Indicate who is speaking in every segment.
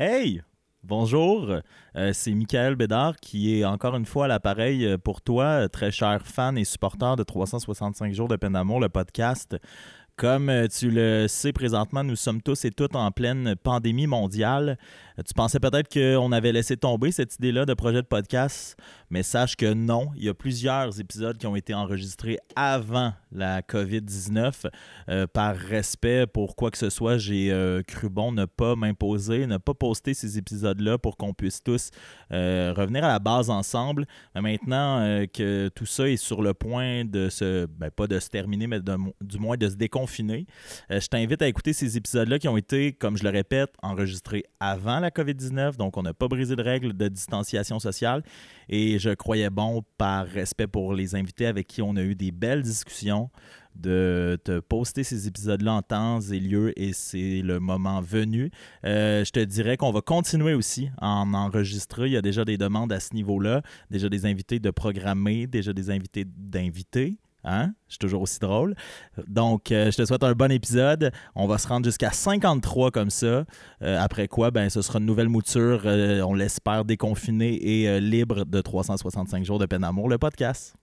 Speaker 1: Hey! Bonjour, euh, c'est Michael Bédard qui est encore une fois à l'appareil euh, pour toi, très cher fan et supporter de 365 jours de peine d'amour, le podcast. Comme euh, tu le sais présentement, nous sommes tous et toutes en pleine pandémie mondiale. Tu pensais peut-être qu'on avait laissé tomber cette idée-là de projet de podcast, mais sache que non. Il y a plusieurs épisodes qui ont été enregistrés avant la COVID-19. Euh, par respect pour quoi que ce soit, j'ai euh, cru bon ne pas m'imposer, ne pas poster ces épisodes-là pour qu'on puisse tous euh, revenir à la base ensemble. Maintenant que tout ça est sur le point de se, ben, pas de se terminer, mais du moins de se déconfiner, je t'invite à écouter ces épisodes-là qui ont été, comme je le répète, enregistrés avant la COVID-19. Donc, on n'a pas brisé de règles de distanciation sociale. Et je croyais bon, par respect pour les invités avec qui on a eu des belles discussions, de te poster ces épisodes-là en temps et lieu et c'est le moment venu. Euh, je te dirais qu'on va continuer aussi à en enregistrer. Il y a déjà des demandes à ce niveau-là, déjà des invités de programmer, déjà des invités d'inviter. Hein? Je suis toujours aussi drôle. Donc, euh, je te souhaite un bon épisode. On va se rendre jusqu'à 53 comme ça. Euh, après quoi, ben, ce sera une nouvelle mouture, on l'espère, déconfinée et libre de 365 jours de peine d'amour, le podcast.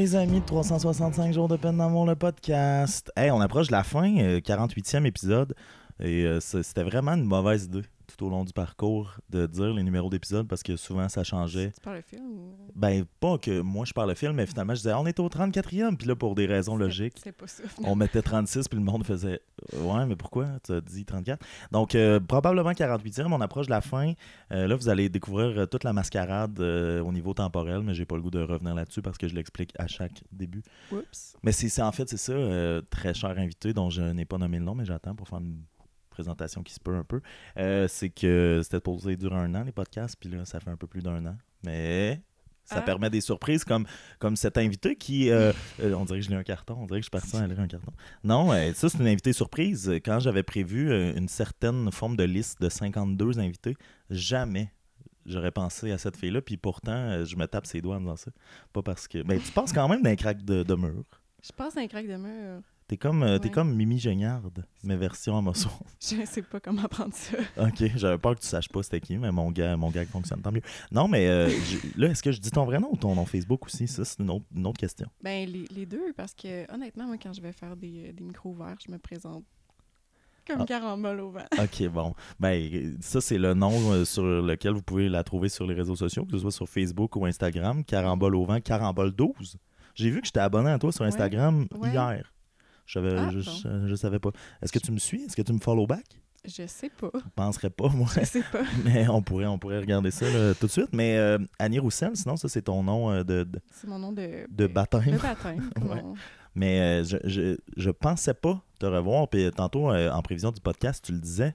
Speaker 1: Les amis de 365 jours de peine d'amour, le podcast. Hey, on approche de la fin, 48e euh, épisode. Et euh, c'était vraiment une mauvaise idée tout au long du parcours de dire les numéros d'épisodes parce que souvent ça changeait.
Speaker 2: Tu parles le film ou...
Speaker 1: Ben, pas que moi je parle le film, mais finalement je disais on est au 34e, puis là pour des raisons logiques,
Speaker 2: pas ça,
Speaker 1: on mettait 36, puis le monde faisait ouais, mais pourquoi? Tu as dit 34 Donc euh, probablement 48e, on approche de la fin. Euh, là, vous allez découvrir toute la mascarade au niveau temporel, mais j'ai pas le goût de revenir là-dessus parce que je l'explique à chaque début.
Speaker 2: Oups.
Speaker 1: Mais c'est en fait, c'est ça, très cher invité dont je n'ai pas nommé le nom, mais j'attends pour faire une présentation qui se peut un peu, euh, c'est que c'était posé durer un an, les podcasts, puis là, ça fait un peu plus d'un an. Mais ça ah. permet des surprises comme, comme cet invité qui. Euh, euh, on dirait que je lis un carton, on dirait que je suis parti à lire un carton. Non, ça, c'est une invitée surprise. Quand j'avais prévu une certaine forme de liste de 52 invités, jamais j'aurais pensé à cette fille-là, puis pourtant, je me tape ses doigts en disant ça. Pas parce que. Mais tu penses quand même d'un crack de, de mur.
Speaker 2: Je pense d'un crack de mur.
Speaker 1: T'es comme, euh, comme Mimi Géniarde, mais version morceau.
Speaker 2: Je sais pas comment prendre ça.
Speaker 1: ok, j'avais peur que tu saches pas c'était qui, mais mon gars, mon gars fonctionne tant mieux. Non, mais euh, là, est-ce que je dis ton vrai nom ou ton nom Facebook aussi? Ça, c'est une autre, question.
Speaker 2: Ben, les, deux, parce que honnêtement, moi, quand je vais faire des, des micros ouverts, je me présente comme ah. carambole au vent.
Speaker 1: OK, bon. Ben, ça, c'est le nom euh, sur lequel vous pouvez la trouver sur les réseaux sociaux, que ce soit sur Facebook ou Instagram. Carambole au vent, Carambole 12. J'ai vu que j'étais abonné à toi sur Instagram hier. Je savais, ah, je, savais pas. Est-ce que tu me suis? Est-ce que tu me follow back?
Speaker 2: Je sais pas.
Speaker 1: Je penserais pas, moi.
Speaker 2: Je sais pas.
Speaker 1: mais on pourrait, on pourrait regarder ça tout de suite. Mais euh, Annie Roussel, sinon, ça, c'est ton nom euh, de,
Speaker 2: C'est mon nom de...
Speaker 1: De baptême.
Speaker 2: De baptême.
Speaker 1: Mais euh, je, je, je, pensais pas te revoir. Puis tantôt, en prévision du podcast, tu le disais,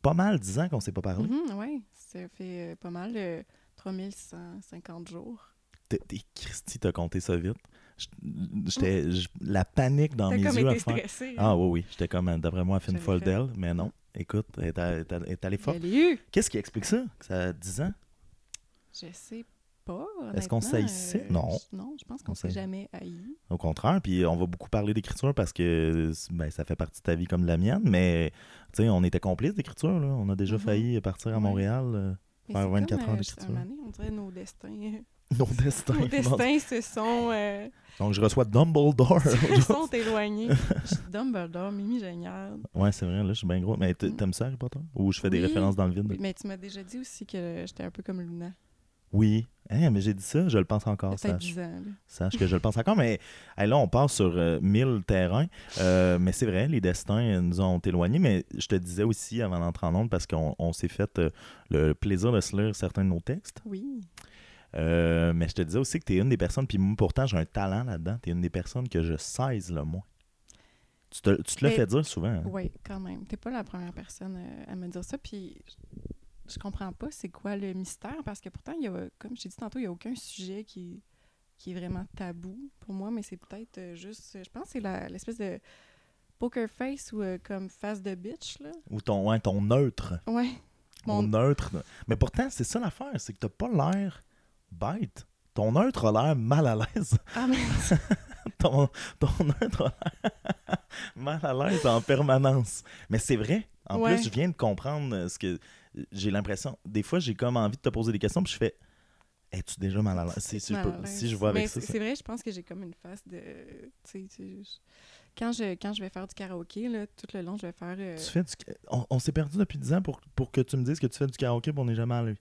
Speaker 1: pas mal dix ans qu'on s'est pas parlé.
Speaker 2: Mm-hmm, oui, ça fait pas mal, 3150 jours.
Speaker 1: T'es Christy, t'as compté ça vite j'étais la panique dans mes yeux à faire.
Speaker 2: Stressé,
Speaker 1: Ah oui, oui. J'étais comme, d'après moi, une folle d'elle, mais non. Écoute, elle est, allée fort. Qu'est-ce qui explique ça, que ça a 10 ans?
Speaker 2: Je sais pas.
Speaker 1: Est-ce qu'on sait ici? non.
Speaker 2: non, je pense qu'on s'est jamais haï.
Speaker 1: Au contraire, puis on va beaucoup parler d'écriture parce que ben, ça fait partie de ta vie comme de la mienne, mais tu sais, on était complices d'écriture. On a déjà mm-hmm. failli partir à Montréal, euh, faire 24 heures euh, d'écriture.
Speaker 2: On dirait nos destins
Speaker 1: Nos destins.
Speaker 2: Nos destins se sont. Euh,
Speaker 1: Donc, je reçois Dumbledore.
Speaker 2: Ils sont éloignés. Dumbledore, Mimi Génial.
Speaker 1: Ouais, c'est vrai, là, je suis bien gros. Mais mm. t'aimes ça, Harry Potter? Ou je fais des références dans le vide?
Speaker 2: Mais tu m'as déjà dit aussi que j'étais un peu comme Luna.
Speaker 1: Oui. Hein, mais j'ai dit ça, je le pense encore.
Speaker 2: Ça 10 ans.
Speaker 1: Sache que je le pense encore. Mais là, on part sur euh, mille terrains. Euh, mais c'est vrai, les destins nous ont éloignés. Mais je te disais aussi avant d'entrer en onde, parce qu'on s'est fait le plaisir de se lire certains de nos textes.
Speaker 2: Oui.
Speaker 1: Euh, mais je te disais aussi que tu es une des personnes, puis pourtant j'ai un talent là-dedans, tu es une des personnes que je sais le moins. Tu te, tu te le fais dire souvent. Hein?
Speaker 2: Oui, quand même. Tu pas la première personne euh, à me dire ça, puis je comprends pas c'est quoi le mystère, parce que pourtant, il y a, comme je t'ai dit tantôt, il n'y a aucun sujet qui, qui est vraiment tabou pour moi, mais c'est peut-être euh, juste, je pense que c'est l'espèce de poker face ou comme face de bitch. Là.
Speaker 1: Ou ton, ouais, ton neutre.
Speaker 2: Ouais. Mon-
Speaker 1: Au neutre. Mais pourtant, c'est ça l'affaire, c'est que t'as pas l'air bête. Ton neutre a l'air mal à l'aise.
Speaker 2: Ah, mais
Speaker 1: ton, ton neutre a l'air mal à l'aise en permanence. Mais c'est vrai. En
Speaker 2: Ouais.
Speaker 1: plus, je viens de comprendre euh, ce que j'ai l'impression. Des fois, j'ai comme envie de te poser des questions, puis je fais Es-tu déjà mal à l'aise? Si, si je, si vois avec
Speaker 2: Mais
Speaker 1: ça.
Speaker 2: c'est- vrai, je pense que j'ai comme une face de. Tu sais, tu- je- quand je, quand je vais faire du karaoké, là, tout le long, je vais faire. euh,
Speaker 1: Tu fais du... On, on s'est perdu depuis 10 ans pour, pour que tu me dises que tu fais du karaoké, puis on n'est jamais allé.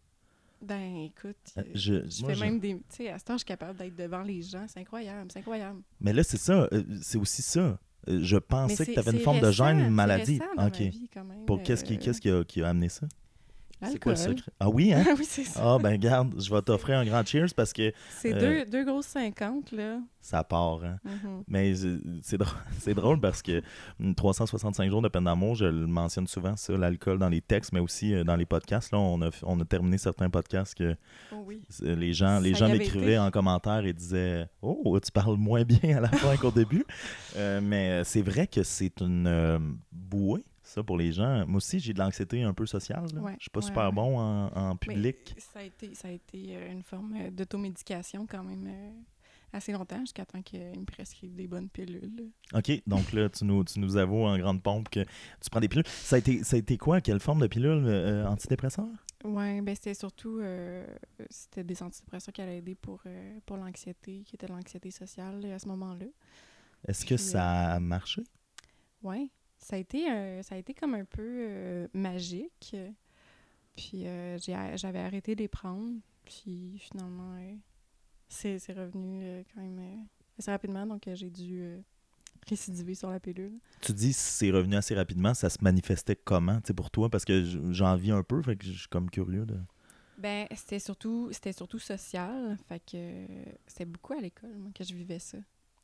Speaker 2: Ben, écoute,
Speaker 1: Euh,
Speaker 2: euh,
Speaker 1: je-
Speaker 2: je,
Speaker 1: moi,
Speaker 2: fais
Speaker 1: je-
Speaker 2: même des. Tu sais, à ce temps, je suis capable d'être devant les gens. C'est incroyable, c'est incroyable.
Speaker 1: Mais là, c'est ça. euh, c'est aussi ça. Euh, je pensais que tu avais une forme de gêne, une maladie.
Speaker 2: récent dans
Speaker 1: OK.
Speaker 2: ma vie, quand même,
Speaker 1: Pour qu'est-ce qui, qu'est-ce qui, a, qui a amené ça? C'est quoi le secret? Ah oui, hein?
Speaker 2: Ah oui, c'est ça.
Speaker 1: Ah ben garde, je vais t'offrir un grand cheers parce que
Speaker 2: C'est
Speaker 1: euh,
Speaker 2: deux, deux grosses 50, là.
Speaker 1: ça part. Hein?
Speaker 2: Mhm.
Speaker 1: Mais c'est drôle, c'est drôle parce que hum, 365 jours de peine d'amour, je le mentionne souvent, ça, l'alcool dans les textes, mais aussi euh, dans les podcasts. Là, on a, on a terminé certains podcasts que
Speaker 2: Oh oui.
Speaker 1: euh, les gens, les
Speaker 2: Ça
Speaker 1: gens m'écrivaient en commentaire et disaient Oh, tu parles moins bien à la fin qu'au début. Euh, mais c'est vrai que c'est une bouée, ça, pour les gens. Moi aussi, j'ai de l'anxiété un peu sociale. là.
Speaker 2: Ouais,
Speaker 1: Je suis pas
Speaker 2: ouais,
Speaker 1: super
Speaker 2: ouais.
Speaker 1: bon en, en
Speaker 2: Mais
Speaker 1: public.
Speaker 2: ça a été, ça a été euh, une forme euh, d'automédication quand même euh, assez longtemps, jusqu'à temps qu'ils me prescrivent des bonnes pilules.
Speaker 1: OK, donc là, tu nous, tu nous avoues en grande pompe que tu prends des pilules. Ça a été, ça a été quoi? Quelle forme de pilule euh, antidépresseur?
Speaker 2: Ouais, ben c'était surtout euh, c'était des antidépresseurs qui allaient aider pour, euh, pour l'anxiété, qui était l'anxiété sociale à ce moment-là.
Speaker 1: Est-ce que ça a marché?
Speaker 2: Ouais, ça a été euh, ça a été comme un peu euh, magique. Puis euh, j'avais arrêté de les prendre, puis finalement euh, c'est c'est revenu quand même assez rapidement, donc j'ai dû récidiver sur la pilule.
Speaker 1: Tu dis c'est revenu assez rapidement. Ça se manifestait comment, tu sais, pour toi? Parce que j'en vis un peu, fait que je suis comme curieux de...
Speaker 2: Ben, c'était surtout, c'était surtout social. Fait que c'était beaucoup à l'école, moi, que je vivais ça.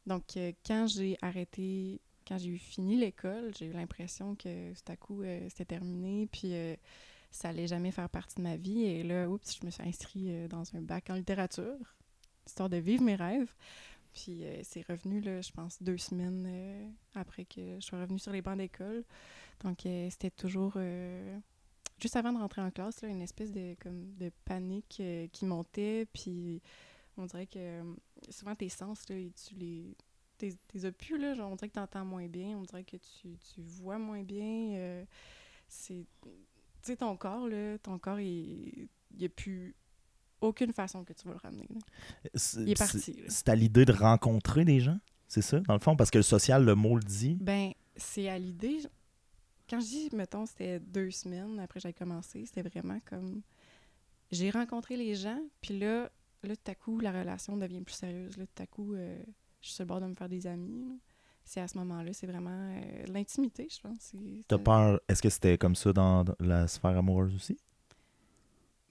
Speaker 2: Donc, quand j'ai arrêté, quand j'ai eu fini l'école, j'ai eu l'impression que tout à coup, euh, c'était terminé, puis euh, ça allait jamais faire partie de ma vie. Et là, oups, je me suis inscrite euh, dans un bac en littérature, histoire de vivre mes rêves. Puis euh, c'est revenu, là, je pense, deux semaines après que je sois revenue sur les bancs d'école. Donc, c'était toujours... juste avant de rentrer en classe, une espèce de, comme, de panique qui montait, puis on dirait que souvent tes sens, là, tu les... T'es t'es plus, là, genre, on dirait que tu entends moins bien, on dirait que tu, tu vois moins bien. euh, c'est... Tu sais, ton corps, là, ton corps, il n'y a plus aucune façon que tu vas le ramener. là.
Speaker 1: C'est-
Speaker 2: Il est parti.
Speaker 1: C'est à l'idée de rencontrer des gens? C'est ça, dans le fond? Parce que le social, le mot le dit.
Speaker 2: Ben, c'est à l'idée. Quand je dis, mettons, c'était deux semaines après que j'avais commencé, c'était vraiment comme. J'ai rencontré les gens, puis là, là, tout à coup, la relation devient plus sérieuse. Là, tout à coup, euh, je suis sur le bord de me faire des amis. C'est à ce moment-là, c'est vraiment euh, l'intimité, je pense.
Speaker 1: T'as peur... Est-ce que c'était comme ça dans la sphère amoureuse aussi?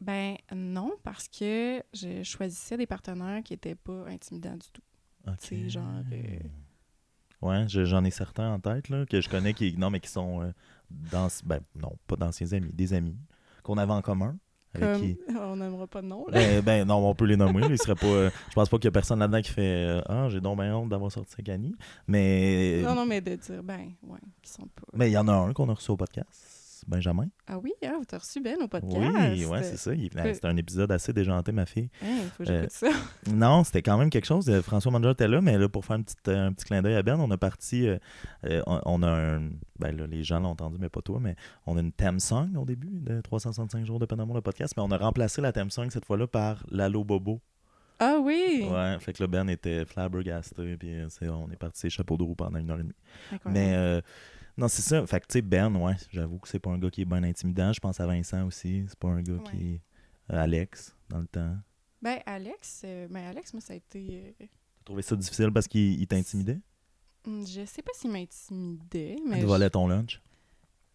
Speaker 2: Ben, non, parce que je choisissais des partenaires qui n'étaient pas intimidants du tout.
Speaker 1: OK.
Speaker 2: C'est genre, euh,
Speaker 1: Ouais, je- j'en ai certains en tête là, que je connais qui non mais qui sont euh, dans ben non, pas d'anciens amis, des amis qu'on avait en commun avec
Speaker 2: Comme,
Speaker 1: qui?
Speaker 2: on n'aimera pas de nom, là.
Speaker 1: ben, ben, non, on peut les nommer, ils seraient pas euh, je pense pas qu'il y a personne là-dedans qui fait euh, ah, j'ai donc bien honte d'avoir sorti Annie, mais
Speaker 2: Non, non, mais de dire, ben, ouais, qui sont pas.
Speaker 1: mais il y en a un qu'on a reçu au podcast, Benjamin.
Speaker 2: Ah oui, hein, vous t'as reçu Ben au podcast.
Speaker 1: Oui, ouais, c'est ça, c'était un épisode assez déjanté ma fille.
Speaker 2: Hein, il faut que
Speaker 1: Euh,
Speaker 2: j'écoute ça.
Speaker 1: Non, c'était quand même quelque chose. Euh, François Manger était là, mais là, pour faire un petit, euh, un petit clin d'œil à Ben, on a parti. euh, euh, on, on a un. Ben là, les gens l'ont entendu, mais pas toi, mais on a une theme song au début de 365 jours de d'amour, le podcast, mais on a remplacé la theme song cette fois-là par Lalo Bobo.
Speaker 2: Ah oui!
Speaker 1: Ouais, fait que là, Ben était flabbergasté, puis euh, on est parti chapeau de roue pendant une heure et demie. Mais euh, non, c'est ça. Fait que tu sais, Ben, ouais, j'avoue que c'est pas un gars qui est bien intimidant. Je pense à Vincent aussi. C'est pas un gars
Speaker 2: Ouais.
Speaker 1: qui est. euh, Alex, dans le temps.
Speaker 2: Ben, Alex, euh, ben, Alex, moi, ça a été. euh,
Speaker 1: T'as trouvé ça difficile parce qu'il il t'intimidait?
Speaker 2: hmm, je sais pas s'il m'intimidait,
Speaker 1: Il
Speaker 2: mais.
Speaker 1: te volait ton lunch?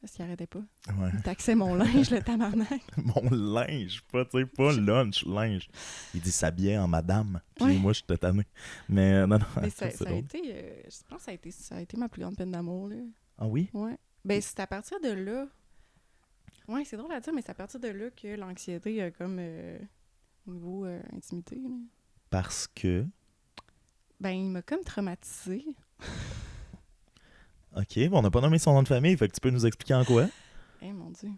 Speaker 2: Parce qu'il arrêtait pas.
Speaker 1: Ouais.
Speaker 2: Il taxait mon linge, le tabarnak.
Speaker 1: Mon linge, pas, tu sais, pas lunch, linge. Il dit s'habiller en madame. Puis
Speaker 2: Ouais.
Speaker 1: moi, je suis tanné. Mais euh, non, non,
Speaker 2: Mais ça, a été. euh, je pense que ça a été, ça a été ma plus grande peine d'amour, là.
Speaker 1: Ah oui?
Speaker 2: Ouais. Ben, c'est à partir de là. Ouais, c'est drôle à dire, mais c'est à partir de là que l'anxiété a comme. euh, au niveau euh, intimité, là.
Speaker 1: Parce que?
Speaker 2: Ben, il m'a comme traumatisée.
Speaker 1: OK, bon, on n'a pas nommé son nom de famille, fait que tu peux nous expliquer en quoi?
Speaker 2: Eh mon Dieu.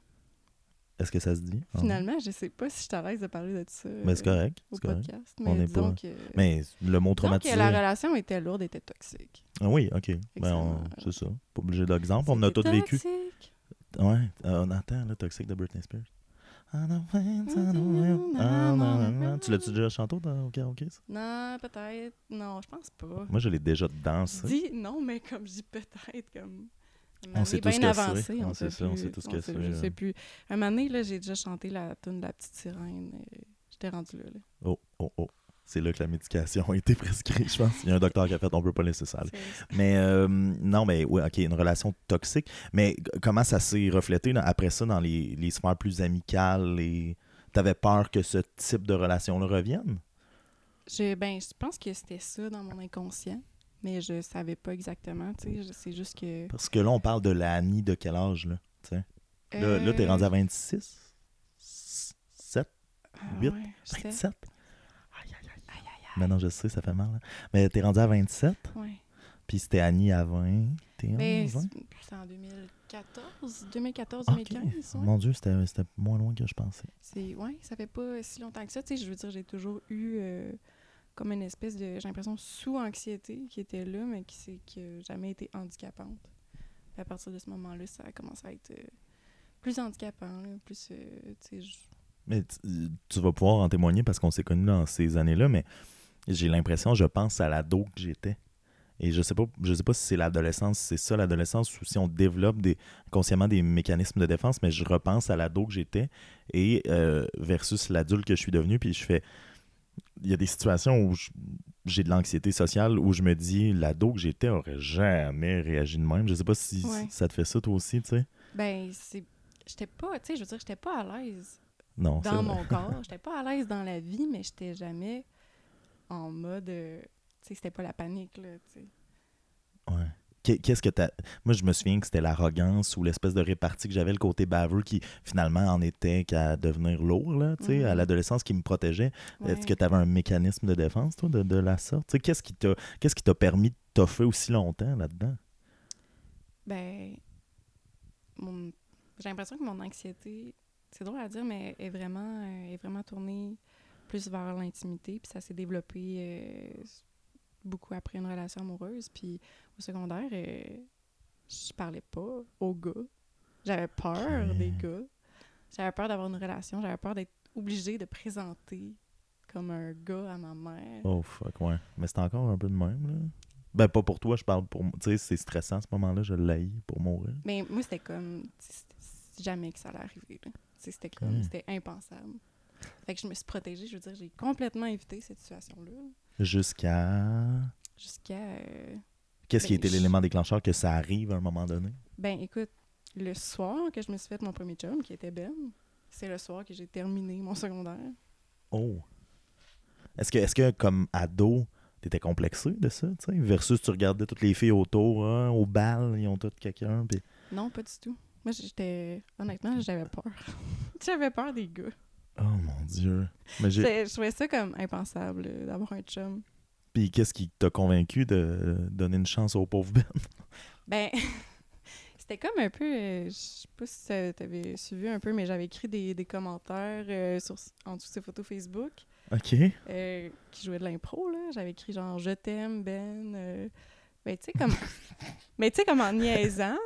Speaker 1: Est-ce que ça se dit?
Speaker 2: Finalement, je sais pas si je suis à l'aise de parler de ça
Speaker 1: Mais c'est correct.
Speaker 2: au
Speaker 1: correct.
Speaker 2: podcast.
Speaker 1: On
Speaker 2: Mais
Speaker 1: n'est
Speaker 2: disons
Speaker 1: pas-
Speaker 2: que...
Speaker 1: Mais le mot traumatisé.
Speaker 2: que la relation était lourde, était toxique.
Speaker 1: Ah oui, ok. Ben, on- c'est ça. Pas obligé d'exemple. On a tous vécu.
Speaker 2: toxique.
Speaker 1: Ouais. Euh, on entend, là, Toxic de Britney Spears. Ah. Ah. Tu l'as-tu déjà chanté dans- au karaoké, ça?
Speaker 2: Non, peut-être. Non, je pense pas.
Speaker 1: Moi, je l'ai déjà dansé.
Speaker 2: Dis non, mais comme je dis peut-être, comme.
Speaker 1: On
Speaker 2: moment
Speaker 1: tous
Speaker 2: avancé,
Speaker 1: On
Speaker 2: on
Speaker 1: sait ça, on sait tous c'est,
Speaker 2: Je
Speaker 1: là.
Speaker 2: sais plus. Un moment donné, là, j'ai déjà chanté la tune de la petite sirène. euh, J'étais rendue là. là.
Speaker 1: Oh, oh, oh. C'est là que la médication a été prescrite, je pense. Il y a un docteur qui a fait on peut pas laisser ça Mais euh, non, mais oui, ok, une relation toxique. Mais comment ça s'est reflété là, après ça dans les, les sphères plus amicales et t'avais peur que ce type de relation-là revienne?
Speaker 2: Je, ben, je pense que c'était ça dans mon inconscient, mais je savais pas exactement. tu sais, C'est juste que.
Speaker 1: Parce que là, on parle de la Annie de quel âge, là? tu sais? Là, là t'es
Speaker 2: Euh,
Speaker 1: rendu à 26? 7?
Speaker 2: ah,
Speaker 1: huit,
Speaker 2: ouais, je sais.
Speaker 1: 27? Aïe, aïe, aïe.
Speaker 2: Aïe, aïe,
Speaker 1: Maintenant, je sais, ça fait mal. hein. Mais t'es rendu à 27,
Speaker 2: aïe. Ouais.
Speaker 1: puis c'était Annie à 20. T'es 20?
Speaker 2: c'est en 2014, 2014,
Speaker 1: Ok.
Speaker 2: 2015. ouais.
Speaker 1: Mon Dieu, c'était moins loin que je pensais.
Speaker 2: Ouais, ça fait pas si longtemps que ça. Tu sais, je veux dire, j'ai toujours eu euh, comme une espèce de, j'ai l'impression sous-anxiété qui était là, mais qui c'est qui a jamais été handicapante. À partir de ce moment-là, ça a commencé à être euh, plus handicapant, plus, euh, tu
Speaker 1: Mais tu vas pouvoir en témoigner parce qu'on s'est connus dans ces années-là, mais j'ai l'impression, je pense à l'ado que j'étais. Et je sais pas, je sais pas si c'est l'adolescence, si c'est ça l'adolescence, ou si on développe des, consciemment des mécanismes de défense, mais je repense à l'ado que j'étais et euh, versus l'adulte que je suis devenu, puis je fais. Il y a des situations où j'ai de l'anxiété sociale où je me dis l'ado que j'étais aurait jamais réagi de même. Je sais pas si
Speaker 2: Ouais.
Speaker 1: ça te fait ça toi aussi, tu sais.
Speaker 2: ben c'est, j'étais pas, tu sais, je veux dire, j'étais pas à l'aise
Speaker 1: Non,
Speaker 2: dans mon corps, j'étais pas à l'aise dans la vie, mais j'étais jamais en mode, euh, tu sais, c'était pas la panique là, tu sais.
Speaker 1: Ouais. Qu'est- Qu'est-ce que t'as? Moi, je me souviens que c'était l'arrogance ou l'espèce de répartie que j'avais, le côté baveux qui finalement en était qu'à devenir lourd, là, tu sais, à l'adolescence qui me protégeait. Est-ce que tu avais un mécanisme de défense, toi, de, de la sorte? Tu sais, qu'est-ce qui t'a t'a permis de toffer aussi longtemps là-dedans?
Speaker 2: Ben, mon- j'ai l'impression que mon anxiété, c'est drôle à dire, mais est vraiment, euh, est vraiment tournée plus vers l'intimité. Puis ça s'est développé euh, beaucoup après une relation amoureuse. Puis au secondaire, euh, je parlais pas aux gars. J'avais peur des gars. J'avais peur d'avoir une relation. J'avais peur d'être obligée de présenter comme un gars à ma mère.
Speaker 1: Oh, fuck, ouais. Mais c'est encore un peu de même, là. Ben, pas pour toi, je parle pour. Tu sais, c'est stressant à ce moment-là, je l'ai pour mourir.
Speaker 2: Mais moi, c'était comme. jamais que ça allait arriver. là. C'était comme. C'était impensable. Fait que je me suis protégée. Je veux dire, j'ai complètement évité cette situation-là.
Speaker 1: Jusqu'à.
Speaker 2: Jusqu'à. euh,
Speaker 1: Qu'est-ce qui
Speaker 2: Ben,
Speaker 1: était
Speaker 2: je-
Speaker 1: l'élément déclencheur que ça arrive à un moment donné?
Speaker 2: Ben, écoute, le soir que je me suis fait mon premier chum, qui était Ben, c'est le soir que j'ai terminé mon secondaire.
Speaker 1: Oh. Est-ce que, est-ce que comme ado, t'étais complexé de ça, tu sais? Versus tu regardais toutes les filles autour, hein, au bal, ils ont toutes quelqu'un, puis...
Speaker 2: Non, pas du tout. Moi, j'étais. Honnêtement, j'avais peur. j'avais peur des gars.
Speaker 1: Oh mon Dieu. Mais
Speaker 2: Je trouvais ça comme impensable euh, d'avoir un chum.
Speaker 1: Puis qu'est-ce qui t'a convaincu de donner une chance au pauvre Ben?
Speaker 2: Ben, c'était comme un peu. euh, je sais pas si tu avais suivi un peu, mais j'avais écrit des, des commentaires euh, sur, en dessous de ses photos Facebook
Speaker 1: OK.
Speaker 2: euh, qui jouaient de l'impro. là. J'avais écrit genre Je t'aime, Ben. ben, tu sais, comme. mais tu sais, comme en niaisant.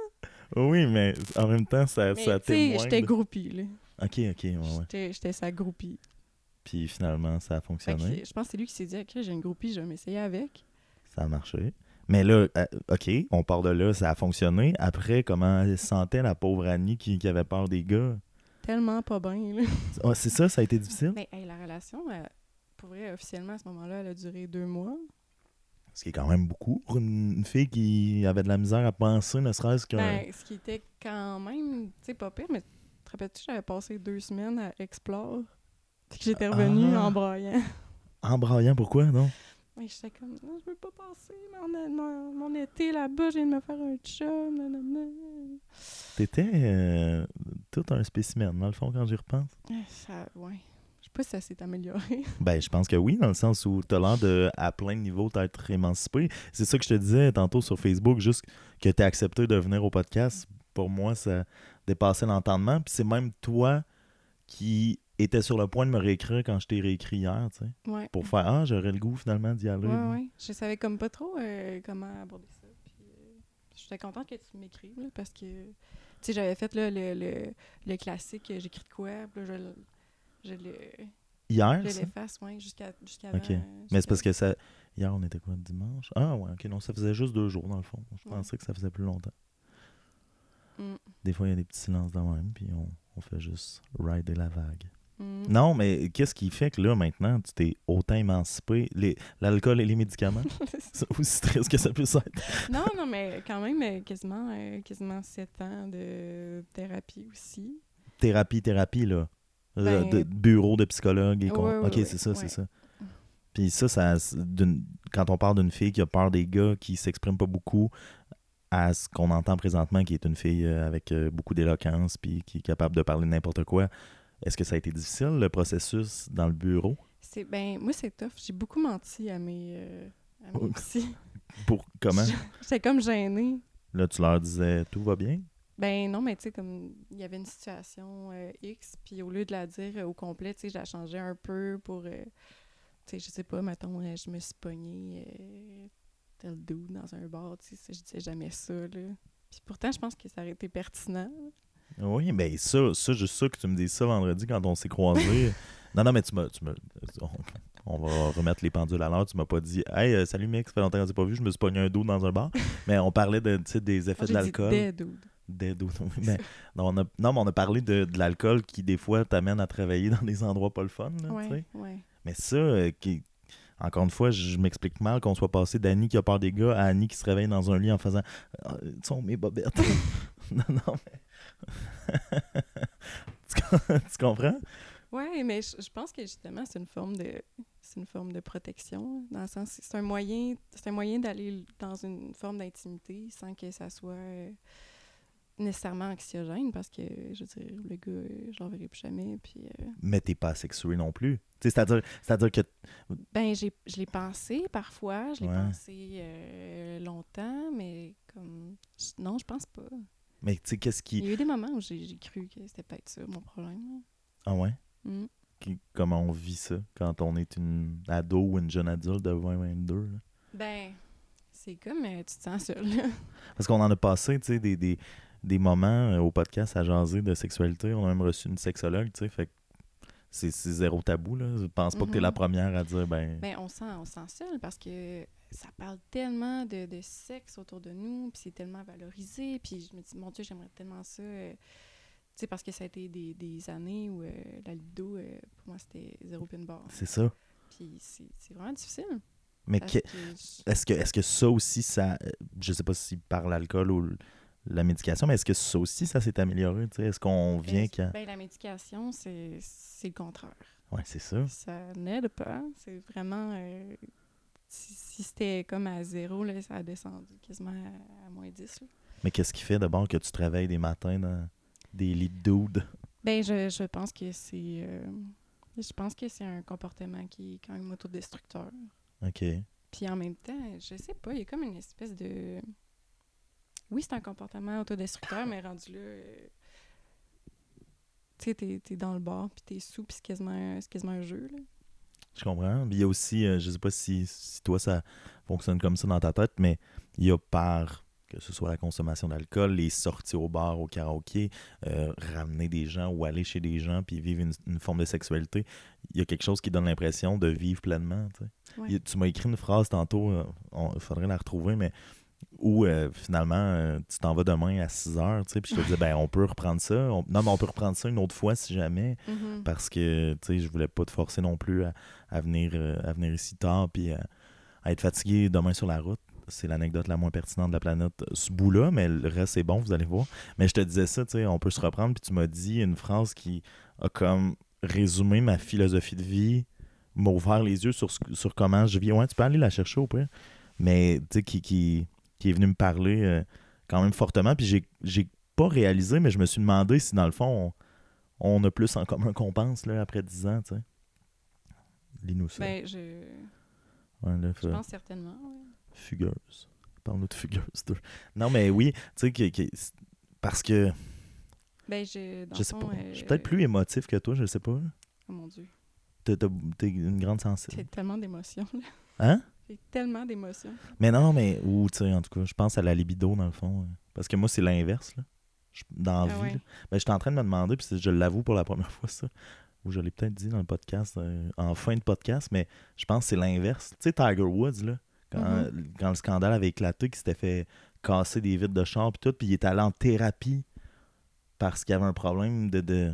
Speaker 1: Oui, mais en même temps, ça,
Speaker 2: mais
Speaker 1: ça
Speaker 2: tu sais,
Speaker 1: témoigne.
Speaker 2: j'étais groupie, là.
Speaker 1: OK, OK, ouais, ouais.
Speaker 2: J'étais- sa groupie.
Speaker 1: Puis finalement, ça a
Speaker 2: que
Speaker 1: fonctionné.
Speaker 2: je pense que c'est lui qui s'est dit Ok, j'ai une groupie, je vais m'essayer avec.
Speaker 1: Ça a marché. Mais là, euh, OK, on part de là, ça a fonctionné. Après, comment elle se sentait la pauvre Annie qui, qui avait peur des gars?
Speaker 2: Tellement pas bien, là.
Speaker 1: Ah, c'est ça, ça a été difficile?
Speaker 2: Mais hey, la relation, elle- pour vrai, officiellement, à ce moment-là, elle a duré deux mois.
Speaker 1: Ce qui est quand même beaucoup pour une, fille qui avait de la misère à penser, ne serait-ce qu'un...
Speaker 2: Ben, ce qui était quand même, tu sais, pas pire, mais te rappelles-tu, j'avais passé deux semaines à Explore. Puis que j'étais revenue
Speaker 1: Ah.
Speaker 2: en braillant.
Speaker 1: Embraillant, pourquoi, non?
Speaker 2: Mais j'étais comme, non, je veux pas passer mon, mon, mon été là-bas, je viens de me faire un chum, nanana.
Speaker 1: T'étais euh, tout un spécimen, dans le fond, quand j'y repense.
Speaker 2: Eh, Ça, ouais. Je sais pas si ça s'est amélioré.
Speaker 1: Ben, je pense que oui, dans le sens où t'as l'air de, à plein de niveaux, d'être émancipé. C'est ça que je te disais tantôt sur Facebook, juste que t'as accepté de venir au podcast. Pour moi, ça dépassait l'entendement. Puis c'est même toi qui était sur le point de me réécrire quand je t'ai réécrit hier, tu sais,
Speaker 2: Ouais.
Speaker 1: pour faire Ah, j'aurais le goût finalement d'y aller.
Speaker 2: Ouais, ouais. Je savais comme pas trop euh, comment aborder ça. Puis, euh, j'étais contente que tu m'écrives, là, parce que, tu sais, j'avais fait là, le, le, le classique, euh, j'écris de quoi, puis là, je, le- je le,
Speaker 1: Hier,
Speaker 2: je l'efface, ouais, jusqu'à.
Speaker 1: Ok. Mais c'est parce que ça. Hier, on était quoi, dimanche? Ah, ouais, ok, non, ça faisait juste deux jours dans le fond. Je
Speaker 2: Ouais.
Speaker 1: pensais que ça faisait plus longtemps.
Speaker 2: Mm.
Speaker 1: Des fois, il y a des petits silences de même, puis on, on fait juste rider la vague.
Speaker 2: Mm.
Speaker 1: Non, mais qu'est-ce qui fait que là, maintenant, tu t'es autant émancipé? L'alcool et les médicaments? C'est aussi triste que ça puisse être.
Speaker 2: non, non, mais quand même, euh, quasiment, euh, quasiment sept ans de thérapie aussi.
Speaker 1: Thérapie, thérapie, là.
Speaker 2: Ben-
Speaker 1: de- bureau de psychologue et con-
Speaker 2: Ouais, ouais,
Speaker 1: Ok,
Speaker 2: ouais,
Speaker 1: c'est ça, c'est ça. Puis ça, ça quand on parle d'une fille qui a peur des gars, qui s'exprime pas beaucoup, à ce qu'on entend présentement, qui est une fille euh, avec euh, beaucoup d'éloquence, puis qui est capable de parler n'importe quoi, est-ce que ça a été difficile, le processus dans le bureau?
Speaker 2: C'est, ben, moi, c'est tough. J'ai beaucoup menti à mes, euh, à mes.
Speaker 1: Pour comment?
Speaker 2: J'étais comme gênée.
Speaker 1: Là, tu leur disais tout va bien?
Speaker 2: Ben non, mais tu sais, comme il y avait une situation euh, X, puis au lieu de la dire euh, au complet, tu sais, je la changeais un peu pour, tu sais, je sais pas, mettons, je me suis pognée tel dude dans un bar, tu sais, je disais jamais ça, là. Puis pourtant, je pense que ça aurait été pertinent.
Speaker 1: Oui, mais ça, ça, juste ça que tu me dises ça vendredi quand on s'est croisés. non, non, mais tu m'as. On, va remettre les pendules à l'heure. Tu m'as pas dit Hey, euh, salut mec, ça fait longtemps qu'on s'est pas vu, je me suis pogné un dos dans un bar. mais on parlait de, tu sais, des effets
Speaker 2: Moi,
Speaker 1: de l'alcool.
Speaker 2: des dudes.
Speaker 1: Des oui, mais, non, on a, non, mais on a parlé de, de l'alcool qui, des fois, t'amène à travailler dans des endroits pas le fun. là,
Speaker 2: ouais.
Speaker 1: Mais ça, euh, qui, encore une fois, je m'explique mal qu'on soit passé d'Annie qui a peur des gars à Annie qui se réveille dans un lit en faisant Ah, Tu sont mes bobettes. non, non, mais. tu, com- tu comprends?
Speaker 2: Ouais, mais je, je pense que justement, c'est une forme de c'est une forme de protection, dans le sens c'est un moyen c'est un moyen d'aller dans une forme d'intimité sans que ça soit euh, nécessairement anxiogène parce que je veux dire le gars je l'en verrai plus jamais puis euh,
Speaker 1: Mais t'es pas sexué non plus. C'est-à-dire c'est-à-dire que.
Speaker 2: ben j'ai je l'ai pensé parfois, je l'ai
Speaker 1: Ouais.
Speaker 2: pensé euh, longtemps mais comme non, je pense pas.
Speaker 1: Mais tu sais, qu'est-ce
Speaker 2: Il
Speaker 1: qui.
Speaker 2: y a eu des moments où j'ai j'ai cru que c'était peut-être ça mon problème.
Speaker 1: Ah ouais?
Speaker 2: Mm.
Speaker 1: Qui- comment on vit ça quand on est une ado ou une jeune adulte de 20-22? là?
Speaker 2: Ben c'est comme euh, tu te sens seul. là.
Speaker 1: Parce qu'on en a passé, tu sais, des, des, des moments euh, au podcast à jaser de sexualité. On a même reçu une sexologue, tu sais, fait que c'est zéro tabou, là. Je pense pas que t'es
Speaker 2: Mhm.
Speaker 1: la première à dire, ben...
Speaker 2: Ben, on sent, on sent seul parce que ça parle tellement de, de sexe autour de nous, puis c'est tellement valorisé, puis je me dis, mon Dieu, j'aimerais tellement ça. euh, tu sais, parce que ça a été des, des années où euh, la libido, euh, pour moi, c'était zéro pin bar.
Speaker 1: C'est ça.
Speaker 2: Puis c'est vraiment difficile.
Speaker 1: Mais
Speaker 2: parce
Speaker 1: que- est-ce que, est que ça aussi, ça... Je sais pas si par l'alcool ou la médication, mais est-ce que ça aussi, ça s'est amélioré? Est-ce qu'on vient
Speaker 2: ben,
Speaker 1: qu'à...
Speaker 2: ben, la médication, c'est le contraire.
Speaker 1: Ouais, c'est ça.
Speaker 2: Ça n'aide pas. C'est vraiment. euh, si si c'était comme à zéro, là, ça a descendu quasiment à, à moins 10. là.
Speaker 1: Mais qu'est-ce qui fait d'abord que tu te réveilles des matins dans des lits de dudes?
Speaker 2: Ben, je, je pense que c'est. euh, je pense que c'est un comportement qui est quand même autodestructeur.
Speaker 1: OK.
Speaker 2: Puis en même temps, je sais pas, il y a comme une espèce de. Oui, c'est un comportement autodestructeur, mais rendu là. euh, Tu sais, t'es, t'es dans le bar, puis t'es sous, puis c'est quasiment, quasiment un jeu, là.
Speaker 1: Je comprends. Puis il y a aussi, euh, je sais pas si, si toi ça fonctionne comme ça dans ta tête, mais il y a par que ce soit la consommation d'alcool, les sorties au bar, au karaoké, euh, ramener des gens ou aller chez des gens puis vivre une, une forme de sexualité, il y a quelque chose qui donne l'impression de vivre pleinement. tu sais.
Speaker 2: Ouais.
Speaker 1: A- tu m'as écrit une phrase tantôt, il faudrait la retrouver, mais où euh, finalement euh, tu t'en vas demain à 6 heures, tu sais, puis je te disais, ben on peut reprendre ça. On- non, mais on peut reprendre ça une autre fois si jamais
Speaker 2: Mhm.
Speaker 1: parce que tu sais je voulais pas te forcer non plus à, à venir euh, à venir ici tard puis à, être fatigué demain sur la route c'est l'anecdote la moins pertinente de la planète ce bout là mais le reste c'est bon vous allez voir mais je te disais ça tu sais on peut se reprendre puis tu m'as dit une phrase qui a comme résumé ma philosophie de vie m'a ouvert les yeux sur, sur comment je vis ouais tu peux aller la chercher au pire mais tu sais qui, qui, qui est venu me parler euh, quand même fortement puis j'ai pas réalisé mais je me suis demandé si dans le fond on, on a plus en commun qu'on pense là, après 10 ans, tu sais. Lis-nous ça.
Speaker 2: Ben, je,
Speaker 1: Ouais, là,
Speaker 2: je pense certainement. ouais.
Speaker 1: Fugueuse. Parle-nous de Fugueuse 2. Non, mais oui, tu sais, que, que- parce que
Speaker 2: Ben, je, dans
Speaker 1: Je sais
Speaker 2: fond,
Speaker 1: pas.
Speaker 2: euh,
Speaker 1: Je suis peut-être plus émotif que toi, je sais pas.
Speaker 2: Oh mon Dieu.
Speaker 1: T'as- t'as- T'es une grande sensible.
Speaker 2: J'ai tellement d'émotions. là.
Speaker 1: Hein?
Speaker 2: J'ai tellement d'émotions.
Speaker 1: Mais non, mais, ou, tu sais, en tout cas, je pense à la libido, dans le fond. euh, Parce que moi, c'est l'inverse, là. Je- Dans la
Speaker 2: Ah
Speaker 1: vie,
Speaker 2: ouais.
Speaker 1: Ben, j'étais en train de me demander, puis je l'avoue pour la première fois, ça. Ou je l'ai peut-être dit dans le podcast, euh, en fin de podcast, mais je pense que c'est l'inverse. Tu sais, Tiger Woods, là, quand,
Speaker 2: Mhm.
Speaker 1: quand le scandale avait éclaté, qu'il s'était fait casser des vitres de char, puis tout, puis il est allé en thérapie parce qu'il y avait un problème de. de...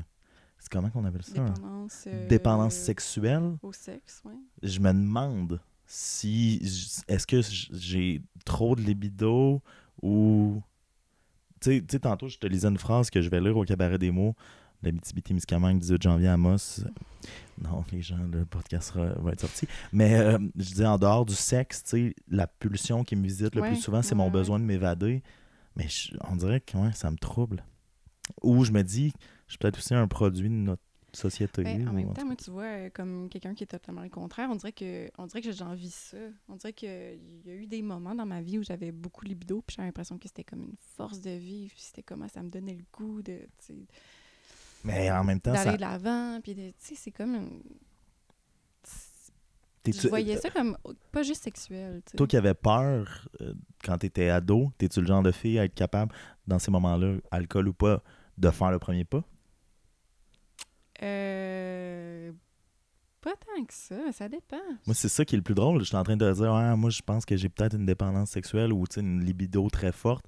Speaker 1: C'est comment qu'on appelle ça?
Speaker 2: Dépendance. euh,
Speaker 1: Dépendance sexuelle.
Speaker 2: Au sexe, oui.
Speaker 1: je me demande si est-ce que j'ai trop de libido ou tu sais- tantôt je te lisais une phrase que je vais lire au cabaret des mots d'Abitibi-Témiscamingue 18 janvier à Amos non les gens le podcast va être sorti. Mais euh, je dis en dehors du sexe tu sais la pulsion qui me visite le
Speaker 2: Ouais,
Speaker 1: plus souvent c'est
Speaker 2: ouais,
Speaker 1: mon besoin de m'évader. Mais je- on dirait que ouais, ça me trouble. Ou je me dis je suis peut-être aussi un produit de notre société
Speaker 2: en même temps, moi, tu vois, euh, comme quelqu'un qui est totalement le contraire, on dirait que, on dirait que j'envie ça. On dirait qu'il y a eu des moments dans ma vie où j'avais beaucoup de libido, puis j'avais l'impression que c'était comme une force de vie, puis c'était comme ça me donnait le goût de,
Speaker 1: mais en même temps
Speaker 2: d'aller
Speaker 1: ça
Speaker 2: de l'avant, puis de- tu sais, c'est comme une... Je voyais ça comme pas juste sexuel.
Speaker 1: Toi qui avais peur euh, quand tu étais ado, t'es-tu le genre de fille à être capable, dans ces moments-là, alcool ou pas, de faire le premier pas?
Speaker 2: Euh, Pas tant que ça, ça dépend.
Speaker 1: Moi, c'est ça qui est le plus drôle. Je suis en train de dire, ah, moi, je pense que j'ai peut-être une dépendance sexuelle ou tu sais, une libido très forte.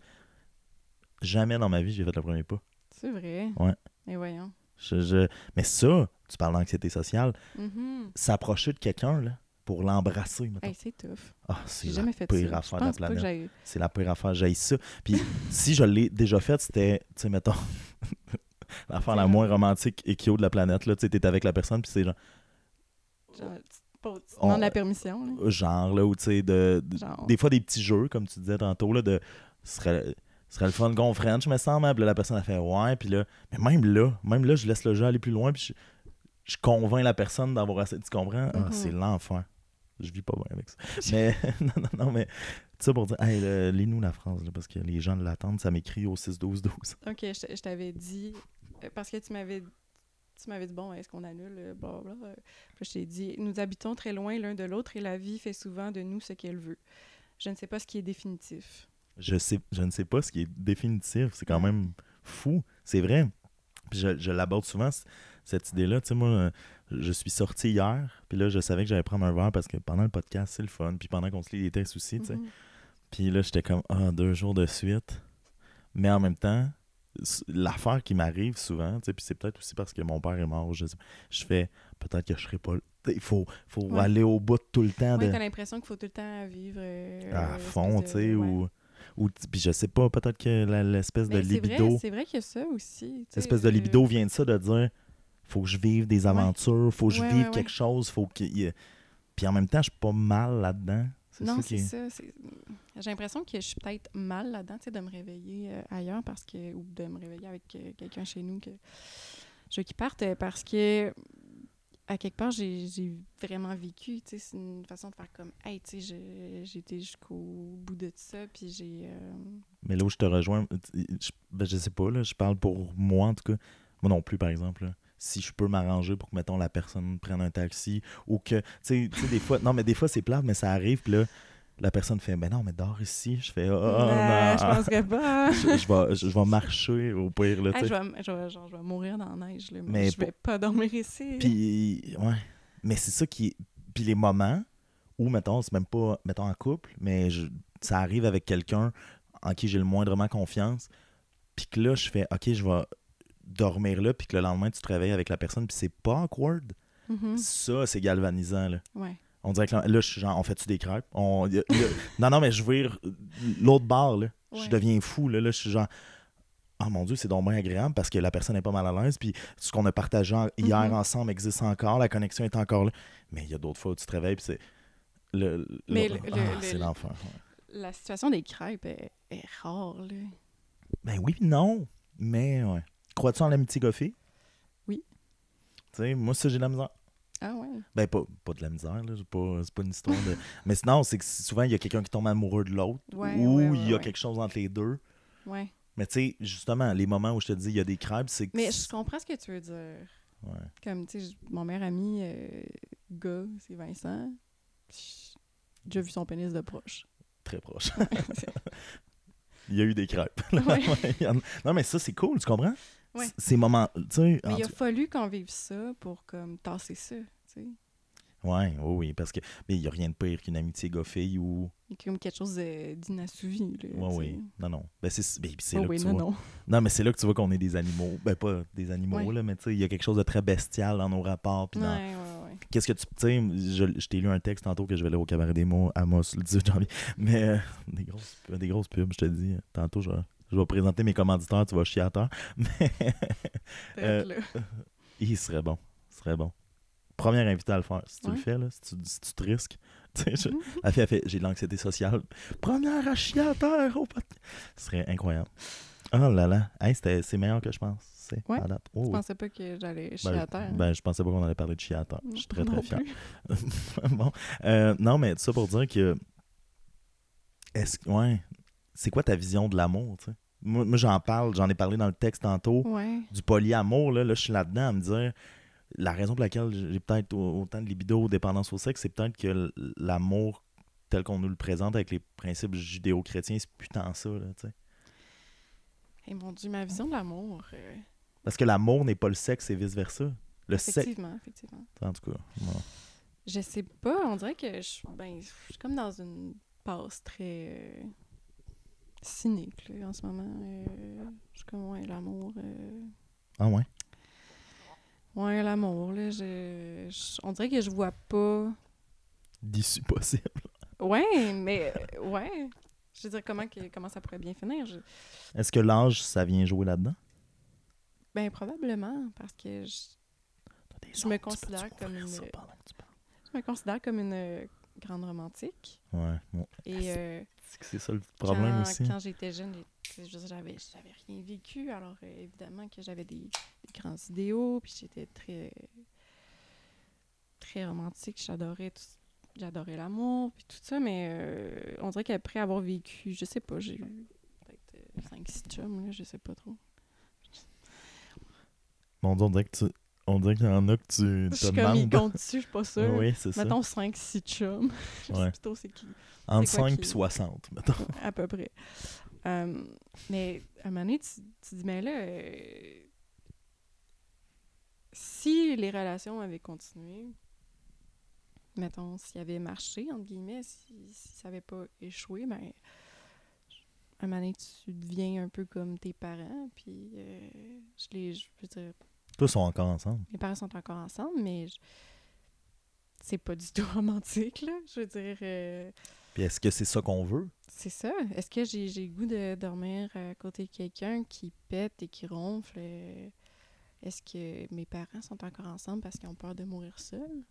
Speaker 1: Jamais dans ma vie, j'ai fait le premier pas.
Speaker 2: C'est vrai.
Speaker 1: Ouais.
Speaker 2: Mais voyons.
Speaker 1: Je- je- Mais ça, tu parles d'anxiété sociale,
Speaker 2: Mhm.
Speaker 1: s'approcher de quelqu'un là, pour l'embrasser.
Speaker 2: Hey, c'est tough.
Speaker 1: Ah, c'est la
Speaker 2: jamais fait
Speaker 1: pire
Speaker 2: ça.
Speaker 1: affaire
Speaker 2: Je
Speaker 1: de la planète. C'est la pire affaire, j'ai ça. Puis si je l'ai déjà fait, c'était, tu sais, mettons, l'affaire la moins romantique et cute de la planète. Là, tu sais, avec la personne, puis c'est genre,
Speaker 2: Genre, tu, demandes la permission. là.
Speaker 1: genre là, ou tu sais, de, de-
Speaker 2: Genre.
Speaker 1: des fois des petits jeux, comme tu disais tantôt, là, de, ce serait, ce serait le fun qu'on French, me semble. hein. Puis là, la personne a fait ouais, puis là, mais même là, même là, je laisse le jeu aller plus loin, puis je, je convainc la personne d'avoir assez. Tu comprends? Ah,
Speaker 2: Mhm.
Speaker 1: c'est l'enfer. Je vis pas bien avec ça. Mais, non, non, non, mais, ça pour dire, hey, lis-nous la phrase, là, parce que les gens l'attendent, ça m'écrit au 6-12-12.
Speaker 2: Ok, je t'avais dit. Euh, Parce que tu m'avais tu m'avais dit, bon, est-ce qu'on annule, euh, blablabla. Euh, Puis je t'ai dit, nous habitons très loin l'un de l'autre et la vie fait souvent de nous ce qu'elle veut. Je ne sais pas ce qui est définitif.
Speaker 1: Je, sais, je ne sais pas ce qui est définitif. C'est quand même fou. C'est vrai. Puis je, je l'aborde souvent, cette idée-là. Tu sais, moi, je suis sorti hier, puis là, je savais que j'allais prendre un verre parce que pendant le podcast, c'est le fun. Puis pendant qu'on se lit les textes aussi, tu sais.
Speaker 2: Mhm.
Speaker 1: Puis là, j'étais comme, ah, deux jours de suite. Mais en même temps, l'affaire qui m'arrive souvent, tu sais, puis c'est peut-être aussi parce que mon père est mort, je, je fais, peut-être que je serai pas. Il faut, faut
Speaker 2: Ouais.
Speaker 1: aller au bout de tout le temps.
Speaker 2: Ouais,
Speaker 1: de...
Speaker 2: t'as l'impression qu'il faut tout le temps vivre. euh,
Speaker 1: à fond, tu sais,
Speaker 2: ouais.
Speaker 1: ou, ou puis je sais pas, peut-être que l'espèce de
Speaker 2: c'est
Speaker 1: libido,
Speaker 2: vrai, c'est vrai qu'il y a ça aussi.
Speaker 1: l'espèce de
Speaker 2: euh,
Speaker 1: libido vient de ça, de dire, faut que je vive des aventures, faut que je
Speaker 2: Ouais,
Speaker 1: vive
Speaker 2: ouais,
Speaker 1: quelque
Speaker 2: ouais.
Speaker 1: chose, faut ait- Puis en même temps, je suis pas mal là-dedans. C'est
Speaker 2: Non,
Speaker 1: ça qui
Speaker 2: c'est
Speaker 1: est-
Speaker 2: ça. J'ai l'impression que je suis peut-être mal là-dedans, tu sais, de me réveiller euh, ailleurs parce que ou de me réveiller avec euh, quelqu'un chez nous que je veux qu'il parte euh, parce que à quelque part j'ai vraiment vécu, tu sais, c'est une façon de faire comme hey, tu sais, été jusqu'au bout de ça puis j'ai euh,
Speaker 1: Mais là où je te rejoins, je, ben, je sais pas, là, je parle pour moi en tout cas. Moi non plus, par exemple. là. Si je peux m'arranger pour que, mettons, la personne prenne un taxi ou que, tu sais- des fois, non, mais des fois c'est plate, mais ça arrive, puis là, la personne fait, ben non, mais dors ici. Je fais,
Speaker 2: Nah,
Speaker 1: non.
Speaker 2: je penserais pas.
Speaker 1: je, je vais, je, je vais marcher au pire, là,
Speaker 2: Hey, je, vais, genre, je vais mourir dans la neige, là, mais,
Speaker 1: Mais
Speaker 2: je vais pas dormir ici.
Speaker 1: Puis, ouais. Mais c'est ça qui est. Puis les moments où, mettons, c'est même pas, mettons, en couple, mais ça arrive avec quelqu'un en qui j'ai le moindrement confiance. Puis que là, je fais, OK, je vais dormir là, puis que le lendemain, tu te réveilles avec la personne, puis c'est pas awkward?
Speaker 2: Mhm.
Speaker 1: Ça, c'est galvanisant, là.
Speaker 2: Ouais.
Speaker 1: On dirait que là, là, je suis genre, on fait-tu des crêpes? On, y a- y a- non, non, mais je veux dire, l'autre bar, là. Je deviens fou, là. Là, je suis genre, oh mon Dieu, c'est donc bien agréable parce que la personne n'est pas mal à l'aise. Puis ce qu'on a partagé hier
Speaker 2: Mhm.
Speaker 1: ensemble existe encore, la connexion est encore là. Mais il y a d'autres fois où tu te réveilles, puis c'est. Le,
Speaker 2: Mais
Speaker 1: le- ah,
Speaker 2: le-
Speaker 1: c'est
Speaker 2: le-
Speaker 1: l'enfer. ouais.
Speaker 2: La situation des crêpes est, est rare, là.
Speaker 1: Ben oui, non. Mais, ouais. Crois-tu en l'amitié goffée?
Speaker 2: Oui.
Speaker 1: Tu sais, moi, ça, j'ai de la misère.
Speaker 2: Ah ouais.
Speaker 1: Ben, pas, pas de la misère, là. C'est pas, pas une histoire de. Mais sinon, c'est que souvent, il y a quelqu'un qui tombe amoureux de l'autre.
Speaker 2: Ouais,
Speaker 1: ou
Speaker 2: ouais,
Speaker 1: il y a quelque chose entre les deux.
Speaker 2: Ouais.
Speaker 1: Mais tu sais, justement, les moments où je te dis il y a des crêpes, c'est que.
Speaker 2: Mais je comprends ce que tu veux dire.
Speaker 1: Ouais.
Speaker 2: Comme, tu sais, mon meilleur ami, euh, gars, c'est Vincent. J'ai déjà vu son pénis de proche.
Speaker 1: Très proche. Il y a eu des crêpes.
Speaker 2: Ouais.
Speaker 1: Non, mais ça, c'est cool, tu comprends?
Speaker 2: Ouais.
Speaker 1: Ces moments.
Speaker 2: Mais il a fallu qu'on vive ça pour, comme, tasser ça, tu sais.
Speaker 1: Ouais, oui, oui, parce que. Mais il n'y a rien de pire qu'une amitié gars-fille ou.
Speaker 2: Comme quelque chose d'inassouvi, sais.
Speaker 1: oui. Non, non. Ben, c'est ben,
Speaker 2: Oh
Speaker 1: là
Speaker 2: oui,
Speaker 1: que tu
Speaker 2: non,
Speaker 1: vois.
Speaker 2: non.
Speaker 1: Non, mais c'est là que tu vois qu'on est des animaux. Ben, pas des animaux,
Speaker 2: Ouais.
Speaker 1: là, mais tu sais, il y a quelque chose de très bestial dans nos rapports. Puis
Speaker 2: Ouais,
Speaker 1: dans-
Speaker 2: ouais.
Speaker 1: Qu'est-ce que tu. Tu sais, je, je t'ai lu un texte tantôt que je vais lire au Cabaret des mots, Amos, le 18 janvier. Mais euh, des, grosses, des grosses pubs, je te dis. Tantôt, je, je vais présenter mes commanditaires, tu vas chier à terre. Mais Euh, il serait bon. Il serait bon. Première invité à le faire. Si tu le fais, là, si tu, si tu te risques. Tu sais, je-
Speaker 2: Mhm.
Speaker 1: elle fait, elle fait, j'ai de l'anxiété sociale. Première à chier à terre au podcast. Ce serait incroyable. Oh là là. Hey, c'était- c'est meilleur que je pense.
Speaker 2: Ouais.
Speaker 1: à date. Oh,
Speaker 2: Je pensais pas que j'allais chier
Speaker 1: Ben,
Speaker 2: à terre?
Speaker 1: ben, je pensais pas qu'on allait parler de chier à terre. Je suis très, très
Speaker 2: Non
Speaker 1: fier. bon. Euh, non, mais tout ça pour dire que. Est-ce que. Ouais. C'est quoi ta vision de l'amour, tu sais? Moi, moi, j'en parle, j'en ai parlé dans le texte tantôt.
Speaker 2: Ouais.
Speaker 1: Du polyamour, là, là je suis là-dedans à me dire. La raison pour laquelle j'ai peut-être au- autant de libido, dépendance au sexe, c'est peut-être que l'amour tel qu'on nous le présente avec les principes judéo-chrétiens, c'est plus tant ça, là, tu sais.
Speaker 2: Et mon Dieu, ma vision de l'amour. euh,
Speaker 1: Parce que l'amour n'est pas le sexe et vice-versa. Le sexe.
Speaker 2: effectivement, effectivement.
Speaker 1: En tout cas. bon.
Speaker 2: Je sais pas, on dirait que je, ben, je suis comme dans une passe très euh, cynique là, en ce moment. Euh, je suis comme, ouais, l'amour. euh,
Speaker 1: Ah ouais?
Speaker 2: ouais, l'amour, là. Je, je- on dirait que je vois pas.
Speaker 1: D'issue possible.
Speaker 2: Ouais, mais. euh, ouais. Je veux dire, comment, que, comment ça pourrait bien finir? Je-
Speaker 1: Est-ce que l'âge, ça vient jouer là-dedans?
Speaker 2: ben, probablement, parce que je, Je me considère comme une- je me considère comme une grande romantique.
Speaker 1: Ouais, bon.
Speaker 2: Et. euh,
Speaker 1: C'est que c'est ça le problème
Speaker 2: quand,
Speaker 1: aussi.
Speaker 2: Quand j'étais jeune, j'avais, j'avais rien vécu. Alors, euh, évidemment, que j'avais des, des grands idéaux, puis j'étais très, très romantique. J'adorais tout- J'adorais l'amour, puis tout ça, mais euh, on dirait qu'après avoir vécu, je sais pas, j'ai eu peut-être 5-6 chums, là, je sais pas trop.
Speaker 1: Bon, on dirait que tu. On dirait qu'il y en a que tu
Speaker 2: Je
Speaker 1: te demandes.
Speaker 2: compte dessus, je suis pas sûre.
Speaker 1: Oui, c'est ça.
Speaker 2: Mettons 5-6 chums. je sais
Speaker 1: Ouais.
Speaker 2: plutôt c'est qui.
Speaker 1: Entre
Speaker 2: c'est quoi
Speaker 1: 5
Speaker 2: qui-
Speaker 1: et 60, mettons.
Speaker 2: à peu près. Euh, mais à un moment donné, tu, tu dis, mais là, euh, si les relations avaient continué, mettons, s'il avait marché, entre guillemets, si, si ça n'avait pas échoué, ben, à un moment donné, tu deviens un peu comme tes parents, puis euh, je les, je veux dire,
Speaker 1: Tous sont encore ensemble.
Speaker 2: mes parents sont encore ensemble, mais je- c'est pas du tout romantique, là. Je veux dire, euh,
Speaker 1: Puis est-ce que c'est ça qu'on veut?
Speaker 2: c'est ça. Est-ce que j'ai j'ai le goût de dormir à côté de quelqu'un qui pète et qui ronfle? euh, Est-ce que mes parents sont encore ensemble parce qu'ils ont peur de mourir seuls?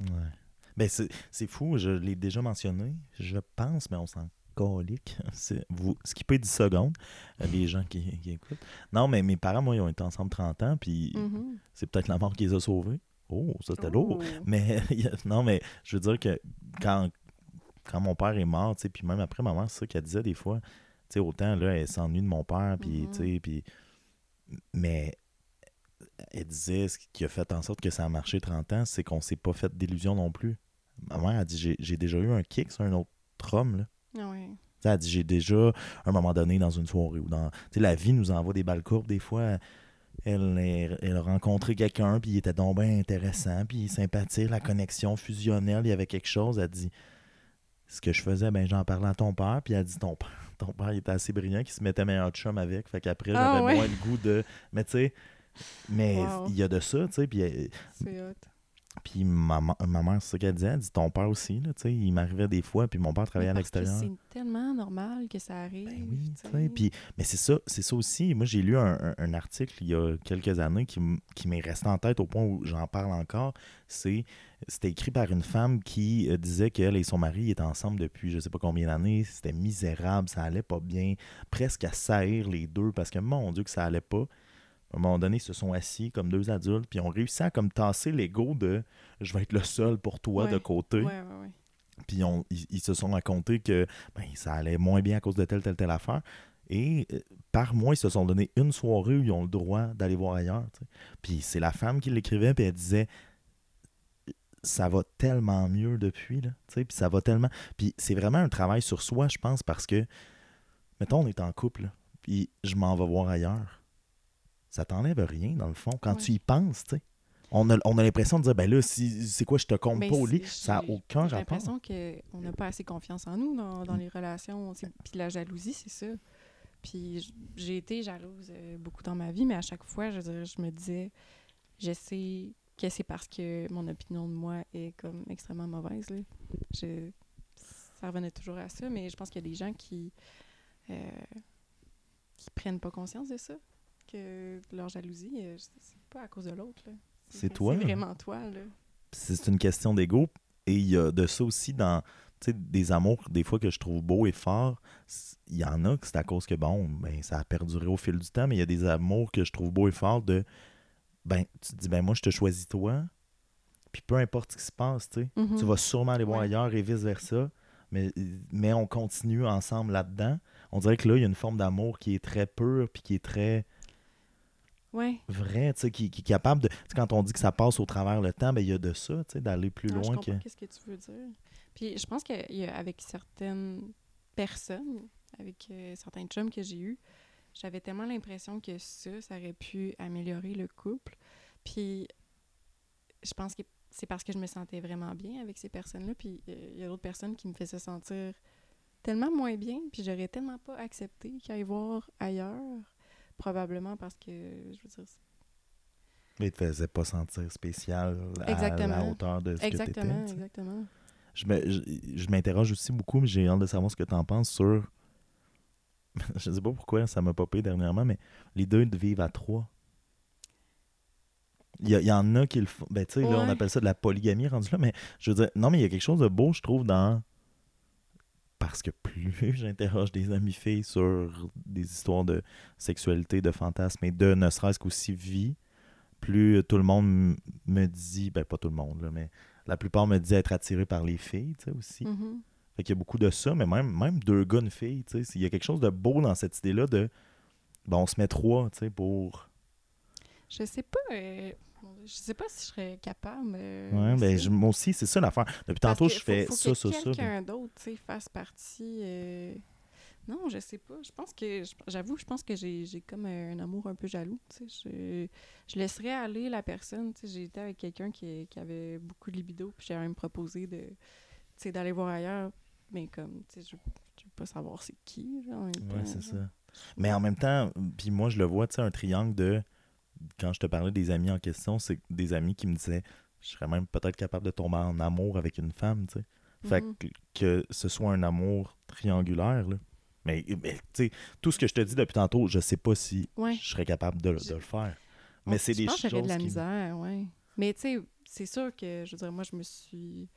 Speaker 1: Ouais. Ben, c'est c'est fou, je l'ai déjà mentionné, je pense, mais on s'en colique. C'est vous skipper 10 secondes, euh, les gens qui, qui écoutent. Non, mais mes parents, moi, ils ont été ensemble 30 ans, puis
Speaker 2: Mhm.
Speaker 1: c'est peut-être la mort qui les a sauvés. Oh, ça c'était lourd.
Speaker 2: Oh.
Speaker 1: Mais non, mais je veux dire que quand, quand mon père est mort, puis même après ma mère, c'est ça qu'elle disait des fois. Autant là, elle s'ennuie de mon père, puis
Speaker 2: Mhm.
Speaker 1: tu sais, puis. Mais elle disait ce qui a fait en sorte que ça a marché 30 ans, c'est qu'on s'est pas fait d'illusions non plus. Ma mère a dit j'ai- j'ai déjà eu un kick sur un autre homme, là.
Speaker 2: Ah
Speaker 1: Elle a dit j'ai déjà, à un moment donné, dans une soirée ou dans. Tu sais, la vie nous envoie des balles courbes des fois. Elle, elle, elle a rencontré quelqu'un, puis il était donc bien intéressant, puis sympathique, la connexion fusionnelle, il y avait quelque chose. Elle a dit Ce que je faisais, ben j'en parlais à ton père, puis elle a dit Ton père, ton père il était assez brillant qu'il se mettait meilleur chum avec. Fait qu'après,
Speaker 2: Ah,
Speaker 1: j'avais
Speaker 2: ouais.
Speaker 1: moins le goût de. Mais tu sais, mais
Speaker 2: Wow.
Speaker 1: il y a de ça, tu sais, puis elle-
Speaker 2: C'est hot.
Speaker 1: Puis ma, mère, c'est ça qu'elle disait. Elle dit ton père aussi, là, tu sais, il m'arrivait des fois, puis mon père travaillait à l'extérieur.
Speaker 2: C'est tellement normal que ça arrive.
Speaker 1: Ben oui. Puis, mais c'est ça, c'est ça aussi. Moi, j'ai lu un, un- un article il y a quelques années qui, qui m'est resté en tête au point où j'en parle encore. C'est c'était écrit par une femme qui euh, disait qu'elle et son mari étaient ensemble depuis je sais pas combien d'années. C'était misérable, ça allait pas bien, presque à saillir les deux parce que mon Dieu que ça allait pas. À un moment donné, ils se sont assis comme deux adultes, puis ils ont réussi à comme tasser l'ego de je vais être le seul pour toi
Speaker 2: Ouais.
Speaker 1: de côté.
Speaker 2: Ouais, ouais, ouais.
Speaker 1: Puis on- ils, ils se sont racontés que ben, ça allait moins bien à cause de telle, telle, telle affaire. Et euh, par mois, ils se sont donné une soirée où ils ont le droit d'aller voir ailleurs. Puis c'est la femme qui l'écrivait, puis elle disait ça va tellement mieux depuis, là. Puis ça va tellement. Puis c'est vraiment un travail sur soi, je pense, parce que, mettons, on est en couple, puis je m'en vais voir ailleurs. Ça t'enlève rien, dans le fond, quand
Speaker 2: Ouais.
Speaker 1: tu y penses, tu sais. On a, on a l'impression de dire, ben là, si, c'est quoi, je te compte
Speaker 2: Ben,
Speaker 1: pas au lit? Ça n'a
Speaker 2: j'ai-
Speaker 1: aucun
Speaker 2: J'ai
Speaker 1: rapport.
Speaker 2: l'impression qu'on n'a pas assez confiance en nous dans, dans les relations. Puis la jalousie, c'est ça. Puis j'ai été jalouse euh, beaucoup dans ma vie, mais à chaque fois, je, dire, je me disais, je sais que c'est parce que mon opinion de moi est comme extrêmement mauvaise. Là. Je, ça revenait toujours à ça, mais je pense qu'il y a des gens qui euh, qui prennent pas conscience de ça, que leur jalousie, euh, c'est pas à cause de l'autre.
Speaker 1: C'est toi.
Speaker 2: C'est vraiment toi. Là.
Speaker 1: c'est une question d'ego. Et il y a de ça aussi dans des amours, des fois que je trouve beaux et forts. Il y en a que c'est à cause que, bon, ben, ça a perduré au fil du temps, mais il y a des amours que je trouve beaux et forts de, ben, tu te dis, ben, moi, je te choisis toi, puis peu importe ce qui se passe, tu
Speaker 2: Mhm.
Speaker 1: tu vas sûrement aller voir
Speaker 2: Ouais.
Speaker 1: ailleurs et vice-versa, mais, mais on continue ensemble là-dedans. On dirait que là, il y a une forme d'amour qui est très pure, puis qui est très
Speaker 2: Ouais.
Speaker 1: vrai, tu sais, qui, qui est capable de... tu sais, quand on dit que ça passe au travers le temps, ben, il y a de ça, tu sais, d'aller plus
Speaker 2: Non, je
Speaker 1: loin que...
Speaker 2: qu'est-ce que tu veux dire. Puis je pense qu'avec certaines personnes, avec euh, certains chums que j'ai eus, j'avais tellement l'impression que ça, ça aurait pu améliorer le couple. Puis je pense que c'est parce que je me sentais vraiment bien avec ces personnes-là. Puis euh, il y a d'autres personnes qui me faisaient sentir tellement moins bien. Puis j'aurais tellement pas accepté qu'ils aillent voir ailleurs. Probablement parce que, je veux dire,
Speaker 1: Mais il te faisait pas sentir spécial à la
Speaker 2: Exactement.
Speaker 1: hauteur de ce
Speaker 2: exactement,
Speaker 1: que tu
Speaker 2: exactement.
Speaker 1: Je me- je m'interroge aussi beaucoup, mais j'ai hâte de savoir ce que tu en penses sur. je sais pas pourquoi ça m'a popé dernièrement, mais l'idée de vivre à trois. Il y, a- il y en a qui le font. Ben, tu sais, là, on appelle ça de la polygamie rendu là, mais je veux dire, non, mais il y a quelque chose de beau, je trouve, dans. Parce que plus j'interroge des amis filles sur des histoires de sexualité, de fantasmes et de ne serait-ce qu'aussi vie, plus tout le monde me dit, ben pas tout le monde, là, mais la plupart me disent être attiré par les filles, tu sais, aussi.
Speaker 2: Mhm.
Speaker 1: Fait qu'il y a beaucoup de ça, mais même, même deux gars, une fille, tu sais, il y a quelque chose de beau dans cette idée-là de, ben, on se met trois, tu sais, pour...
Speaker 2: Je sais pas. euh, je sais pas si je serais capable.
Speaker 1: Ouais, ben, je- moi aussi, c'est ça l'affaire. Depuis
Speaker 2: Parce
Speaker 1: tantôt, je
Speaker 2: faut-
Speaker 1: fais
Speaker 2: faut
Speaker 1: ça,
Speaker 2: que
Speaker 1: ça, ça. ben.
Speaker 2: quelqu'un d'autre, tu sais, fasse partie. euh, Non, je sais pas. Je pense que. J'avoue, je pense que j'ai comme un amour un peu jaloux. Je, je laisserais aller la personne. J'ai été avec quelqu'un qui, qui avait beaucoup de libido, puis j'ai même proposé de, d'aller voir ailleurs. Mais comme, je, je veux pas savoir c'est qui. Temps,
Speaker 1: c'est ça. Mais en même temps, puis moi, je le vois, tu sais, un triangle de... Quand je te parlais des amis en question, c'est des amis qui me disaient, je serais même peut-être capable de tomber en amour avec une femme, tu sais. Fait
Speaker 2: Mhm.
Speaker 1: que, que ce soit un amour triangulaire, là. Mais, mais, tu sais, tout ce que je te dis depuis tantôt, je sais pas si
Speaker 2: Ouais.
Speaker 1: je serais capable de, de le faire. Mais
Speaker 2: Ouais,
Speaker 1: c'est
Speaker 2: je
Speaker 1: des
Speaker 2: pense que
Speaker 1: choses
Speaker 2: j'aurais de la
Speaker 1: qui-
Speaker 2: misère, ouais. Mais tu sais, c'est sûr que, je veux dire, moi, je me suis...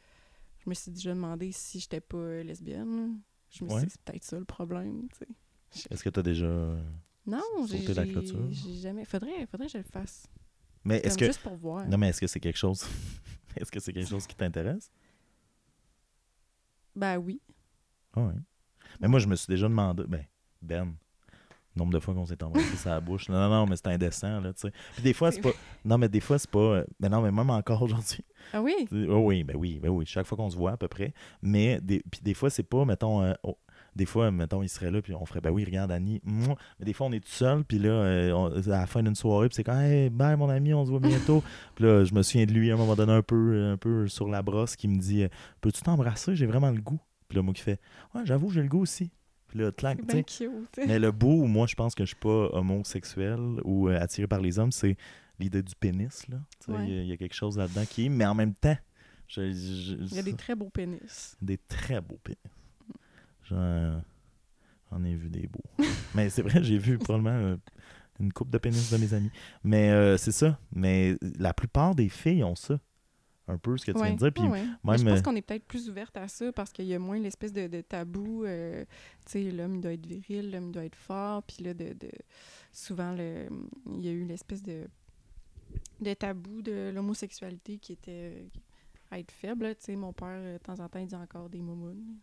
Speaker 2: Je me suis déjà demandé si j'étais pas euh, lesbienne. Je me suis
Speaker 1: Ouais.
Speaker 2: dit que c'est peut-être ça le problème, tu sais.
Speaker 1: Est-ce que tu as déjà...
Speaker 2: Non, j'ai
Speaker 1: Sauter la
Speaker 2: j'ai-
Speaker 1: clôture.
Speaker 2: j'ai jamais... Faudrait, faudrait que je le fasse.
Speaker 1: Mais est-ce que...
Speaker 2: Juste pour voir.
Speaker 1: Non, mais est-ce que c'est quelque chose... est-ce que c'est quelque chose qui t'intéresse?
Speaker 2: Ben oui.
Speaker 1: Ah ouais. Mais moi, je me suis déjà demandé... Ben, Ben, nombre de fois qu'on s'est embrassé sur la bouche. Non, non, non, mais c'est indécent, là, tu sais. Puis des fois, c'est pas... Non, mais des fois, c'est pas... euh, Mais non, mais même encore aujourd'hui,
Speaker 2: Ah oui?
Speaker 1: Oh oui, ben oui, ben oui, chaque fois qu'on se voit à peu près. Mais des, puis des fois, c'est pas, mettons, euh, oh, des fois, mettons, il serait là, puis on ferait, ben oui, regarde, Annie, mouah. mais des fois, on est tout seul, puis là, euh, on- à la fin d'une soirée, puis c'est comme, hey, bye, mon ami, on se voit bientôt. puis là, je me souviens de lui à un moment donné, un peu, un peu sur la brosse, qui me dit, euh, peux-tu t'embrasser, j'ai vraiment le goût. Puis là, moi qui fais, ouais, j'avoue, j'ai le goût aussi. Puis là, clac, mais le bout où moi, je pense que je suis pas homosexuel ou euh, attiré par les hommes, c'est l'idée du pénis. là. Il
Speaker 2: Ouais.
Speaker 1: y y, a quelque chose là-dedans qui est. Mais en même temps, je- je-
Speaker 2: Il y a des très beaux pénis.
Speaker 1: des très beaux pénis. J'en, j'en ai vu des beaux. mais c'est vrai, j'ai vu probablement euh, une coupe de pénis de mes amis. Mais euh, c'est ça. Mais la plupart des filles ont ça. Un peu ce que tu viens de dire. Puis
Speaker 2: ouais, ouais. Mais je
Speaker 1: même,
Speaker 2: pense qu'on est peut-être plus ouverte à ça parce qu'il y a moins l'espèce de, de tabou. euh, tu sais, l'homme doit être viril, l'homme doit être fort. Puis là, de, de- souvent, le, il y a eu l'espèce de, de tabou de l'homosexualité qui était à être faible. Tu sais, mon père, de temps en temps, il dit encore des moumounes.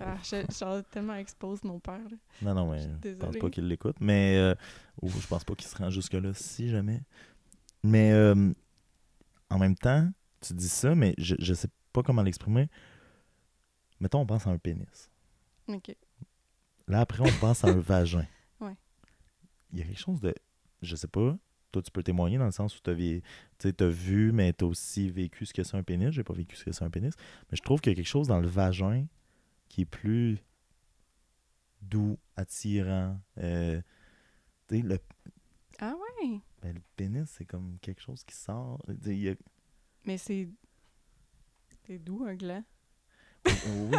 Speaker 2: Ah, je, je tellement expose mon père. là.
Speaker 1: Non, non, mais
Speaker 2: Je
Speaker 1: pense pas qu'il l'écoute. Mais euh, ou je pense pas qu'il se rend jusque-là, si jamais. Mais euh, en même temps, tu dis ça, mais je, je sais pas comment l'exprimer. Mettons, on pense à un pénis.
Speaker 2: OK.
Speaker 1: Là, après, on pense à un vagin.
Speaker 2: Ouais.
Speaker 1: Il y a quelque chose de. Je sais pas. Toi, tu peux témoigner dans le sens où tu as, vu, mais tu as aussi vécu ce que c'est un pénis. J'ai pas vécu ce que c'est un pénis. Mais je trouve qu'il y a quelque chose dans le vagin qui est plus doux, attirant. Euh, tu sais, le,
Speaker 2: Ah ouais?
Speaker 1: ben, le pénis, c'est comme quelque chose qui sort. Y a-
Speaker 2: Mais c'est. C'est doux, un gland.
Speaker 1: oui,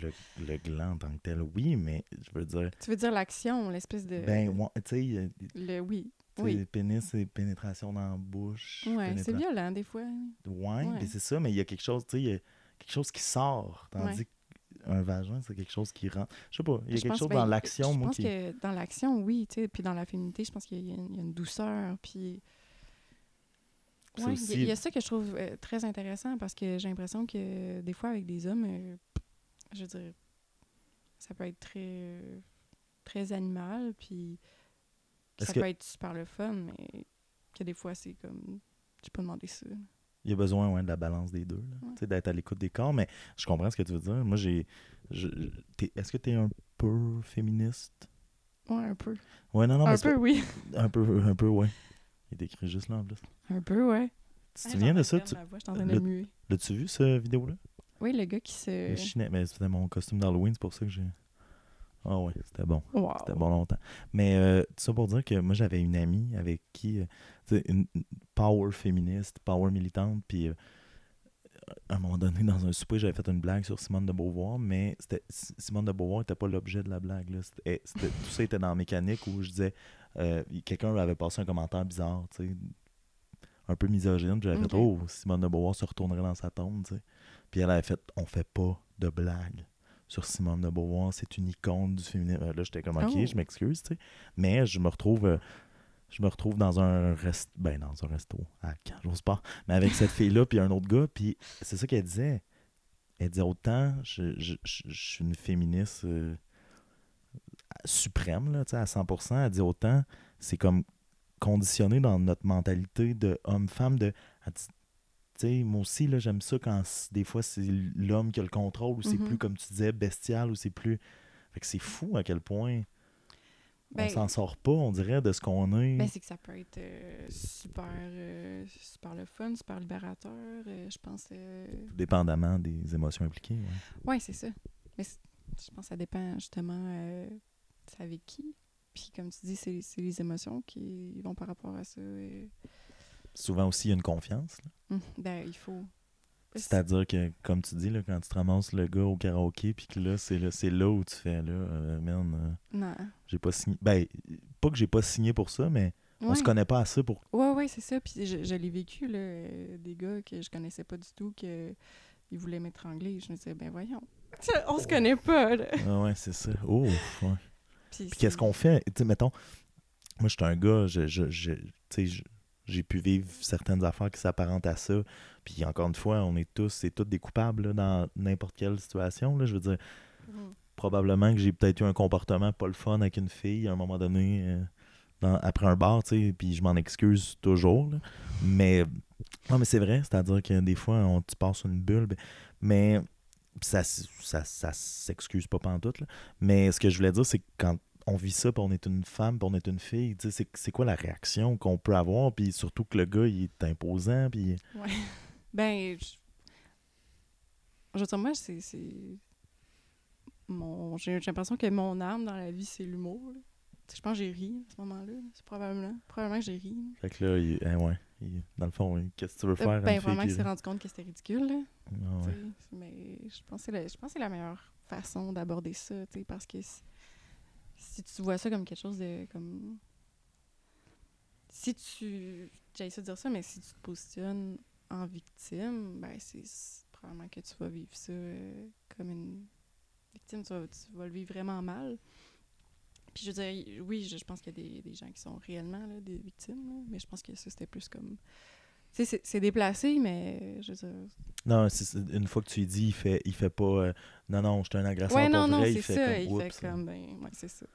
Speaker 1: le, le gland en tant que tel, oui, mais je veux dire.
Speaker 2: Tu veux dire l'action, l'espèce de.
Speaker 1: Ben, ouais, tu sais, a-
Speaker 2: Le oui. Oui.
Speaker 1: pénis, c'est pénétration dans la bouche.
Speaker 2: Ouais, c'est
Speaker 1: pénétra-
Speaker 2: violent des fois.
Speaker 1: Ouais,
Speaker 2: Ouais.
Speaker 1: mais c'est ça, mais il y a quelque chose, tu sais, quelque chose qui sort. Tandis qu'un vagin, c'est quelque chose qui rentre. Je sais pas, il y a
Speaker 2: Je
Speaker 1: quelque
Speaker 2: pense-
Speaker 1: chose
Speaker 2: ben,
Speaker 1: dans l'action,
Speaker 2: Je
Speaker 1: moi,
Speaker 2: pense
Speaker 1: qui.
Speaker 2: que dans l'action, oui, tu sais, puis dans la féminité, je pense qu'il y, a une- il y a une douceur, puis... Ouais, il y a- y, ça que je trouve euh, très intéressant, parce que j'ai l'impression que des fois, avec des hommes, euh, je veux dire, ça peut être très, euh, très animal, puis ça
Speaker 1: que-
Speaker 2: peut être super le fun, mais que des fois, c'est comme... J'ai pas demandé ça.
Speaker 1: Il y a besoin ouais, de la balance des deux, là.
Speaker 2: Ouais.
Speaker 1: Tu sais, d'être à l'écoute des corps, mais je comprends ce que tu veux dire. Moi, j'ai. Est-ce que tu es un peu féministe?
Speaker 2: Ouais, un peu.
Speaker 1: Ouais, non, non,
Speaker 2: un peu, oui.
Speaker 1: Un peu, un peu, ouais. Il est écrit juste là en plus.
Speaker 2: Un peu, ouais.
Speaker 1: Tu te souviens de ça? Tu... Le-. L'as-tu vu, cette vidéo-là?
Speaker 2: Oui, le gars qui
Speaker 1: Le
Speaker 2: se...
Speaker 1: chinet, mais c'était mon costume d'Halloween, c'est pour ça que j'ai. Ah ouais, c'était bon.
Speaker 2: Wow.
Speaker 1: C'était bon longtemps. Mais euh, tout ça pour dire que moi, j'avais une amie avec qui, euh, une power féministe, power militante, puis euh, à un moment donné, dans un souper, j'avais fait une blague sur Simone de Beauvoir, mais Simone de Beauvoir n'était pas l'objet de la blague. Là. C'était- tout ça était dans la mécanique où je disais, euh, quelqu'un avait passé un commentaire bizarre, tu sais, un peu misogyne, puis j'avais
Speaker 2: Ok.
Speaker 1: fait, oh, Simone de Beauvoir se retournerait dans sa tombe, tu sais. Puis elle avait fait, on fait pas de blague sur Simone de Beauvoir, c'est une icône du féminisme. Euh, Là, j'étais comme, ok,
Speaker 2: Oh.
Speaker 1: je m'excuse, tu sais. Mais je me retrouve, euh, je me retrouve dans un resto, ben dans un resto, à j'ose pas, mais avec cette fille-là, puis un autre gars, puis c'est ça qu'elle disait. Elle disait autant, je, je, je- je suis une féministe euh, suprême, là, tu sais, à 100%, elle dit autant, c'est comme conditionné dans notre mentalité de homme-femme, de, elle dit, moi aussi, là, j'aime ça quand des fois c'est l'homme qui a le contrôle, ou c'est
Speaker 2: Mhm.
Speaker 1: plus, comme tu disais, bestial, ou c'est plus... Fait que c'est fou à quel point
Speaker 2: Ben,
Speaker 1: on s'en sort pas, on dirait, de ce qu'on est.
Speaker 2: Ben, c'est que ça peut être euh, super, euh, super le fun, super libérateur. euh, je pense. euh,
Speaker 1: dépendamment des émotions impliquées. ouais.
Speaker 2: Ouais, c'est ça. Mais je pense que ça dépend justement avec qui. Puis comme tu dis, c'est c'est les émotions qui vont par rapport à ça. et-
Speaker 1: Souvent aussi, il y a une confiance. là.
Speaker 2: Hum, Ben, il faut.
Speaker 1: C'est-à-dire que, comme tu dis, là, quand tu te ramasses le gars au karaoké, puis que là, c'est là, là où tu fais, là, euh, man, euh,
Speaker 2: Non.
Speaker 1: j'ai pas signé. Ben, pas que j'ai pas signé pour ça, mais on se connaît pas assez pour.
Speaker 2: Ouais, ouais, c'est ça. Puis je, je l'ai vécu, là, euh, des gars que je connaissais pas du tout, que ils voulaient m'étrangler. Je me disais, ben voyons, on se connaît pas, là.
Speaker 1: Ah ouais, c'est ça. Oh, ouais.
Speaker 2: Puis,
Speaker 1: Puis qu'est-ce qu'on fait? Tu mettons, moi, je suis un gars, je, je, je- tu sais, je- j'ai pu vivre certaines affaires qui s'apparentent à ça. Puis encore une fois, on est tous, c'est tous des coupables là, dans n'importe quelle situation. Là, je veux dire,
Speaker 2: Mhm.
Speaker 1: probablement que j'ai peut-être eu un comportement pas le fun avec une fille à un moment donné euh, dans- après un bar, tu sais, puis je m'en excuse toujours. là. Mais non, mais c'est vrai, c'est-à-dire que des fois, on, tu passes une bulle, ben- mais ça, ça, ça s'excuse pas pantoute. Là. Mais ce que je voulais dire, c'est que quand on vit ça, puis on est une femme, puis on est une fille, c'est, c'est quoi la réaction qu'on peut avoir, puis surtout que le gars, il est imposant, puis...
Speaker 2: Ouais. Ben, je... je veux dire, moi, c'est. c'est- Mon... J'ai j'ai l'impression que mon âme dans la vie, c'est l'humour. là. Je pense que j'ai ri à ce moment-là. là. C'est probablement. Probablement que j'ai ri. là.
Speaker 1: Fait que là, il, hein, ouais, il- dans le fond, qu'est-ce que tu veux faire?
Speaker 2: Euh,
Speaker 1: une
Speaker 2: ben, vraiment
Speaker 1: qui-
Speaker 2: qu'il s'est rendu compte que c'était ridicule. Là,
Speaker 1: Ah ouais.
Speaker 2: Mais je pense que c'est la... je pense que c'est la meilleure façon d'aborder ça. Parce que si... si tu vois ça comme quelque chose de. comme Si tu. J'ai ça de dire ça, mais si tu te positionnes en victime, ben c'est probablement que tu vas vivre ça euh, comme une victime. Tu vas, tu vas le vivre vraiment mal. Puis je veux dire, oui, je, je pense qu'il y a des, des gens qui sont réellement là, des victimes, là, mais je pense que ça, c'était plus comme Tu sais, c'est- déplacé, mais je veux dire.
Speaker 1: Non, une fois que tu lui dis, il fait, il fait pas euh, non, non, je suis un agresseur
Speaker 2: Ouais,
Speaker 1: pour
Speaker 2: non, non,
Speaker 1: vrai,
Speaker 2: c'est
Speaker 1: il fait
Speaker 2: ça.
Speaker 1: comme
Speaker 2: il fait comme, ben, ouais, c'est ça.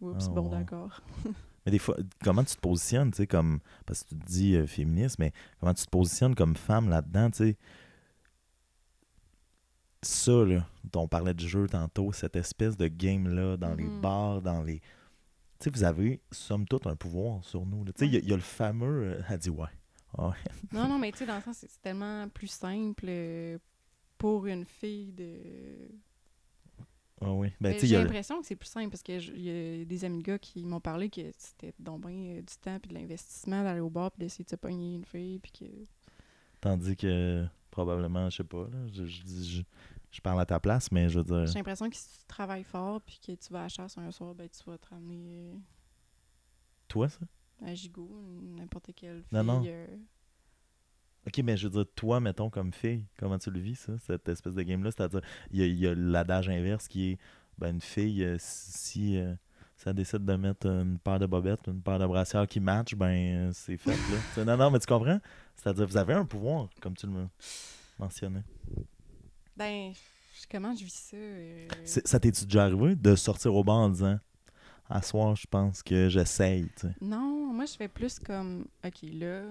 Speaker 2: Oups,
Speaker 1: Ah,
Speaker 2: bon,
Speaker 1: ouais.
Speaker 2: d'accord.
Speaker 1: Mais des fois, comment tu te positionnes, tu sais, comme. Parce que tu te dis euh, féministe, mais comment tu te positionnes comme femme là-dedans, tu sais? Ça, là, dont on parlait de jeu tantôt, cette espèce de game-là, dans les
Speaker 2: Mhm.
Speaker 1: bars, dans les. Tu sais, vous avez, somme toute, un pouvoir sur nous. Tu sais, il y a- il y, a le fameux. euh, elle dit ouais. Ah ouais.
Speaker 2: Non, non, mais tu sais, dans le sens, c'est c'est tellement plus simple euh, pour une fille de.
Speaker 1: Ah oui. Ben,
Speaker 2: J'ai
Speaker 1: a
Speaker 2: l'impression que c'est plus simple parce que je- il y a des amis de gars qui m'ont parlé que c'était donc bien euh, du temps puis de l'investissement d'aller au bar puis d'essayer de se pogner une fille puis que.
Speaker 1: Tandis que, probablement, je sais pas, là, je, je, je, je parle à ta place, mais je veux dire.
Speaker 2: J'ai l'impression que si tu travailles fort puis que tu vas à la chasse un soir, ben tu vas te ramener
Speaker 1: Toi, ça?
Speaker 2: euh, à gigot, n'importe quelle fille.
Speaker 1: Non, non.
Speaker 2: euh,
Speaker 1: Ok, mais je veux dire, toi, mettons, comme fille, comment tu le vis, ça, cette espèce de game-là? C'est-à-dire, il y a, il y a l'adage inverse qui est, ben, une fille, euh, si euh, ça décide de mettre une paire de bobettes, une paire de brassières qui match, ben, euh, c'est fait, là. Non, non, mais tu comprends? C'est-à-dire, vous avez un pouvoir, comme tu le mentionnais.
Speaker 2: Ben, je- comment je vis ça? euh,
Speaker 1: Ça t'es-tu déjà arrivé de sortir au bar en disant, à soir, je pense que j'essaye, tu sais?
Speaker 2: Non, moi, je fais plus comme, OK, là,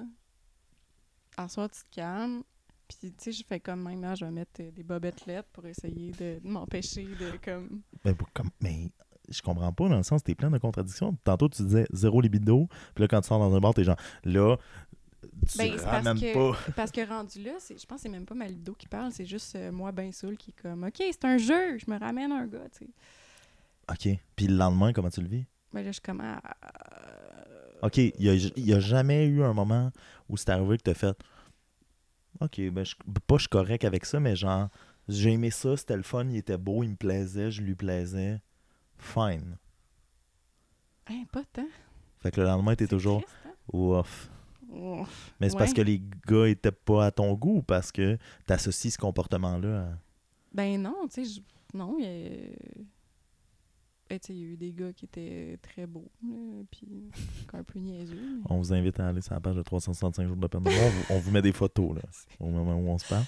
Speaker 2: à soir, tu te calmes. Puis, tu sais, je fais comme même, là, je vais mettre euh, des bobettes lettres pour essayer de, de m'empêcher de, comme...
Speaker 1: Ben, comme, mais je comprends pas, dans le sens, t'es plein de contradictions. Tantôt, tu disais zéro libido, puis là, quand tu sors dans un bar, t'es genre, là, tu
Speaker 2: Ben, parce que-
Speaker 1: pas.
Speaker 2: Parce que rendu là, je pense que c'est même pas ma libido qui parle, c'est juste euh, moi, ben saoul, qui est comme, OK, c'est un jeu, je me ramène un gars, tu sais.
Speaker 1: OK. Puis le lendemain, comment tu le vis?
Speaker 2: Ben là, je suis comme, ah,
Speaker 1: OK, il y a, jamais eu un moment où c'est arrivé que t'as fait OK, ben, je, pas je suis correct avec ça, mais genre, j'ai aimé ça, c'était le fun, il était beau, il me plaisait, je lui plaisais. Fine.
Speaker 2: hein, pas tant.
Speaker 1: Fait que le lendemain, t'es toujours
Speaker 2: triste, hein?
Speaker 1: ouf.
Speaker 2: Ouf.
Speaker 1: Mais c'est parce que les gars étaient pas à ton goût ou parce que t'associes ce comportement-là à.
Speaker 2: Ben non, tu sais, non, il y a... Tu sais, il y a eu des gars qui étaient très beaux, là, puis un peu niaiseux. mais-
Speaker 1: On vous invite à aller sur la page de 365 jours de peine de mort. On vous, met des photos là, au moment où on se parle.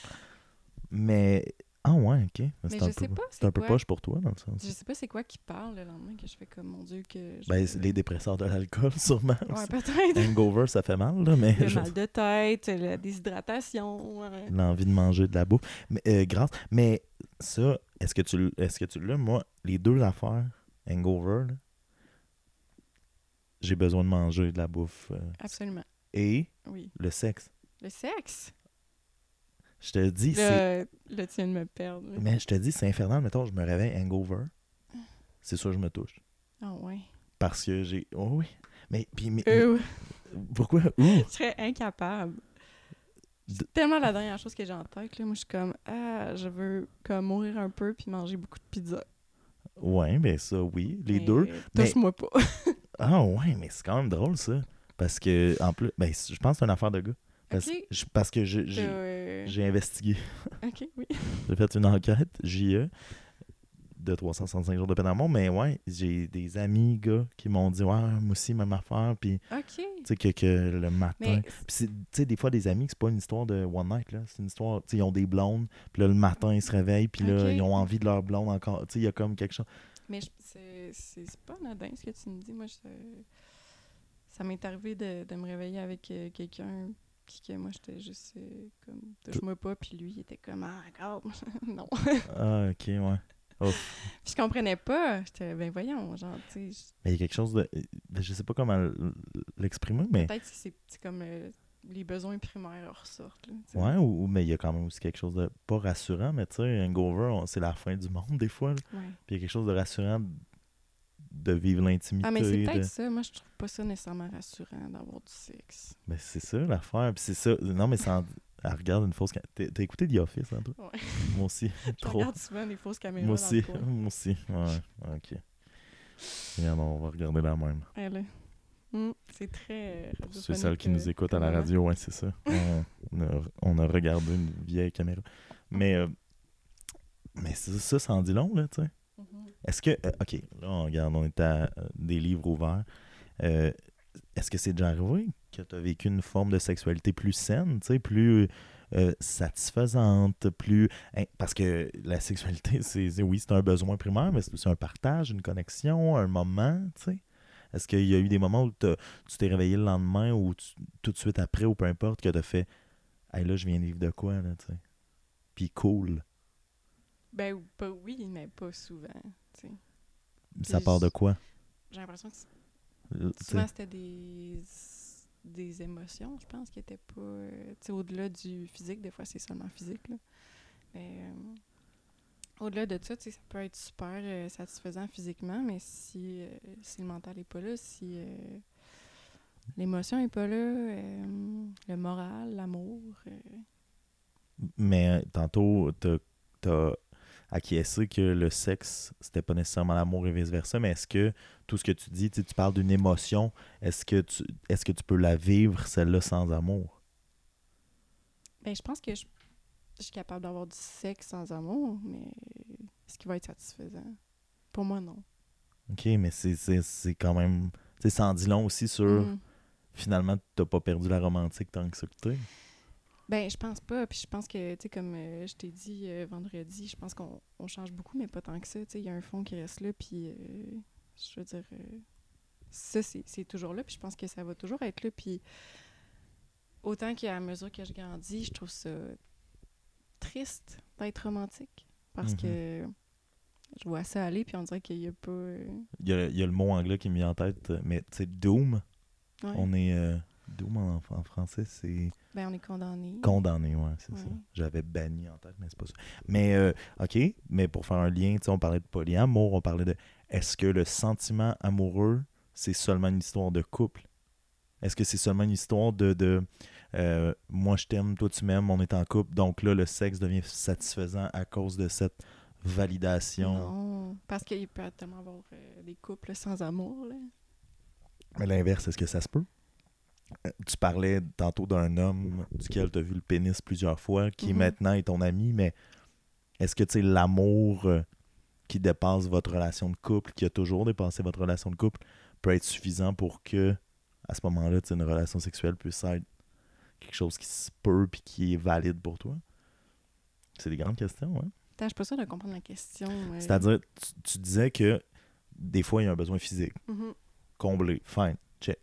Speaker 1: Mais. Ah ouais, ok.
Speaker 2: Mais
Speaker 1: C'est
Speaker 2: je
Speaker 1: un peu, un peu poche pour toi dans le sens.
Speaker 2: Je sais pas c'est quoi qui parle le lendemain que je fais comme, mon Dieu, que... je-
Speaker 1: Ben, les dépresseurs de l'alcool, sûrement.
Speaker 2: Ouais, peut-être.
Speaker 1: Hangover, ça fait mal, là, mais
Speaker 2: Le
Speaker 1: je-
Speaker 2: mal de tête, la déshydratation.
Speaker 1: l'envie de manger de la bouffe. Mais, euh, grâce. Mais ça, est-ce que tu l- est-ce que tu l'as? Moi, les deux affaires, hangover, j'ai besoin de manger de la bouffe. euh,
Speaker 2: Absolument,
Speaker 1: et
Speaker 2: oui.
Speaker 1: le sexe.
Speaker 2: Le sexe?
Speaker 1: Je te dis, c'est.
Speaker 2: Tu viens de me perdre.
Speaker 1: Mais je te dis, c'est infernal. Mettons, je me réveille hangover. C'est sûr, je me touche.
Speaker 2: Ah ouais.
Speaker 1: Parce que j'ai. Oh oui. Mais, puis, mais-
Speaker 2: Euh,
Speaker 1: pourquoi?
Speaker 2: Je serais incapable. C'est tellement la dernière chose que j'ai en tête. Là. Moi, je suis comme, ah, je veux comme mourir un peu puis manger beaucoup de pizza.
Speaker 1: Ouais, ben ça, oui. Les
Speaker 2: Mais
Speaker 1: deux. mais-
Speaker 2: Touche-moi pas.
Speaker 1: Ah ouais, mais c'est quand même drôle, ça. Parce que, en plus, ben, je pense que c'est une affaire de gars. Parce, je- parce que j'ai
Speaker 2: Euh,
Speaker 1: j'ai investigué.
Speaker 2: Ok, oui.
Speaker 1: J'ai fait une enquête, JE, de 365 jours de peine mais ouais, j'ai des amis, gars, qui m'ont dit, ouais, moi aussi, même affaire, puis,
Speaker 2: Ok.
Speaker 1: tu sais, que, que le matin. Puis, tu sais, des fois, des amis, c'est pas une histoire de one night, là. C'est une histoire, tu sais, ils ont des blondes, puis là, le matin, ils se réveillent, puis là, ils ont envie de leur blonde encore. Tu sais, il y a comme quelque chose.
Speaker 2: Mais c'est pas anodin ce que tu me dis. Moi, je- ça m'est arrivé de, de me réveiller avec euh, quelqu'un puis que moi, j'étais juste euh, comme touche-moi pas, puis lui, il était comme ah, regarde, non.
Speaker 1: Ah, ok, ouais.
Speaker 2: Puis je comprenais pas. J'étais ben voyons, genre, tu sais,
Speaker 1: Mais il y a quelque chose de. ben, Je sais pas comment l'exprimer, mais.
Speaker 2: peut-être que c'est comme euh, les besoins primaires ressortent. Là.
Speaker 1: Ouais, ou, mais il y a quand même aussi quelque chose de pas rassurant, mais tu sais, hangover, c'est la fin du monde des fois. là.
Speaker 2: Ouais.
Speaker 1: Puis il y a quelque chose de rassurant de, vivre l'intimité.
Speaker 2: Ah, mais c'est
Speaker 1: de-
Speaker 2: peut-être ça. Moi, je trouve pas ça nécessairement rassurant d'avoir du sexe.
Speaker 1: Ben, c'est ça l'affaire. Puis c'est ça. Non, mais sans. Elle regarde une fausse. ca- T'as écouté The Office, hein, toi?
Speaker 2: Ouais.
Speaker 1: Moi aussi.
Speaker 2: Je
Speaker 1: Trop.
Speaker 2: regarde souvent les fausses caméras.
Speaker 1: Moi
Speaker 2: dans
Speaker 1: aussi.
Speaker 2: le.
Speaker 1: Moi aussi. Ouais, ok. Regarde, on va regarder la même.
Speaker 2: Elle est- Hmm, c'est très. euh,
Speaker 1: C'est celle
Speaker 2: radiophonique,
Speaker 1: qui nous
Speaker 2: euh,
Speaker 1: écoute à la radio, ouais, c'est ça. On, a, on a regardé une vieille caméra. Mais, euh, mais ça, ça en dit long, là, tu sais.
Speaker 2: Mhm.
Speaker 1: Est-ce que. euh, ok, là, on regarde, on est à des livres ouverts. Euh, Est-ce que c'est déjà arrivé? Que tu as vécu une forme de sexualité plus saine, tu sais, plus euh, satisfaisante, plus... hein, parce que la sexualité, c'est oui, c'est un besoin primaire, mais c'est aussi un partage, une connexion, un moment, tu sais. Est-ce qu'il y a eu des moments où t'as- tu t'es réveillé le lendemain ou tu- tout de suite après ou peu importe que tu as fait « Hey, là, je viens de vivre de quoi, là, tu sais. » Puis cool.
Speaker 2: Ben, pas oui, mais pas souvent. tu sais.
Speaker 1: Ça part de quoi?
Speaker 2: J'ai l'impression que souvent c'était des, des émotions, je pense, qui étaient pas. euh, tu sais, au-delà du physique, des fois c'est seulement physique, là. Mais euh, au-delà de ça, tu ça peut être super euh, satisfaisant physiquement, mais si, si le mental est pas là, si l'émotion est pas là, le moral, l'amour.
Speaker 1: Mais tantôt, t'as as acquiescé que le sexe, c'était pas nécessairement l'amour et vice-versa, mais est-ce que tout ce que tu dis, tu tu parles d'une émotion, est-ce que tu est-ce que tu peux la vivre, celle-là, sans amour?
Speaker 2: Ben, je pense que je, je suis capable d'avoir du sexe sans amour, mais est-ce qu'il va être satisfaisant? Pour moi, non.
Speaker 1: OK, mais c'est- quand même... Tu sais, ça en dit long aussi sur...
Speaker 2: Mhm.
Speaker 1: Finalement, t'as pas perdu la romantique tant que ça que.
Speaker 2: Ben, je pense pas. Puis je pense que, tu sais, comme euh, je t'ai dit euh, vendredi, je pense qu'on on change beaucoup, mais pas tant que ça. Tu sais, il y a un fond qui reste là, puis euh, je veux dire, ça, c'est toujours là, puis je pense que ça va toujours être là. Puis autant qu'à mesure que je grandis, je trouve ça triste d'être romantique. Parce que je vois ça aller, puis on dirait qu'il y a pas.
Speaker 1: Il y, a, il y a le mot anglais qui me vient en tête, mais tu sais, Doom,
Speaker 2: ouais.
Speaker 1: on est... Doom en, en français, c'est...
Speaker 2: Ben, on est condamné.
Speaker 1: Condamné, ouais, c'est ça. J'avais banni en tête, mais c'est pas ça. Mais, euh, OK, mais pour faire un lien, tu sais, on parlait de polyamour, on parlait de est-ce que le sentiment amoureux, c'est seulement une histoire de couple? Est-ce que c'est seulement une histoire de, de euh, moi je t'aime, toi tu m'aimes, on est en couple, donc là le sexe devient satisfaisant à cause de cette validation?
Speaker 2: Non, parce qu'il peut tellement avoir euh, des couples sans amour, là.
Speaker 1: Mais l'inverse, est-ce que ça se peut? Euh, Tu parlais tantôt d'un homme duquel tu as vu le pénis plusieurs fois, qui
Speaker 2: Mhm.
Speaker 1: maintenant est ton ami, mais est-ce que tu l'amour euh, qui dépasse votre relation de couple, qui a toujours dépassé votre relation de couple, peut être suffisant pour que, à ce moment-là, une relation sexuelle puisse être quelque chose qui se peut puis qui est valide pour toi? C'est des grandes questions, hein?
Speaker 2: Attends, je suis pas sûre de comprendre la question.
Speaker 1: C'est-à-dire, tu, tu disais que des fois, il y a un besoin physique.
Speaker 2: Mhm.
Speaker 1: Comblé, fine, check.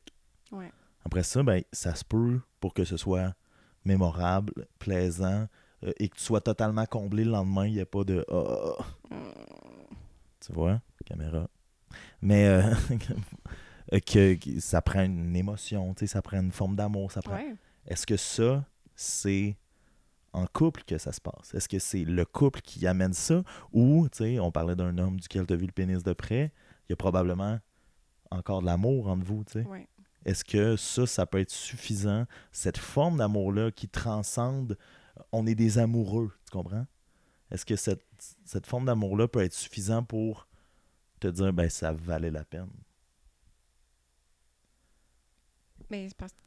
Speaker 2: Ouais.
Speaker 1: Après ça, ben, ça se peut pour que ce soit mémorable, plaisant, euh, et que tu sois totalement comblé le lendemain, il n'y a pas de.
Speaker 2: Euh,
Speaker 1: Tu vois, caméra. Mais euh, que, que ça prend une émotion, ça prend une forme d'amour. Ça prend...
Speaker 2: ouais.
Speaker 1: Est-ce que ça, c'est en couple que ça se passe? Est-ce que c'est le couple qui amène ça? Ou, tu sais, on parlait d'un homme duquel tu as vu le pénis de près, il y a probablement encore de l'amour entre vous, tu sais.
Speaker 2: Ouais.
Speaker 1: Est-ce que ça, ça peut être suffisant, cette forme d'amour-là qui transcende, on est des amoureux, tu comprends? Est-ce que cette, cette forme d'amour-là peut être suffisant pour te dire, ben, ça valait la peine?
Speaker 2: Mais parce que.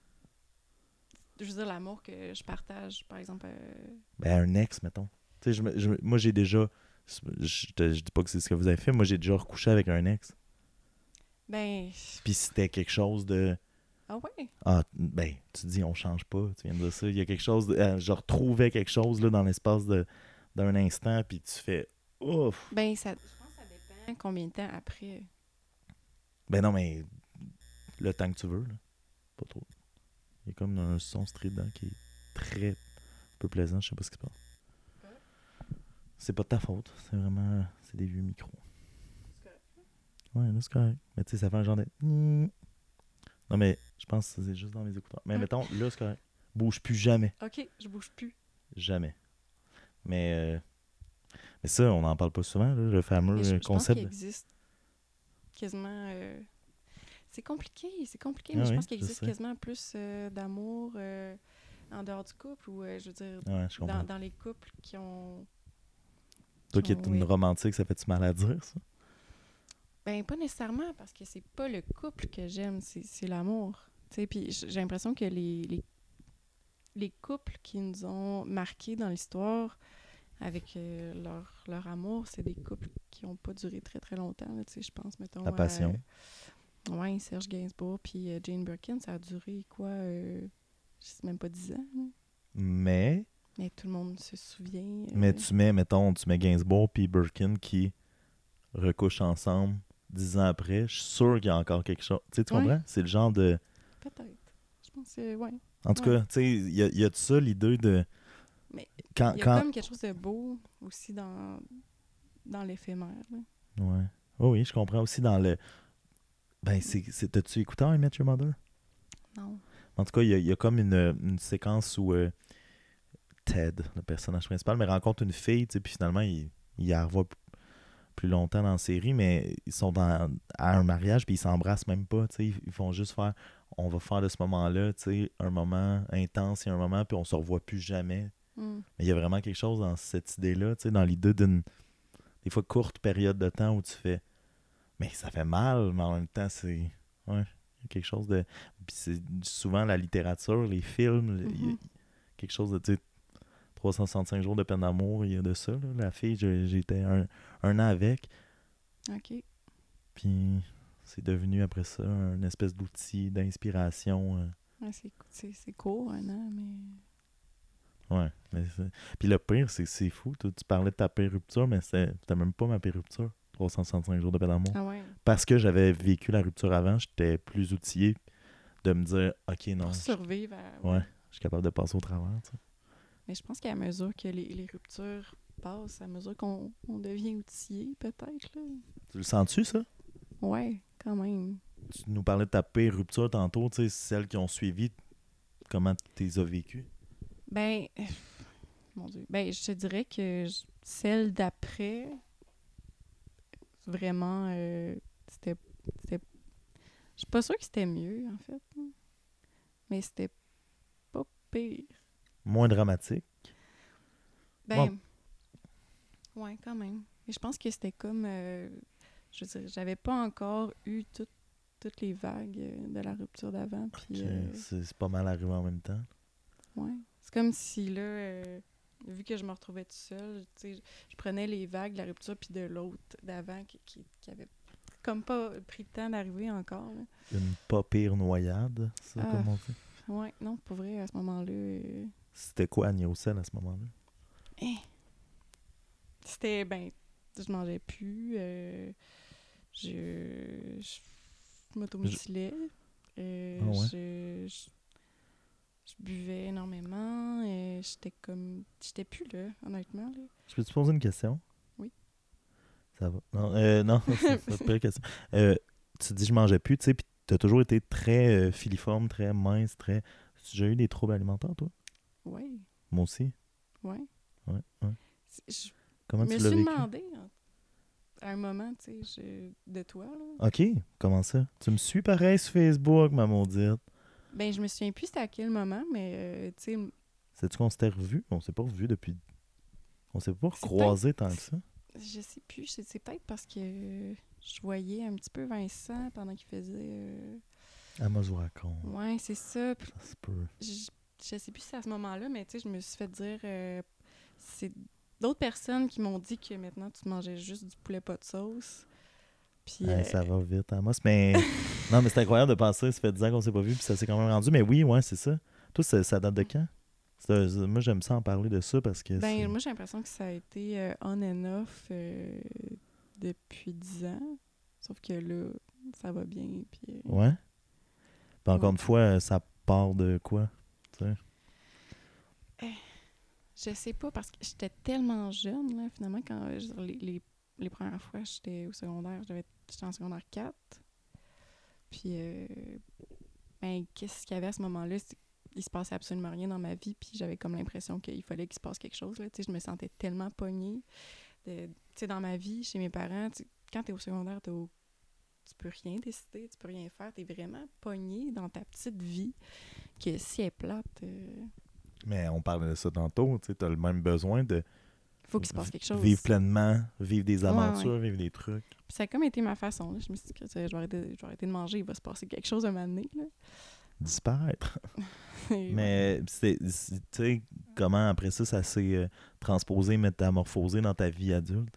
Speaker 2: Je veux dire, l'amour que je partage, par exemple. euh,
Speaker 1: Ben, un ex, mettons. Tu sais, je je moi, j'ai déjà, je, te- je dis pas que c'est ce que vous avez fait, moi, j'ai déjà recouché avec un ex.
Speaker 2: Ben.
Speaker 1: Puis c'était quelque chose de,
Speaker 2: Ah ouais?
Speaker 1: ah, ben, tu dis, on change pas, tu viens de dire ça, il y a quelque chose, de, euh, je retrouvais quelque chose, là, dans l'espace de- d'un instant, puis tu fais, ouf!
Speaker 2: Ben, ça. Je pense que ça dépend combien de temps après.
Speaker 1: Ben non, mais le temps que tu veux, là. Pas trop. Il y a comme un son strident qui est très peu plaisant. Je sais pas ce qui se passe. C'est pas de ta faute. C'est vraiment. C'est des vieux micros. Ouais, là, c'est correct. Mais tu sais, ça fait un genre de. Non, mais je pense que c'est juste dans mes écouteurs. Mais mettons, là, c'est correct. Bouge plus jamais.
Speaker 2: Ok, je bouge plus.
Speaker 1: Jamais. Mais. euh, Mais ça, on n'en parle pas souvent, là, le fameux
Speaker 2: Mais je, je pense
Speaker 1: concept.
Speaker 2: existe quasiment. euh, C'est compliqué, c'est compliqué,
Speaker 1: Ah
Speaker 2: mais je
Speaker 1: oui,
Speaker 2: pense qu'il existe quasiment plus euh, d'amour en dehors du couple ou, euh, je veux dire,
Speaker 1: Ouais, je comprends.
Speaker 2: dans, dans les couples qui ont.
Speaker 1: Toi qui es une
Speaker 2: oui.
Speaker 1: romantique, ça fait-tu mal à dire, ça?
Speaker 2: Ben, pas nécessairement, parce que c'est pas le couple que j'aime, c'est l'amour. Puis j'ai l'impression que les, les, les couples qui nous ont marqués dans l'histoire avec euh, leur, leur amour, c'est des couples qui ont pas duré très très longtemps, je pense, mettons.
Speaker 1: La passion.
Speaker 2: Ouais, Serge Gainsbourg puis euh, Jane Birkin, ça a duré quoi euh, Je sais même pas 10 ans.
Speaker 1: Mais,
Speaker 2: Mais tout le monde se souvient.
Speaker 1: mais tu mets, mettons, tu mets Gainsbourg puis Birkin qui recouchent ensemble dix ans après. Je suis sûr qu'il y a encore quelque chose. Tu sais, tu
Speaker 2: Ouais.
Speaker 1: comprends? C'est le genre de.
Speaker 2: Peut-être. Je pense que ouais.
Speaker 1: En tout
Speaker 2: Ouais.
Speaker 1: cas, tu sais, il y a, y a de ça l'idée de.
Speaker 2: Mais
Speaker 1: Quand,
Speaker 2: Il y a
Speaker 1: quand...
Speaker 2: comme quelque chose de beau aussi dans, dans l'éphémère.
Speaker 1: Ouais. Oh oui, je comprends aussi dans le. Ben, c'est. T'as-tu écouté I Met Your Mother?
Speaker 2: Non.
Speaker 1: En tout cas, il y y a comme une, une séquence où euh, Ted, le personnage principal, mais rencontre une fille, tu sais, puis finalement, il, il la revoit plus longtemps dans la série, mais ils sont dans, à un mariage, puis ils s'embrassent même pas, tu sais, ils, font juste faire, on va faire de ce moment-là, un moment intense et un moment, puis on se revoit plus jamais.
Speaker 2: Hmm.
Speaker 1: Mais il y a vraiment quelque chose dans cette idée-là, dans l'idée d'une, des fois, courte période de temps où tu fais, mais ça fait mal, mais en même temps, c'est, ouais, il y a quelque chose de, puis c'est souvent la littérature, les films, il y a
Speaker 2: Mhm.
Speaker 1: quelque chose de, tu sais, 365 jours de peine d'amour, il y a de ça, là. La fille, j'étais un, un an avec,
Speaker 2: OK.
Speaker 1: puis c'est devenu après ça une espèce d'outil d'inspiration. euh,
Speaker 2: Ouais, c'est, court, un an, mais.
Speaker 1: Ouais. mais Puis le pire, c'est c'est fou. toi, tu parlais de ta pire rupture, mais c'était même pas ma pire rupture. 365 jours de peine d'amour.
Speaker 2: Ah ouais.
Speaker 1: Parce que j'avais vécu la rupture avant, j'étais plus outillé de me dire, OK, non,
Speaker 2: Pour survivre à.
Speaker 1: ouais, je suis capable de passer au travers.
Speaker 2: Mais je pense qu'à mesure que les, les ruptures passent, à mesure qu'on on devient outillé, peut-être.
Speaker 1: Tu le sens-tu, ça?
Speaker 2: Ouais, quand même.
Speaker 1: Tu nous parlais de ta pire rupture tantôt, tu sais, celles qui ont suivi, comment tu les as vécues?
Speaker 2: Ben, mon Dieu. Ben, je te dirais que je- celle d'après, vraiment, euh, c'était. Je suis pas sûre que c'était mieux, en fait. Mais c'était pas pire.
Speaker 1: Moins dramatique.
Speaker 2: Ben. Ouais, quand même. Mais je pense que c'était comme. euh, je veux dire, j'avais pas encore eu tout- toutes les vagues euh, de la rupture d'avant. Euh,
Speaker 1: C'est pas mal arrivé en même temps.
Speaker 2: Ouais. C'est comme si là, euh, vu que je me retrouvais tout seul, tu sais, je prenais les vagues de la rupture puis de l'autre d'avant qui, qui, qui avait comme pas pris le temps d'arriver encore. là.
Speaker 1: Une pas pire noyade, ça,
Speaker 2: Ah.
Speaker 1: comme on dit?
Speaker 2: Ouais, non, pour vrai, à ce moment-là, euh,
Speaker 1: C'était quoi Annie Ocel à ce moment-là?
Speaker 2: eh. C'était, ben, je mangeais plus, euh, je, je m'automutilais, euh,
Speaker 1: Ah ouais?
Speaker 2: je, je, je buvais énormément, et j'étais comme, j'étais plus là, honnêtement, là.
Speaker 1: Je peux te poser une question?
Speaker 2: Oui.
Speaker 1: Ça va. Non, euh, non c'est pas pire question. Euh, tu dis je mangeais plus, tu sais, puis t'as toujours été très euh, filiforme, très mince, très. Tu as déjà eu des troubles alimentaires, toi?
Speaker 2: Ouais,
Speaker 1: Moi aussi.
Speaker 2: ouais.
Speaker 1: Ouais, ouais.
Speaker 2: Je
Speaker 1: Comment
Speaker 2: me
Speaker 1: tu l'as
Speaker 2: suis demandé à un moment, tu sais, je- de toi, là.
Speaker 1: Ok, comment ça? Tu me suis pareil sur Facebook, ma maudite.
Speaker 2: Ben, je me souviens plus c'était à quel moment, mais, euh, tu sais,
Speaker 1: Sais-tu qu'on s'était revus? On s'est pas revus depuis. On s'est pas
Speaker 2: C'est
Speaker 1: recroisés tant que ça.
Speaker 2: je sais plus, c'est peut-être parce que je voyais un petit peu Vincent pendant qu'il faisait... euh,
Speaker 1: Ah, moi, je vous raconte.
Speaker 2: Ouais, c'est ça. Puis
Speaker 1: Ça se peut.
Speaker 2: je, je sais plus si c'est à ce moment-là, mais tu sais, je me suis fait dire... euh, c'est d'autres personnes qui m'ont dit que maintenant, tu mangeais juste du poulet pas de sauce. Puis...
Speaker 1: Ouais,
Speaker 2: euh,
Speaker 1: ça va vite, Amos. Mais non, mais c'est incroyable de penser. Ça fait 10 ans qu'on s'est pas vu, puis ça s'est quand même rendu. Mais oui, ouais, c'est ça. Toi, ça, ça date de quand? Moi, j'aime ça en parler de ça parce que.
Speaker 2: Ben, moi, j'ai l'impression que ça a été euh, on and off euh, depuis 10 ans. Sauf que là, ça va bien. Puis, euh,
Speaker 1: Ouais. Puis encore
Speaker 2: Ouais.
Speaker 1: une fois, ça part de quoi? tu sais?
Speaker 2: Je sais pas, parce que j'étais tellement jeune, là, finalement, quand euh, les, les, les premières fois, j'étais au secondaire, j'étais en secondaire 4. Puis, euh, ben, qu'est-ce qu'il y avait à ce moment-là? Il se passait absolument rien dans ma vie, puis j'avais comme l'impression qu'il fallait qu'il se passe quelque chose. Là. Tu Je me sentais tellement pognée. de- tu dans ma vie, chez mes parents, tu quand t'es au secondaire, t'es au- tu peux rien décider, tu peux rien faire. T'es vraiment pogné dans ta petite vie que si elle est plate, euh,
Speaker 1: Mais on parlait de ça tantôt. Tu as le même besoin de
Speaker 2: faut qu'il se passe quelque chose.
Speaker 1: vivre pleinement, vivre des
Speaker 2: Ouais,
Speaker 1: aventures, vivre des trucs.
Speaker 2: Puis ça a comme été ma façon. là. Je me suis dit que je vais, arrêter, je vais arrêter de manger, il va se passer quelque chose un moment donné. Là.
Speaker 1: Disparaître. Mais tu sais, comment après ça, ça s'est euh, transposé, métamorphosé dans ta vie adulte?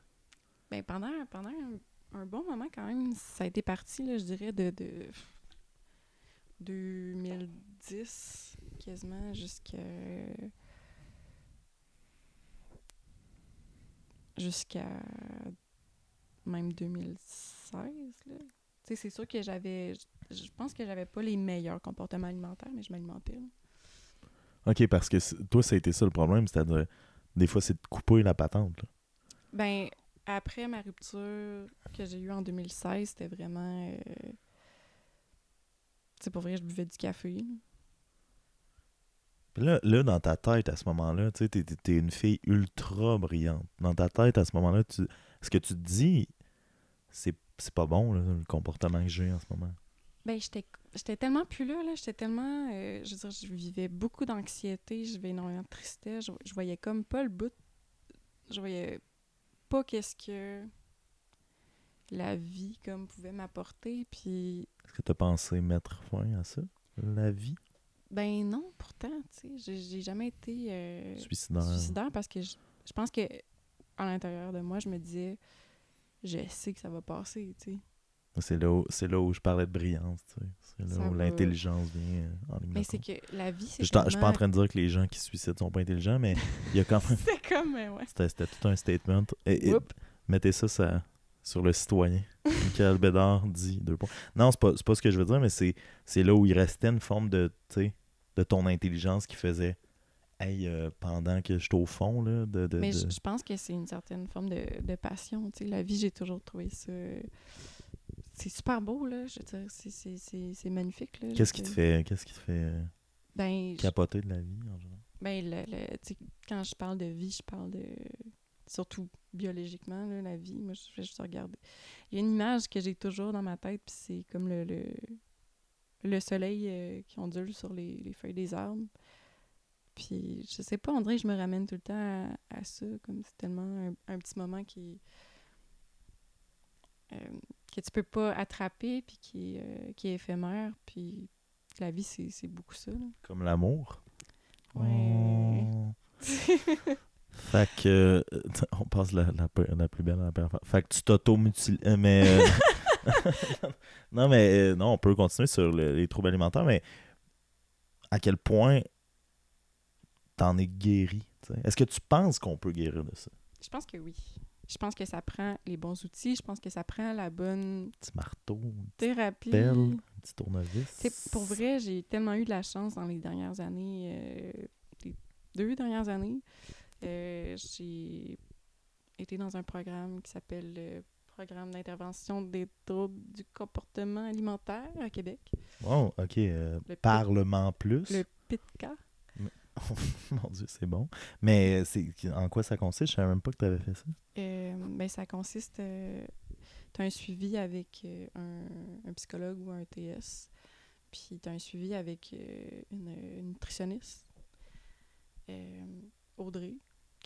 Speaker 2: Ben, pendant, pendant un, un bon moment quand même. Ça a été parti, là, je dirais, de, de 2010 quasiment jusqu'à jusqu'à même 2016. Là. Tu sais, c'est sûr que j'avais. Je pense que j'avais pas les meilleurs comportements alimentaires, mais je m'alimentais.
Speaker 1: OK, parce que toi, ça a été ça le problème, c'est-à-dire, des fois, c'est de couper la patente. là.
Speaker 2: Ben, après ma rupture que j'ai eue en 2016, c'était vraiment. euh, Tu sais, pour vrai, je buvais du café. là.
Speaker 1: Là, là, dans ta tête, à ce moment-là, tu sais, t'es, une fille ultra brillante. Dans ta tête, à ce moment-là, tu, ce que tu te dis, c'est, pas bon, là, le comportement que j'ai en ce moment.
Speaker 2: Ben, j'étais j'étais tellement plus là, là. J'étais tellement... euh, je veux dire, je vivais beaucoup d'anxiété, je vivais énormément de tristesse. Je, je voyais comme pas le bout... Je voyais pas qu'est-ce que la vie, comme, pouvait m'apporter. Puis,
Speaker 1: Est-ce que tu as pensé mettre fin à ça, la vie?
Speaker 2: Ben non, pourtant, tu sais, j'ai- jamais été euh,
Speaker 1: suicidaire?
Speaker 2: suicidaire parce que je, je pense que à l'intérieur de moi, je me disais, je sais que ça va passer, tu sais.
Speaker 1: C'est là, où, c'est là où je parlais de brillance, tu sais. C'est là
Speaker 2: Ça
Speaker 1: où l'intelligence vient euh, en ligne
Speaker 2: Mais c'est que la vie, c'est
Speaker 1: Je t'en- je suis pas en
Speaker 2: tellement-
Speaker 1: train de dire que les gens qui se suicident sont pas intelligents, mais il y a quand même...
Speaker 2: C'est comme, euh, ouais.
Speaker 1: C'était, tout un statement. Et, mettez ça, ça sur le citoyen. Michael Bédard dit deux points. Non, c'est pas, pas ce que je veux dire, mais c'est, c'est là où il restait une forme de, tu sais, de ton intelligence qui faisait Hey, euh, pendant que j'étais au fond, là, de. de-
Speaker 2: Mais
Speaker 1: de-
Speaker 2: je, je pense que c'est une certaine forme de, de passion. Tu sais, la vie, j'ai toujours trouvé ça. C'est super beau, là. Je veux dire, c'est- c'est- c'est c'est magnifique, là.
Speaker 1: Qu'est-ce qui te
Speaker 2: Je-
Speaker 1: fait, qu'est-ce qui te fait
Speaker 2: je-
Speaker 1: capoter de la vie, en général?
Speaker 2: ben le- le- quand je parle de vie, je parle de. Surtout biologiquement, là, la vie. Moi, je fais juste regarder. Il y a une image que j'ai toujours dans ma tête, puis c'est comme le, le, le soleil euh, qui ondule sur les, les feuilles des arbres. Puis, je sais pas, que je me ramène tout le temps à, à ça, comme c'est tellement un, un petit moment qui. euh, que tu peux pas attraper, puis qui, est, euh, qui est éphémère. Puis, la vie, c'est c'est beaucoup ça. là.
Speaker 1: Comme l'amour.
Speaker 2: Ouais.
Speaker 1: Oh. Fait que. euh, on passe la, la, la plus belle à la. Fait que tu t'auto-mutiles. euh, Mais. euh, non, mais. euh, non, on peut continuer sur le- les troubles alimentaires, mais. À quel point. T'en es guéri. Est-ce que tu penses qu'on peut guérir de ça?
Speaker 2: Je pense que oui. Je pense que ça prend les bons outils. Je pense que ça prend la bonne
Speaker 1: Petit marteau,
Speaker 2: thérapie.
Speaker 1: pelle, petit tournevis.
Speaker 2: Pour vrai, j'ai tellement eu de la chance dans les dernières années, euh, les deux dernières années. Euh, j'ai été dans un programme qui s'appelle le Programme d'intervention des troubles du comportement alimentaire à Québec,
Speaker 1: Wow, ok. euh,
Speaker 2: Le
Speaker 1: Parlement plus.
Speaker 2: le PITCA.
Speaker 1: Mon Dieu, c'est bon. Mais c'est en quoi ça consiste? Je savais même pas que tu avais fait ça.
Speaker 2: Euh, ben, ça consiste. Euh, tu as un suivi avec euh, un, un psychologue ou un TS. Puis tu as un suivi avec euh, une, une nutritionniste, euh, Audrey,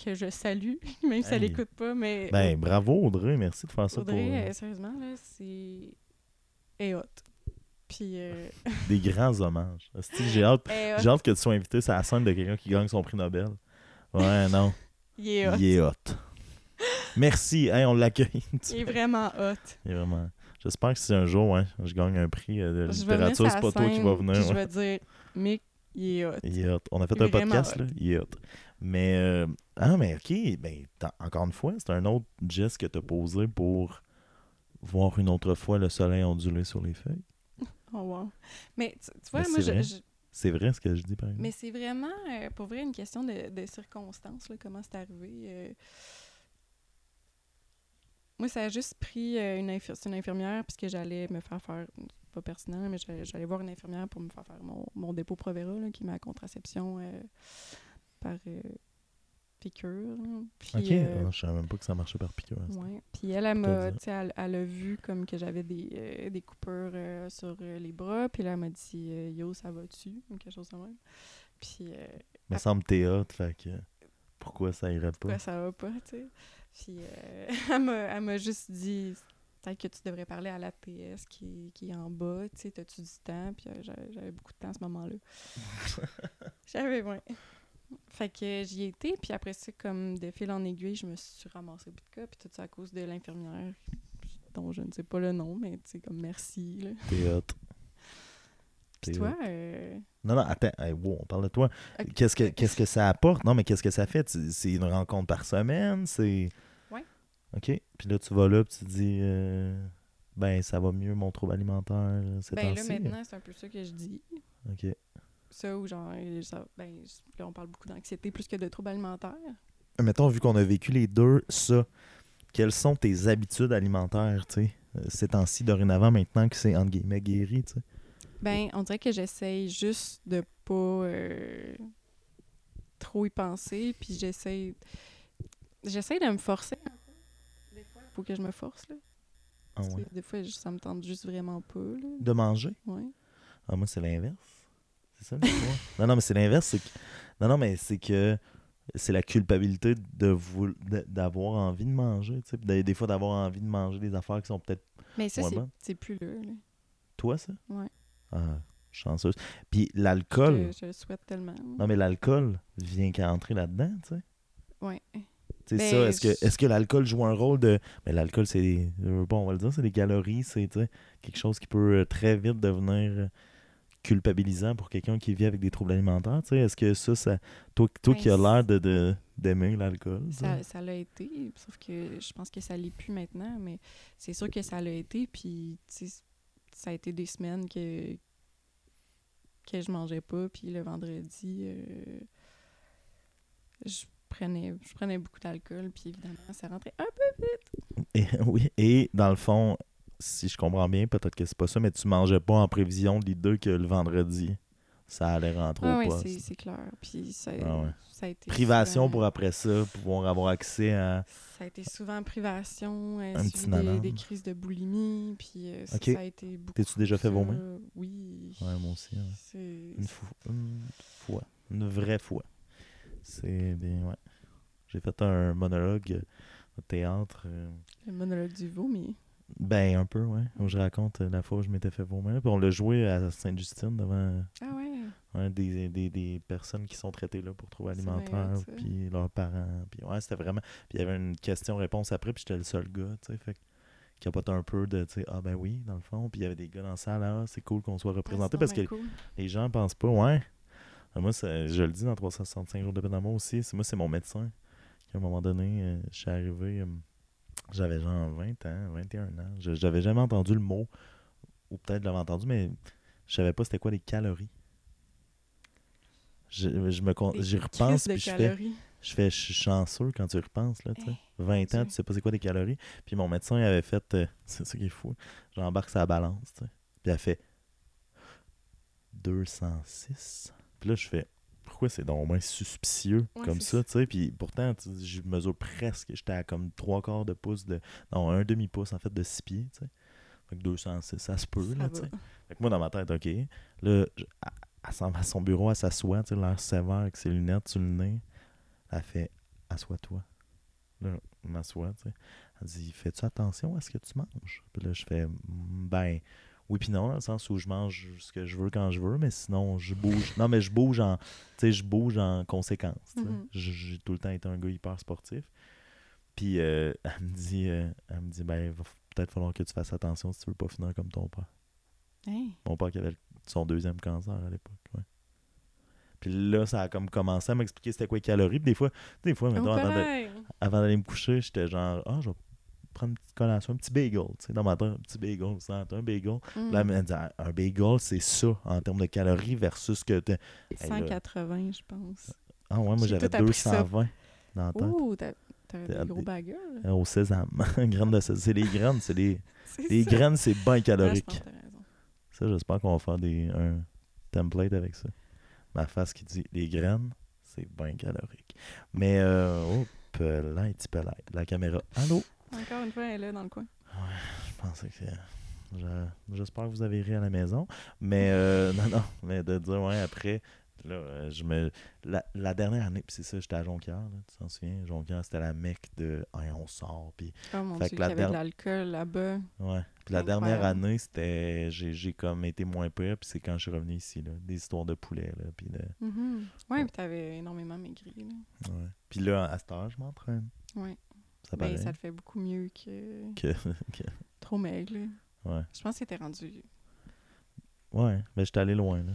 Speaker 2: que je salue, même si elle
Speaker 1: Hey.
Speaker 2: n'écoute pas. Mais
Speaker 1: Ben, bravo Audrey, merci de faire ça
Speaker 2: Audrey,
Speaker 1: pour euh,
Speaker 2: euh, sérieusement, là, c'est. Elle est hot. Puis. euh,
Speaker 1: des grands hommages. J'ai hâte,
Speaker 2: elle
Speaker 1: j'ai que tu sois invité sur la scène de quelqu'un qui gagne son prix Nobel. Ouais, non,
Speaker 2: Il est hot.
Speaker 1: il est hot. Merci, hey, on l'accueille.
Speaker 2: Il est vraiment hot.
Speaker 1: Il est vraiment... J'espère que si un jour ouais, je gagne un prix euh, de littérature, c'est pas toi qui va venir.
Speaker 2: Je vais dire, Mick, il est hot.
Speaker 1: Il est hot. On a fait
Speaker 2: Il
Speaker 1: un podcast, là. Il est hot. Mais, euh, ah, mais OK, ben, encore une fois, c'est un autre geste que tu as posé pour voir une autre fois le soleil onduler sur les feuilles.
Speaker 2: Oh wow. Mais tu, tu vois,
Speaker 1: Mais
Speaker 2: moi, je,
Speaker 1: C'est vrai ce que je dis, par exemple.
Speaker 2: mais c'est vraiment, euh, pour vrai, une question de, de circonstances, là, comment c'est arrivé. euh. Moi, ça a juste pris euh, une, infir- une infirmière, puisque j'allais me faire faire, pas pertinent, mais j'allais, voir une infirmière pour me faire faire mon, mon dépôt Provera, là, qui est ma contraception par piqûre. Puis,
Speaker 1: OK,
Speaker 2: euh,
Speaker 1: Ah, je savais même pas que ça marchait par piqûre. hein,
Speaker 2: Ouais. Puis elle, elle m'a, elle, elle a vu comme que j'avais des, euh, des coupures euh, sur les bras. Puis là, elle m'a dit Yo, ça va-tu? Ou quelque chose de même. Puis
Speaker 1: me semble théâtre, fait que pourquoi ça irait pas?
Speaker 2: pourquoi ça va pas, tu sais? Puis euh, elle, m'a, elle m'a juste dit Peut-être que tu devrais parler à la TS qui, qui est en bas. Tu sais, t'as-tu du temps? Puis j'avais, beaucoup de temps à ce moment-là. j'avais, ouais. Fait que j'y étais, puis après ça, comme de fil en aiguille, je me suis ramassée au cas puis tout ça à cause de l'infirmière dont je ne sais pas le nom, mais tu sais, comme merci.
Speaker 1: T'es hot.
Speaker 2: Puis toi, euh,
Speaker 1: Non, non, attends. Hey, wow, on parle de toi. Qu'est-ce que, qu'est-ce que ça apporte? Non, mais qu'est-ce que ça fait? C'est une rencontre par semaine? C'est.
Speaker 2: Ouais.
Speaker 1: OK. Puis là, tu vas là, puis tu te dis, euh, ben, ça va mieux, mon trouble alimentaire, euh, ces
Speaker 2: ben là, maintenant, c'est un peu ça que je dis.
Speaker 1: OK.
Speaker 2: Ça, ou genre, ça- ben, là, on parle beaucoup d'anxiété plus que de troubles alimentaires.
Speaker 1: Mettons, vu qu'on a vécu les deux, ça, quelles sont tes habitudes alimentaires, tu sais, euh, ces temps-ci, dorénavant, maintenant que c'est, entre guillemets, guéri, tu sais?
Speaker 2: Ben, on dirait que j'essaye juste de pas euh, trop y penser, puis j'essaye j'essaye de me forcer. Des fois, il faut que je me force, là.
Speaker 1: Ah ouais.
Speaker 2: Des fois, ça me tente juste vraiment pas, là.
Speaker 1: De manger?
Speaker 2: Ouais.
Speaker 1: Ah, moi, c'est l'inverse. C'est ça, non, non, mais c'est l'inverse. Non, non, mais c'est que c'est la culpabilité de vou- d'avoir envie de manger, tu sais. Des, fois, d'avoir envie de manger des affaires qui sont peut-être
Speaker 2: Mais ça, c'est- plus là.
Speaker 1: toi, ça?
Speaker 2: Ouais.
Speaker 1: Ah, chanceuse. Puis l'alcool,
Speaker 2: Je, je le souhaite tellement.
Speaker 1: non, mais l'alcool vient qu'à entrer là-dedans, tu sais.
Speaker 2: Ouais.
Speaker 1: C'est
Speaker 2: Ben,
Speaker 1: ça. Est-ce que, est que l'alcool joue un rôle de. Mais l'alcool, c'est. Bon, on va le dire, c'est des calories. C'est quelque chose qui peut euh, très vite devenir euh, culpabilisant pour quelqu'un qui vit avec des troubles alimentaires. tu sais? Est-ce que ça, ça. Toi, toi
Speaker 2: Ben,
Speaker 1: qui as l'air de, de- d'aimer l'alcool.
Speaker 2: Ça, ça l'a été, sauf que je pense que ça l'est plus maintenant, mais c'est sûr que ça l'a été, puis tu sais, ça a été des semaines que, que je mangeais pas, puis le vendredi, euh, je prenais je prenais beaucoup d'alcool, puis évidemment, ça rentrait un peu.
Speaker 1: Et, oui. Et dans le fond, si je comprends bien, peut-être que c'est pas ça, mais tu mangeais pas en prévision de l'idée que le vendredi, ça allait rentrer
Speaker 2: Ah
Speaker 1: au
Speaker 2: oui, c'est c'est clair, puis ça,
Speaker 1: Ah ouais.
Speaker 2: ça a été
Speaker 1: Privation
Speaker 2: souvent-
Speaker 1: pour après ça, pouvoir avoir accès à.
Speaker 2: Ça a été souvent privation, euh,
Speaker 1: Un petit
Speaker 2: des, des crises de boulimie, puis euh, ça- a été beaucoup.
Speaker 1: T'es-tu déjà fait vomir?
Speaker 2: Oui.
Speaker 1: Ouais, moi aussi. ouais. Une, une fois. Une vraie fois. C'est bien, ouais. J'ai fait un monologue au théâtre. euh,
Speaker 2: Le monologue du vomi.
Speaker 1: Ben, un peu, ouais. Où je raconte euh, la fois où je m'étais fait vomir. Puis on l'a joué à Sainte-Justine devant
Speaker 2: Ah ouais.
Speaker 1: ouais, des, des, des personnes qui sont traitées là pour troubles alimentaires.
Speaker 2: hot, ça.
Speaker 1: Puis leurs parents. Puis ouais, c'était vraiment. Puis il y avait une question-réponse après. Puis j'étais le seul gars, tu sais. Fait que capote un peu de, tu sais, ah ben oui, dans le fond. Puis il y avait des gars dans la salle, ah, c'est cool qu'on soit représenté
Speaker 2: Ah,
Speaker 1: parce
Speaker 2: c'est
Speaker 1: que les gens pensent pas, ouais. Ah, Moi, c'est- je le dis dans 365 jours de peine d'amour aussi. C'est moi, c'est mon médecin. Qui, à un moment donné, euh, je suis arrivé, euh, j'avais genre 20 ans, 21 ans. Je- J'avais jamais entendu le mot, ou peut-être je l'avais entendu, mais je savais pas c'était quoi les calories. Je, je me
Speaker 2: Des
Speaker 1: j'y repense, puis je fais,
Speaker 2: calories.
Speaker 1: je fais, je suis chanceux quand tu y repenses, là, tu sais.
Speaker 2: Eh,
Speaker 1: 20 ans, tu sais pas c'est quoi les calories. Puis mon médecin il avait fait, euh, c'est ça qui est fou, j'embarque sa balance, tu sais. Puis elle fait 206. Puis là, je fais, pourquoi c'est donc moins suspicieux
Speaker 2: Ouais,
Speaker 1: comme ça, tu sais? Puis pourtant, je mesure presque, j'étais à comme trois quarts de pouce de, non, un demi-pouce en fait de 6 pieds, tu sais? Fait que 206, ça se peut, là, tu sais? Fait que moi, dans ma tête, OK. Là, je- elle, elle s'en va à son bureau, elle s'assoit, tu sais, l'air sévère avec ses lunettes sur le nez. Elle fait Assois-toi. Là, je m'assois, tu sais. Elle dit Fais-tu attention à ce que tu manges? Puis là, je fais Mm, Ben, oui, puis non, dans le sens où je mange ce que je veux quand je veux, mais sinon, je bouge. Non, mais je bouge en, tu sais, je bouge en conséquence.
Speaker 2: Mhm.
Speaker 1: J'ai tout le temps été un gars hyper sportif. Puis euh, elle me dit, euh, elle me dit ben, va f- peut-être falloir que tu fasses attention si tu veux pas finir comme ton père.
Speaker 2: Hey,
Speaker 1: Mon père qui avait son deuxième cancer à l'époque. Ouais. Puis là, ça a comme commencé à m'expliquer c'était quoi les calories. Puis des fois, des fois, mettons,
Speaker 2: oh,
Speaker 1: avant, d'aller me coucher, j'étais genre, ah, je vais une petite collation, un petit bagel. Tu sais, dans ma tête, un petit bagel, ça, un bagel.
Speaker 2: Mm.
Speaker 1: Là, elle me dit, Ah, un bagel, c'est ça en termes de calories versus que t'as- Hey, là.
Speaker 2: 180, je pense.
Speaker 1: Ah ouais, moi j'avais
Speaker 2: tout appris ça.
Speaker 1: 220 dans la tête.
Speaker 2: Oh, t'avais des gros
Speaker 1: des-
Speaker 2: bagels.
Speaker 1: Euh, Au sésame. graines de sésame. C'est les graines, c'est les,
Speaker 2: C'est
Speaker 1: les graines, c'est bien
Speaker 2: Ouais, je pense
Speaker 1: calorique.
Speaker 2: que.
Speaker 1: Ça, j'espère qu'on va faire des, un template avec ça. Ma face qui dit les graines, c'est bien calorique. Mais, euh, oh, pelin, petit pelin. La caméra. Allô?
Speaker 2: Encore une fois, elle est là dans le coin.
Speaker 1: Je pensais que. je- J'espère que vous avez ri à la maison. Mais, euh, non, non. Mais de dire, ouais, après, là, euh, je me. La, la dernière année, puis c'est ça, j'étais à Jonquière, là, tu t'en souviens? Jonquière, c'était la mecque de. Hey, on sort, puis
Speaker 2: Oh mon
Speaker 1: Fait
Speaker 2: Dieu,
Speaker 1: que la
Speaker 2: qu'il y avait de l'alcool là-bas.
Speaker 1: Ouais. Puis la dernière année, c'était. J'ai j'ai comme été moins pire, puis c'est quand je suis revenu ici, là. Des histoires de poulet, là. Puis de.
Speaker 2: Mhm. Ouais, puis t'avais énormément maigri. Là.
Speaker 1: Ouais. Puis là, à cette heure, je m'entraîne.
Speaker 2: Ouais.
Speaker 1: Ça
Speaker 2: Ben, ça le fait beaucoup mieux que
Speaker 1: Que, que-
Speaker 2: trop maigre. là.
Speaker 1: Ouais.
Speaker 2: Je pense qu'il était rendu.
Speaker 1: Ouais, mais j'étais allé loin, là.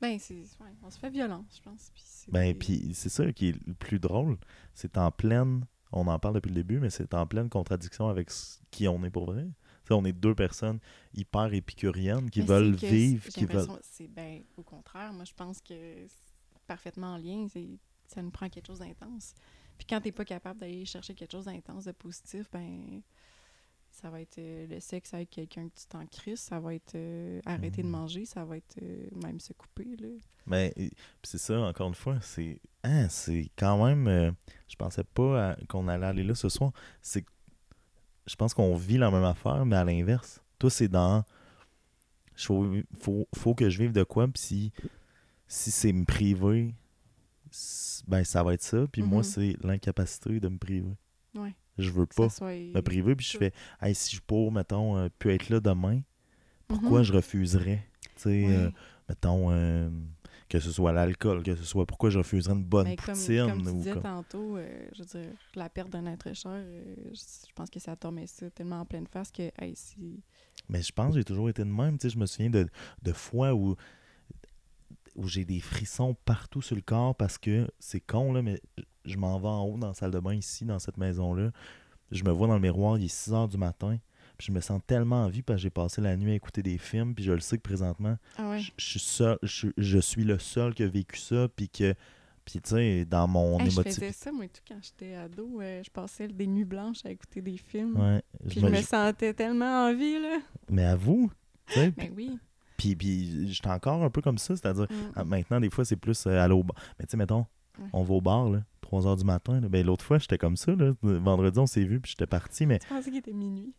Speaker 2: Ben, c'est. ouais, on se fait violence, je pense.
Speaker 1: Ben,
Speaker 2: des-
Speaker 1: puis c'est ça qui est le plus drôle. C'est en pleine. On en parle depuis le début, mais c'est en pleine contradiction avec qui on est pour vrai. On est deux personnes hyper épicuriennes qui
Speaker 2: Mais
Speaker 1: veulent
Speaker 2: que
Speaker 1: vivre, qui veulent.
Speaker 2: que C'est ben, au contraire. Moi, je pense que c'est parfaitement en lien. Ça nous prend quelque chose d'intense. Puis quand t'es pas capable d'aller chercher quelque chose d'intense, de positif, ben ça va être euh, le sexe avec quelqu'un que tu t'en crisses, ça va être euh, arrêter de
Speaker 1: Mhm.
Speaker 2: manger, ça va être euh, même se couper. Là.
Speaker 1: Mais puis c'est ça, encore une fois, c'est hein, c'est quand même. je pensais pas qu'on allait aller là ce soir. C'est je pense qu'on vit la même affaire, mais à l'inverse. Toi, c'est dans. Faut, faut, faut que je vive de quoi, puis si, si c'est me priver, ben ça va être ça. Puis moi,
Speaker 2: Mhm.
Speaker 1: c'est l'incapacité de me priver.
Speaker 2: Ouais.
Speaker 1: Je veux pas
Speaker 2: soit...
Speaker 1: me priver, puis je fais, hey, si je pour, mettons, euh, pu être là demain, pourquoi
Speaker 2: Mhm.
Speaker 1: je refuserais, tu sais, euh, mettons, euh, que ce soit l'alcool, que ce soit pourquoi je refuserais une bonne
Speaker 2: Mais comme,
Speaker 1: poutine
Speaker 2: comme tu
Speaker 1: ou
Speaker 2: disais
Speaker 1: comme-
Speaker 2: tantôt, euh, je veux dire, la perte d'un être cher, je, je pense que ça tombait ça tellement en pleine face que, hey, si...
Speaker 1: Mais je pense que j'ai toujours été de même, tu sais, je me souviens de, de fois où où j'ai des frissons partout sur le corps parce que c'est con là, mais je m'en vais en haut dans la salle de bain ici dans cette maison là. Je me vois dans le miroir, il est 6 heures du matin. Puis je me sens tellement en vie parce que j'ai passé la nuit à écouter des films, puis je le sais que présentement,
Speaker 2: Ah ouais.
Speaker 1: je, je suis seul, je, suis- je suis le seul qui a vécu ça, puis que, puis tu sais, dans mon
Speaker 2: Hey, je
Speaker 1: émotif.
Speaker 2: faisais ça, moi, tout quand j'étais ado. euh, je passais des nuits blanches à écouter des films.
Speaker 1: Ouais,
Speaker 2: Puis
Speaker 1: je
Speaker 2: je
Speaker 1: me- je-
Speaker 2: sentais tellement en vie, là.
Speaker 1: mais à vous, tu sais,
Speaker 2: Ben oui.
Speaker 1: Puis, puis j'étais encore un peu comme ça, c'est-à-dire,
Speaker 2: Mm.
Speaker 1: ah, maintenant, des fois, c'est plus euh, aller au bar. Mais tu sais, mettons,
Speaker 2: Ouais.
Speaker 1: on va au bar, là, 3 h du matin, là. ben l'autre fois, j'étais comme ça, là, vendredi, on s'est vu, puis j'étais parti, mais
Speaker 2: Tu pensais qu'il était minuit?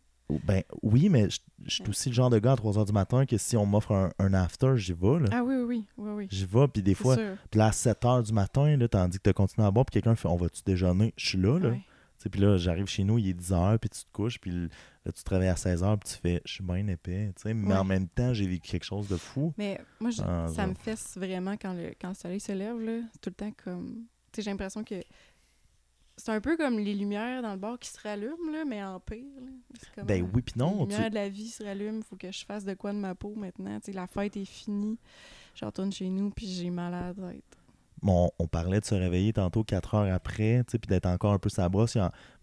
Speaker 1: ben oui, mais je suis
Speaker 2: Ouais.
Speaker 1: aussi le genre de gars à 3 h du matin que si on m'offre un, un after, j'y vais, là.
Speaker 2: Ah oui, oui, oui. oui.
Speaker 1: J'y vais, puis des fois, puis là, à 7 h du matin, là, tandis que tu continué à boire, puis quelqu'un fait On va-tu déjeuner? Je suis là, là.
Speaker 2: Ouais.
Speaker 1: Puis là, j'arrive chez nous, il est 10 h, puis tu te couches, puis là, tu te réveilles à 16 h, puis tu fais Je suis bien épais. tu sais. Mais
Speaker 2: Ouais.
Speaker 1: en même temps, j'ai vécu quelque chose de fou.
Speaker 2: Mais moi, je-
Speaker 1: Ah,
Speaker 2: ça me fesse vraiment quand le, quand le soleil se lève, là. Tout le temps comme... Tu sais, j'ai l'impression que... C'est un peu comme les lumières dans le bar qui se rallument, là, mais en pire, là.
Speaker 1: Ben
Speaker 2: euh,
Speaker 1: oui, puis non.
Speaker 2: Les
Speaker 1: tu-
Speaker 2: lumières de la vie se rallument, faut que je fasse de quoi de ma peau maintenant. Tu sais, la fête est finie. Je retourne chez nous, puis j'ai mal à la tête.
Speaker 1: Bon, on parlait de se réveiller tantôt 4 heures après, puis d'être encore un peu sa brosse.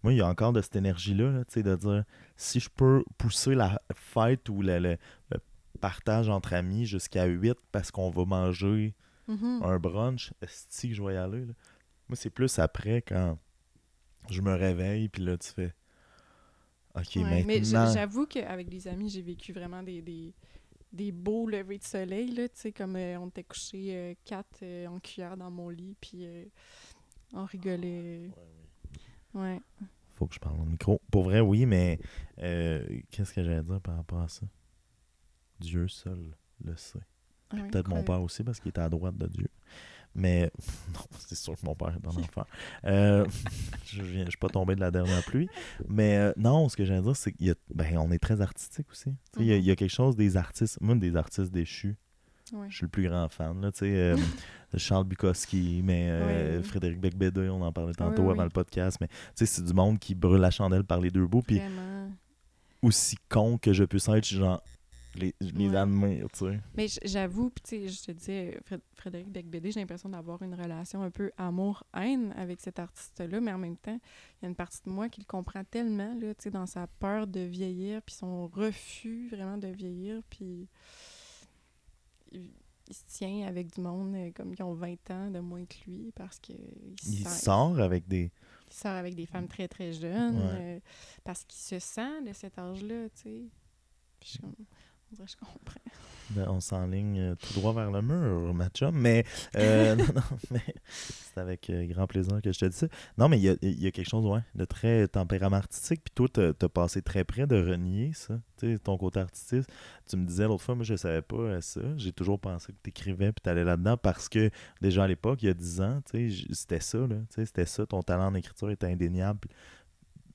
Speaker 1: Moi, il y a encore de cette énergie-là, là, tu sais, de dire si je peux pousser la fête ou le, le- le partage entre amis jusqu'à 8 parce qu'on va manger
Speaker 2: Mhm.
Speaker 1: un brunch, est que je vais y aller? là? Moi, c'est plus après quand je me réveille, puis là, tu fais OK,
Speaker 2: Ouais, Mais
Speaker 1: maintenant.
Speaker 2: j'avoue qu'avec des amis, j'ai vécu vraiment des, des, des beaux levers de soleil, là, tu sais, comme euh, on était couchés euh, quatre euh, en cuillère dans mon lit, puis euh, on rigolait. Ouais.
Speaker 1: Faut que je parle au micro. Pour vrai, oui, mais euh, qu'est-ce que j'allais dire par rapport à ça? Dieu seul le sait.
Speaker 2: Ah
Speaker 1: Peut-être mon père aussi, parce qu'il était à droite de Dieu. Mais non, c'est sûr que mon père est en enfer. Euh, je ne suis pas tombé de la dernière pluie. Mais euh, non, ce que j'allais dire, c'est qu'on est très artistique aussi. Sais, Il y, a- il y a quelque chose des artistes, moi, des artistes déchus.
Speaker 2: Ouais.
Speaker 1: Je suis le plus grand fan. Là, euh, Charles Bukowski, mais euh. Frédéric Becbédé, on en parlait tantôt
Speaker 2: ouais,
Speaker 1: avant le podcast. Mais c'est du monde qui brûle la chandelle par les deux bouts. Puis aussi con que je puisse être, je suis genre, les, les
Speaker 2: Ouais.
Speaker 1: admire, tu sais.
Speaker 2: Mais j'avoue, puis je te disais, Fred- Frédéric Becbédé, j'ai l'impression d'avoir une relation un peu amour-haine avec cet artiste-là, mais en même temps, il y a une partie de moi qui le comprend tellement, là, tu sais, dans sa peur de vieillir, puis son refus vraiment de vieillir, puis il, il se tient avec du monde euh, comme qui ont 20 ans de moins que lui, parce que il,
Speaker 1: sort avec des...
Speaker 2: il sort avec des femmes très, très jeunes,
Speaker 1: Ouais.
Speaker 2: euh, parce qu'il se sent de cet âge-là, tu sais. Je dirait que comprends.
Speaker 1: Ben, on s'enligne euh, tout droit vers le mur, ma chum. Mais, euh, non, non, mais c'est avec euh, grand plaisir que je te dis ça. Non, mais il y a, il y a quelque chose ouais, de très tempérament artistique. Puis toi, t'as passé très près de renier ça, tu sais, ton côté artiste. Tu me disais l'autre fois, moi, je savais pas ça. J'ai toujours pensé que tu écrivais puis tu allais là-dedans parce que déjà à l'époque, il y a 10 ans, tu sais, j- c'était ça. là, tu sais, C'était ça. Ton talent en écriture était indéniable.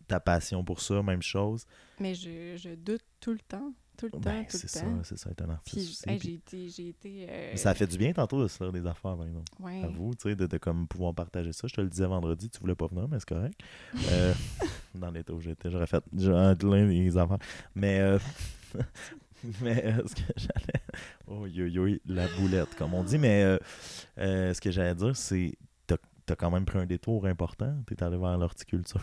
Speaker 1: ta passion pour ça, même chose.
Speaker 2: Mais je, je doute tout le temps Tout le temps,
Speaker 1: Ben,
Speaker 2: tout le
Speaker 1: c'est ça,
Speaker 2: temps.
Speaker 1: c'est ça, être un artiste.
Speaker 2: Puis, hey, j'ai été. J'ai été euh,
Speaker 1: Ça a fait du bien tantôt de se faire des affaires, par exemple.
Speaker 2: ouais.
Speaker 1: À vous, tu sais, de, de comme pouvoir partager ça. Je te le disais vendredi, tu voulais pas venir, mais c'est correct. Euh, dans l'état où j'étais, j'aurais fait plein des affaires. Mais, euh, mais euh, ce que j'allais. Oh, yo, yo, la boulette, comme on dit. Mais euh, euh, ce que j'allais dire, c'est. T'as as quand même pris un détour important. T'es allé vers l'horticulture.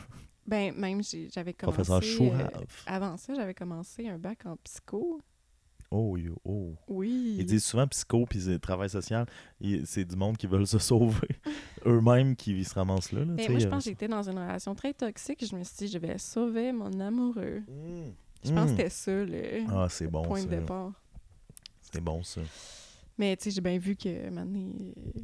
Speaker 2: Ben, même, j'avais commencé.
Speaker 1: Professeur
Speaker 2: euh,
Speaker 1: Chourave.
Speaker 2: avant ça, j'avais commencé un bac en psycho.
Speaker 1: Oh, yo, oh.
Speaker 2: Oui.
Speaker 1: Ils disent souvent psycho puis travail social, c'est du monde qui veulent se sauver eux-mêmes qui se ramassent là. là,
Speaker 2: Ben, moi, je
Speaker 1: a
Speaker 2: pense que j'étais dans une relation très toxique. Je me suis dit, je vais sauver mon amoureux.
Speaker 1: Mm.
Speaker 2: Je pense que c'était ça, le
Speaker 1: Ah, c'est bon
Speaker 2: point
Speaker 1: ça.
Speaker 2: de départ.
Speaker 1: C'est bon ça.
Speaker 2: Mais tu sais, j'ai bien vu que maintenant, euh,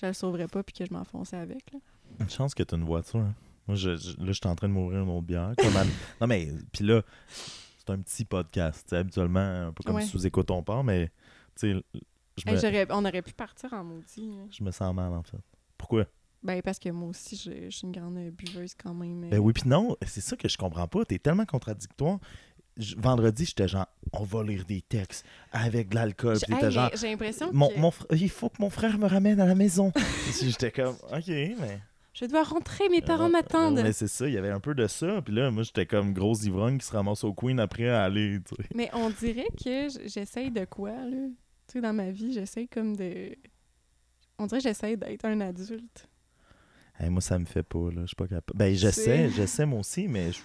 Speaker 2: je le sauverais pas puis que je m'enfonçais avec. Là.
Speaker 1: Une chance que tu as une voiture. hein. Moi, je, je- là, je suis en train de mourir une autre bière. Comme à- non, mais, puis là, c'est un petit podcast. Habituellement, un peu comme
Speaker 2: Ouais.
Speaker 1: sous écoute on part, mais, tu sais,
Speaker 2: Hey, on aurait pu partir en maudit.
Speaker 1: je me sens mal, en fait. Pourquoi?
Speaker 2: Ben, parce que moi aussi, je, je suis une grande buveuse quand même.
Speaker 1: Ben oui, puis non, c'est ça que je comprends pas. T'es tellement contradictoire. Je- vendredi, j'étais genre, on va lire des textes avec de l'alcool.
Speaker 2: J'ai hey, l'impression
Speaker 1: mon,
Speaker 2: que
Speaker 1: mon fr- il faut que mon frère me ramène à la maison. J'étais comme, ok, mais.
Speaker 2: Je dois rentrer, mes parents
Speaker 1: Euh,
Speaker 2: m'attendent.
Speaker 1: Mais c'est ça, il y avait un peu de ça. Puis là, moi, j'étais comme grosse ivrogne qui se ramasse au Queen après à aller. tu sais.
Speaker 2: Mais on dirait que j'essaye de quoi, là? Tu sais, dans ma vie, j'essaye comme de... On dirait que j'essaye d'être un adulte.
Speaker 1: Hey, moi, ça me fait pas, là. Je suis pas capable. Ben, je
Speaker 2: C'est-
Speaker 1: sais, je sais, moi aussi, mais je,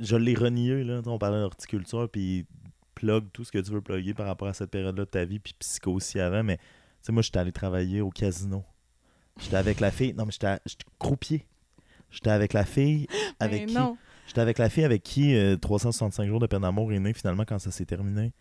Speaker 1: je l'ai renié, là. On parlait d'horticulture, puis plug tout ce que tu veux plugger par rapport à cette période-là de ta vie, puis psycho aussi avant, mais, tu sais, moi, j'étais allé travailler au casino. J'étais avec la fille. Non, mais j'étais croupier. J'étais avec la fille avec qui. J'étais avec la fille avec qui euh, 365 jours de peine d'amour est né finalement quand ça s'est terminé.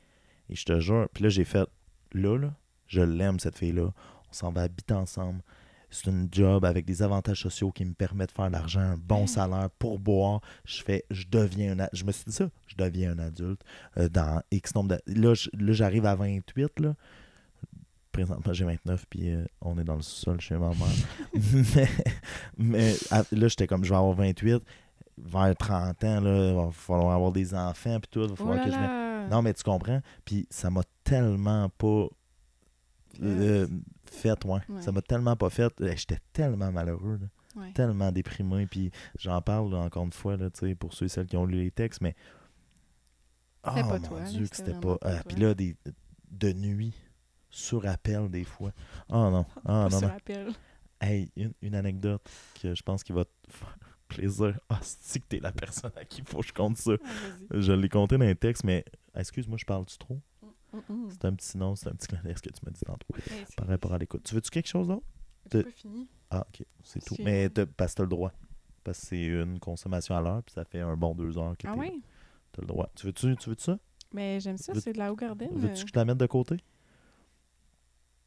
Speaker 1: Et je te jure, puis là j'ai fait, là, là, je l'aime cette fille-là. On s'en va habiter ensemble. C'est une job avec des avantages sociaux qui me permettent de faire de l'argent, un bon
Speaker 2: Mm.
Speaker 1: salaire pour boire. Je fais, je deviens un, je me suis dit ça, je deviens un adulte euh, dans X nombre de, là, j'arrive à 28 là. Présentement, j'ai 29, puis euh, on est dans le sous-sol chez ma mère. mais mais à- là, j'étais comme, je vais avoir 28 vers 30 ans, là, il va falloir avoir des enfants puis tout, il va
Speaker 2: Oh là
Speaker 1: je. Non, mais tu comprends? Puis ça m'a tellement pas euh, fait, ouais.
Speaker 2: Ouais.
Speaker 1: Ça m'a tellement pas fait. Euh, J'étais tellement malheureux, là,
Speaker 2: Ouais.
Speaker 1: tellement déprimé. Puis j'en parle là, encore une fois, là, tu sais, pour ceux et celles qui ont lu les textes, mais. Oh
Speaker 2: pas
Speaker 1: mon
Speaker 2: toi,
Speaker 1: Dieu, que
Speaker 2: c'était
Speaker 1: pas. ah, puis là, des, de nuit, sur appel des fois. Oh non, oh non,
Speaker 2: sur
Speaker 1: non.
Speaker 2: appel.
Speaker 1: Hey, une, une anecdote que je pense qui va te faire plaisir. Ah, c'est que t'es la personne à qui il faut que je compte ça?
Speaker 2: Ah.
Speaker 1: Je l'ai compté dans les textes, mais excuse-moi, je parle-tu trop?
Speaker 2: Mm, mm.
Speaker 1: C'est un petit nom, c'est un petit ce que tu m'as dit tantôt,
Speaker 2: Hey, c'est-
Speaker 1: par rapport à l'écoute. Tu veux-tu quelque chose d'autre?
Speaker 2: Pas fini.
Speaker 1: Ah, ok, c'est tout.
Speaker 2: C'est-
Speaker 1: Mais parce que t'as le droit. Parce que c'est une consommation à l'heure, puis ça fait un bon deux heures que
Speaker 2: Ah ouais?
Speaker 1: t'as le droit. Tu veux-tu tu veux ça?
Speaker 2: Mais j'aime ça, c'est de la haut garden.
Speaker 1: Veux-tu que je te la mette de côté?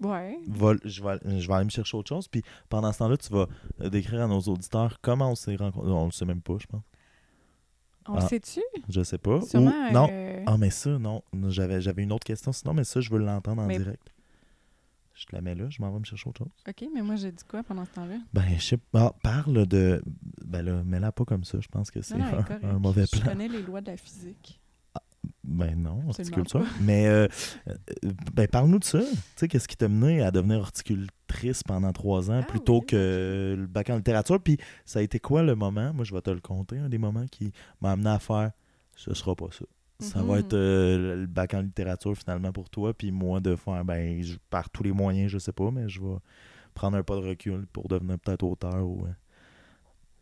Speaker 2: Ouais.
Speaker 1: Va- je, vais, je vais aller me chercher autre chose, puis pendant ce temps-là, tu vas euh, décrire à nos auditeurs comment on s'est rencontrés. On le sait même pas, je pense.
Speaker 2: On
Speaker 1: Ah.
Speaker 2: le sait-tu?
Speaker 1: Je sais pas. Ou-
Speaker 2: Sûrement.
Speaker 1: non.
Speaker 2: euh,
Speaker 1: Ah, mais ça, non. J'avais, j'avais une autre question sinon, mais ça, je veux l'entendre en
Speaker 2: Mais-
Speaker 1: direct. Je te la mets là, je m'en vais me chercher autre chose.
Speaker 2: OK, mais moi, j'ai dit quoi pendant ce temps-là?
Speaker 1: Ben, je sais pas. Ah, parle de. Ben là, mets-la pas comme ça. Je pense que c'est
Speaker 2: Non, non,
Speaker 1: un, un mauvais
Speaker 2: Je
Speaker 1: plan.
Speaker 2: connais les lois de la physique.
Speaker 1: Ben non, horticulture. Mais, euh, euh, ben, parle-nous de ça. Tu sais, qu'est-ce qui t'a mené à devenir horticultrice pendant trois ans
Speaker 2: Ah,
Speaker 1: plutôt
Speaker 2: oui,
Speaker 1: que le bac en littérature? Puis, ça a été quoi le moment? Moi, je vais te le compter, un des moments qui m'a amené à faire ce sera pas ça. Ça va
Speaker 2: Mhm.
Speaker 1: être euh, le bac en littérature finalement pour toi, puis moi de faire, ben, je, par tous les moyens, je sais pas, mais je vais prendre un pas de recul pour devenir peut-être auteur ou. euh,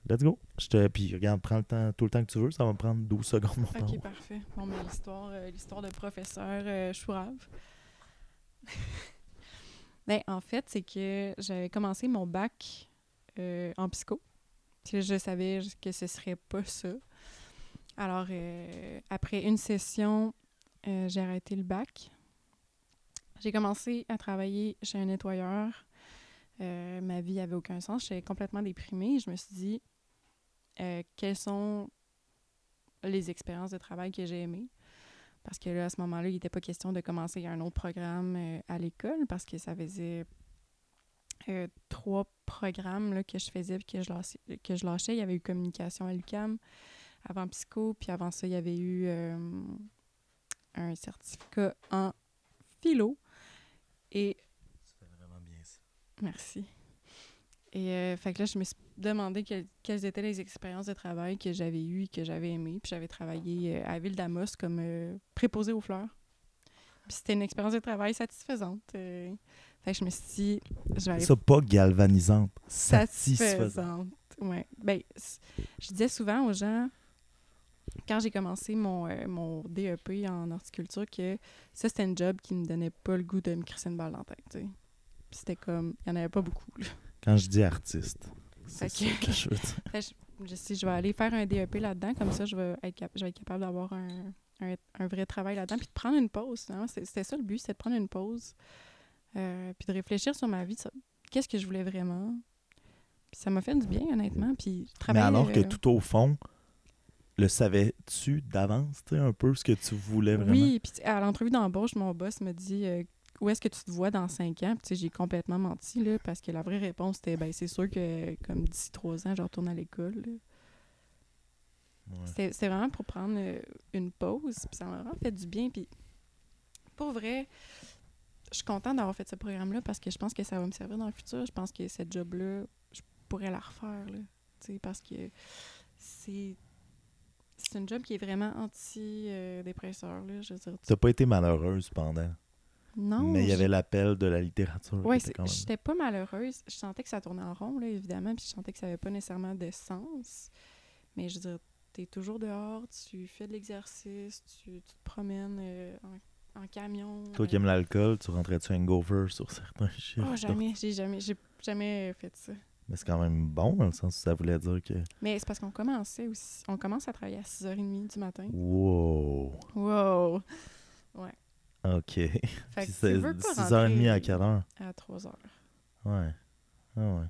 Speaker 1: Let's go. Je te... Puis regarde, prends le temps, tout le temps que tu veux, ça va me prendre 12 secondes mon temps.
Speaker 2: OK, parfait. Bon, mais l'histoire, euh, l'histoire de professeur euh, Chourave. ben, en fait, c'est que j'avais commencé mon bac euh, en psycho. Puis je savais que ce serait pas ça. Alors, euh, après une session, j'ai arrêté le bac. J'ai commencé à travailler chez un nettoyeur. Euh, ma vie avait aucun sens. J'étais complètement déprimée. Je me suis dit, euh, quelles sont les expériences de travail que j'ai aimées? Parce que là, à ce moment-là, il n'était pas question de commencer un autre programme euh, à l'école parce que ça faisait euh, trois programmes là, que je faisais et que je, lâchais, que je lâchais. Il y avait eu communication à l'UCAM. avant psycho, puis avant ça, il y avait eu un certificat en philo. Et
Speaker 1: Ça fait vraiment bien ça.
Speaker 2: Merci. Et fait que là, je me suis demandé quelles, quelles étaient les expériences de travail que j'avais eues, que j'avais aimées. Puis j'avais travaillé euh, à Ville d'Amos comme euh, préposé aux fleurs. Puis c'était une expérience de travail satisfaisante. euh. fait que je me suis dit, je vais aller
Speaker 1: Ça, pas galvanisante, satisfaisante.
Speaker 2: Ouais. Ben, je disais souvent aux gens, quand j'ai commencé mon, euh, mon DEP en horticulture, que ça, c'était un job qui me donnait pas le goût de me crisser une balle dans la tête. C'était comme, il y en avait pas beaucoup. là.
Speaker 1: Quand je dis artiste, c'est ça
Speaker 2: que-
Speaker 1: que je veux dire.
Speaker 2: Fait que je, je sais, je vais aller faire un DEP là-dedans, comme ça, je vais être, cap- je vais être capable d'avoir un, un, un vrai travail là-dedans, puis de prendre une pause. hein. C'est- C'était ça le but, c'était de prendre une pause, euh, puis de réfléchir sur ma vie, qu'est-ce que je voulais vraiment. Puis ça m'a fait du bien, honnêtement. Puis
Speaker 1: Mais alors que
Speaker 2: euh,
Speaker 1: tout au fond, le savais-tu d'avance, tu sais, un peu ce que tu voulais vraiment?
Speaker 2: Oui, puis à l'entrevue d'embauche, mon boss me dit euh, où est-ce que tu te vois dans cinq ans? Puis tu sais, j'ai complètement menti, là, parce que la vraie réponse était ben c'est sûr que comme d'ici trois ans, je retourne à l'école.
Speaker 1: Ouais.
Speaker 2: C'était c'était vraiment pour prendre euh, une pause, puis ça m'a vraiment fait du bien. Puis pour vrai, je suis contente d'avoir fait ce programme-là parce que je pense que ça va me servir dans le futur. Je pense que cette job-là, je pourrais la refaire, là, tu parce que c'est c'est une job qui est vraiment anti-dépresseur, là, je veux dire.
Speaker 1: T'as pas été malheureuse pendant,
Speaker 2: Non,
Speaker 1: mais il y avait l'appel de la littérature.
Speaker 2: Ouais,
Speaker 1: quand même-
Speaker 2: j'étais pas malheureuse. Je sentais que ça tournait en rond, là, évidemment, puis je sentais que ça avait pas nécessairement de sens. Mais je veux dire, t'es toujours dehors, tu fais de l'exercice, tu, tu te promènes euh, en, en camion.
Speaker 1: Toi qui
Speaker 2: euh.
Speaker 1: aimes l'alcool, tu rentrais-tu hangover sur certains chiffres?
Speaker 2: Oh, jamais, j'ai jamais, j'ai jamais fait ça.
Speaker 1: Mais c'est quand même bon, dans le sens où ça voulait dire que...
Speaker 2: Mais c'est parce qu'on commençait aussi. On commence à travailler à 6h30 du matin.
Speaker 1: Wow!
Speaker 2: Wow!
Speaker 1: OK.
Speaker 2: Fait que tu
Speaker 1: c'est
Speaker 2: veux pas
Speaker 1: 6h30 à quelle heure?
Speaker 2: À 3h.
Speaker 1: Ouais. Ah ouais.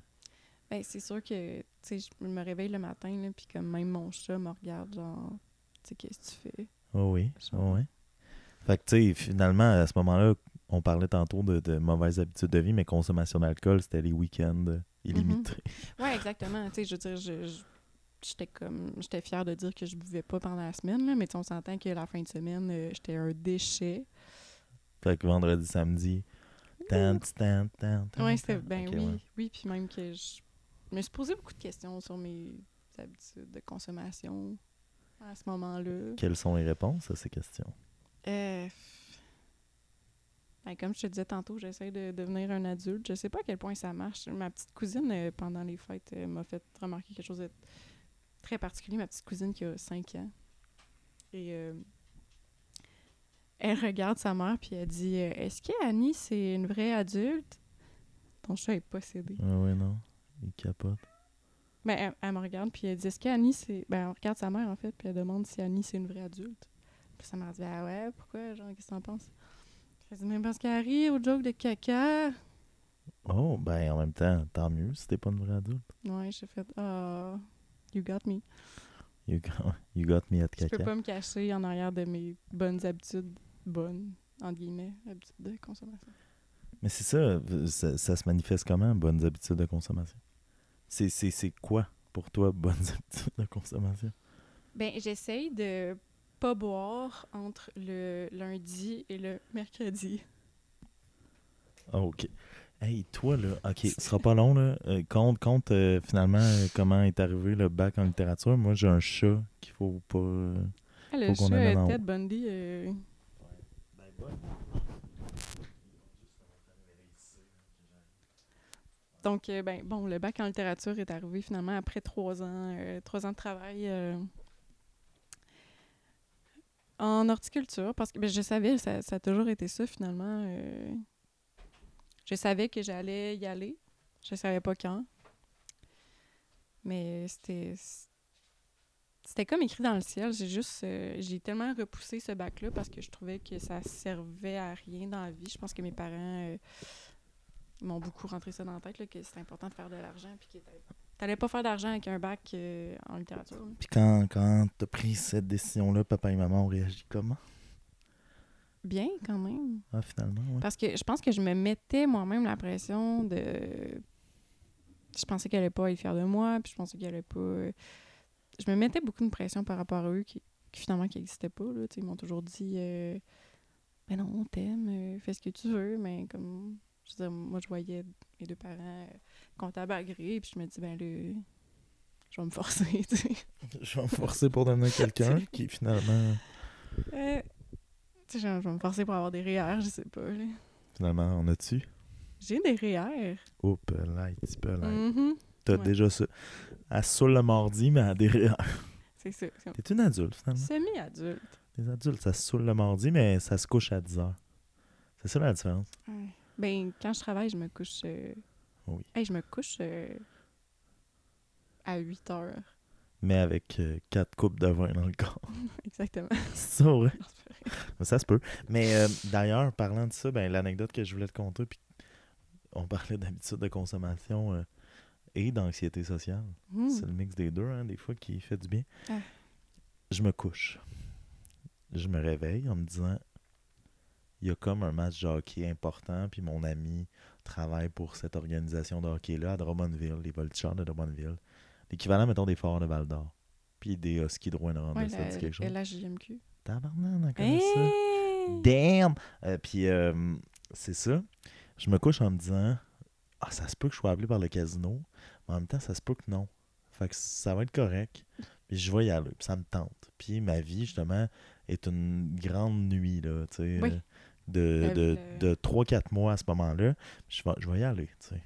Speaker 2: Ben, c'est sûr que, tu sais, je me réveille le matin, là, puis comme même mon chat me regarde, genre, tu sais, qu'est-ce que tu fais?
Speaker 1: Oh oui. Oh oui. Fait que, tu sais, finalement, à ce moment-là, on parlait tantôt de, de mauvaises habitudes de vie, mais consommation d'alcool, c'était les week-ends illimités.
Speaker 2: Ouais, exactement. Tu sais, je veux dire, je- je- j'étais comme, j'étais fière de dire que je buvais pas pendant la semaine, là, mais on s'entend que la fin de semaine, euh, j'étais un déchet.
Speaker 1: Fait que vendredi, samedi, tan, tan, tan,
Speaker 2: Ouais, c'était, ben oui,
Speaker 1: ouais.
Speaker 2: oui, puis même que je me suis posé beaucoup de questions sur mes habitudes de consommation à ce moment-là.
Speaker 1: Quelles sont les réponses à ces questions?
Speaker 2: Euh, ben, comme je te disais tantôt, j'essaie de devenir un adulte. Je sais pas à quel point ça marche. Ma petite cousine, euh, pendant les fêtes, euh, m'a fait remarquer quelque chose de très particulier. Ma petite cousine qui a 5 ans. Et euh, elle regarde sa mère puis elle dit euh, Est-ce qu'Annie, c'est une vraie adulte? Ton chat est possédé.
Speaker 1: Ah oui, non. Il capote.
Speaker 2: Ben, elle, elle me regarde puis elle dit Est-ce qu'Annie, c'est. Ben, elle regarde sa mère en fait, puis elle demande si Annie, c'est une vraie adulte. Puis sa mère dit Ah ouais, pourquoi Genre, qu'est-ce que t'en penses? Elle dit Même parce qu'elle rit au joke de caca.
Speaker 1: Oh, ben en même temps, tant mieux si t'es pas une vraie adulte.
Speaker 2: Ouais, j'ai fait Ah, you got me.
Speaker 1: You got, you got me at
Speaker 2: Je peux
Speaker 1: caca.
Speaker 2: pas me cacher en arrière de mes bonnes habitudes, bonnes, entre guillemets, habitudes de consommation.
Speaker 1: Mais c'est ça, ça, ça se manifeste comment, bonnes habitudes de consommation? C'est, c'est, c'est quoi pour toi, bonnes habitudes de consommation?
Speaker 2: Ben, j'essaye de pas boire entre le lundi et le mercredi.
Speaker 1: Ah, OK. Hey, toi, là, OK, ce sera pas long, là. Euh, compte, compte euh, finalement euh, comment est arrivé le bac en littérature. Moi, j'ai un chat qu'il faut pas... euh,
Speaker 2: Ah, le
Speaker 1: Faut qu'on
Speaker 2: chat. Ted Bundy, euh, Donc, euh, ben, bon, le bac en littérature est arrivé finalement après trois ans, euh, trois ans de travail euh, en horticulture, parce que ben, je savais, ça, ça a toujours été ça finalement. je savais que j'allais y aller, je savais pas quand, mais c'était c'était comme écrit dans le ciel. J'ai juste, euh, j'ai tellement repoussé ce bac-là parce que je trouvais que ça servait à rien dans la vie. Je pense que mes parents euh, m'ont beaucoup rentré ça dans la tête, là, que c'était important de faire de l'argent, puis que t'a- t'allais pas faire d'argent avec un bac euh, en littérature. là.
Speaker 1: Puis quand, quand t'as pris cette décision-là, papa et maman ont réagi comment?
Speaker 2: Bien, quand même.
Speaker 1: Ah, finalement, ouais.
Speaker 2: Parce que je pense que je me mettais moi-même la pression de... Je pensais qu'elle allait pas être fière de moi, puis je pensais qu'elle allait pas... je me mettais beaucoup de pression par rapport à eux qui, qui finalement qui n'existaient pas. Là, ils m'ont toujours dit euh, Ben non, on t'aime, euh, fais ce que tu veux, mais comme je veux dire, moi je voyais mes deux parents euh, comptables agréés, puis je me dis ben là, je vais me forcer, tu sais.
Speaker 1: Je vais me forcer pour devenir quelqu'un qui finalement.
Speaker 2: Euh, tu sais, je, vais me forcer pour avoir des REER, je sais pas. là.
Speaker 1: Finalement, on a-tu?
Speaker 2: J'ai des REER.
Speaker 1: Oups, là, petit peu là.
Speaker 2: Mhm.
Speaker 1: T'as
Speaker 2: Ouais.
Speaker 1: déjà ça. Elle saoule le mardi, mais elle derrière.
Speaker 2: C'est ça.
Speaker 1: T'es une adulte, finalement.
Speaker 2: Semi-adulte.
Speaker 1: Les adultes, ça se saoule le mardi, mais ça se couche à 10 heures. C'est ça la différence.
Speaker 2: Ouais. Ben, quand je travaille, je me couche. euh,
Speaker 1: Oui.
Speaker 2: hey, je me couche euh, à 8 heures.
Speaker 1: Mais avec euh, quatre coupes de vin dans le corps.
Speaker 2: Exactement.
Speaker 1: C'est ça, ouais. Mais Ça se peut. Mais euh, d'ailleurs, parlant de ça, ben, l'anecdote que je voulais te conter, puis on parlait d'habitude de consommation euh, et d'anxiété sociale.
Speaker 2: Hmm.
Speaker 1: C'est le mix des deux, hein, des fois, qui fait du bien.
Speaker 2: Ah.
Speaker 1: Je me couche. Je me réveille en me disant il y a comme un match de hockey important, puis mon ami travaille pour cette organisation de hockey-là à Drummondville, les Voltigeurs de Drummondville. L'équivalent, mettons, des Forts de Val d'Or. Puis des Huskies de Rouen-Noranda,
Speaker 2: Ouais,
Speaker 1: ça dit quelque chose?
Speaker 2: la LHJMQ.
Speaker 1: Tabarnak, on connaît ça. Damn! Euh, puis euh, c'est ça. Je me couche en me disant Ah, ça se peut que je sois appelé par le casino, mais en même temps, ça se peut que non. Fait que ça va être correct. Puis je vais y aller, puis ça me tente. Puis ma vie, justement, est une grande nuit, là, tu sais.
Speaker 2: Oui.
Speaker 1: De,
Speaker 2: La-
Speaker 1: de, de 3-4 mois à ce moment-là. Je vais, je vais y aller, tu sais.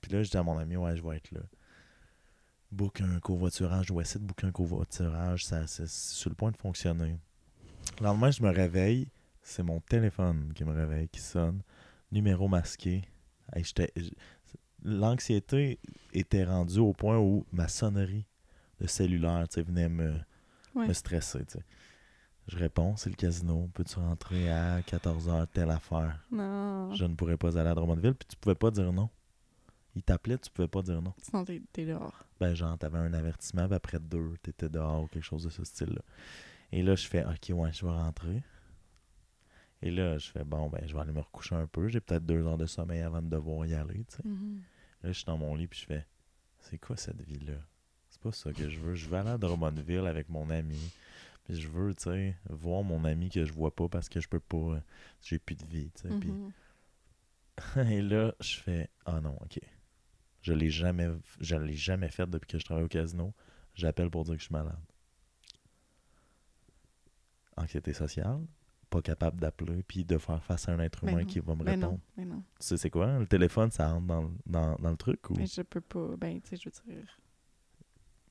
Speaker 1: Puis là, je dis à mon ami, ouais, je vais être là. Book un covoiturage, je vais essayer de booker un covoiturage, ça, c'est c'est sur le point de fonctionner. Le lendemain, je me réveille, c'est mon téléphone qui me réveille, qui sonne. Numéro masqué. Hey, L'anxiété était rendue au point où ma sonnerie de cellulaire venait me,
Speaker 2: Ouais.
Speaker 1: me stresser. Je réponds, c'est le casino. Peux-tu rentrer à 14h, telle affaire?
Speaker 2: Non.
Speaker 1: Je ne pourrais pas aller à Drummondville. Puis tu pouvais pas dire non. Il t'appelait, tu pouvais pas dire non.
Speaker 2: Sinon, t'es dehors.
Speaker 1: Ben, genre, t'avais un avertissement, puis après deux, t'étais dehors ou quelque chose de ce style-là. Et là, je fais, OK, ouais, je vais rentrer. Et là, je fais, bon, ben, je vais aller me recoucher un peu. J'ai peut-être deux heures de sommeil avant de devoir y aller, tu sais.
Speaker 2: Mhm.
Speaker 1: Là, je suis dans mon lit, puis je fais, c'est quoi cette vie-là? C'est pas ça que je veux. Je veux aller à Drummondville avec mon ami. Puis je veux, tu sais, voir mon ami que je vois pas parce que je peux pas. J'ai plus de vie, tu sais. puis-
Speaker 2: Mhm.
Speaker 1: et là, je fais Ah non, ok. Je l'ai jamais je l'ai jamais fait depuis que je travaille au casino. J'appelle pour dire que je suis malade. Anxiété sociale, pas capable d'appeler puis de faire face à un être
Speaker 2: Ben
Speaker 1: humain qui va me
Speaker 2: Ben
Speaker 1: répondre.
Speaker 2: non, ben non.
Speaker 1: Tu sais c'est quoi? Le téléphone, ça rentre dans, le- dans, dans le truc ou?
Speaker 2: Mais je peux pas. Ben, tu sais, je veux dire.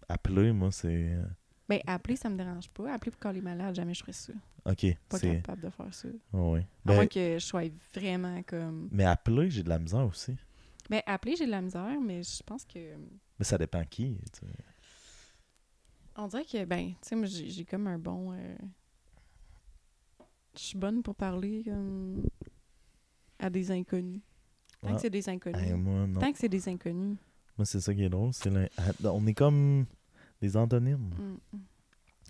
Speaker 1: appeler, moi c'est euh,
Speaker 2: Ben, appeler, ça me dérange pas. Appeler pour quand les malades, jamais je ferais ça.
Speaker 1: OK,
Speaker 2: Pas capable de faire ça.
Speaker 1: oui.
Speaker 2: À
Speaker 1: Ben,
Speaker 2: moins que je sois vraiment comme.
Speaker 1: mais appeler, j'ai de la misère aussi.
Speaker 2: Ben, appeler, j'ai de la misère, mais je pense que.
Speaker 1: Mais ça dépend qui, tu sais.
Speaker 2: On dirait que, ben, tu sais, moi, j'ai j'ai comme un bon. euh, Je suis bonne pour parler à des inconnus. Tant
Speaker 1: Ah.
Speaker 2: que c'est des inconnus.
Speaker 1: Hey, moi non.
Speaker 2: Tant que c'est des inconnus.
Speaker 1: Moi c'est ça qui est drôle, la- on est comme des antonymes.
Speaker 2: Mm, mm.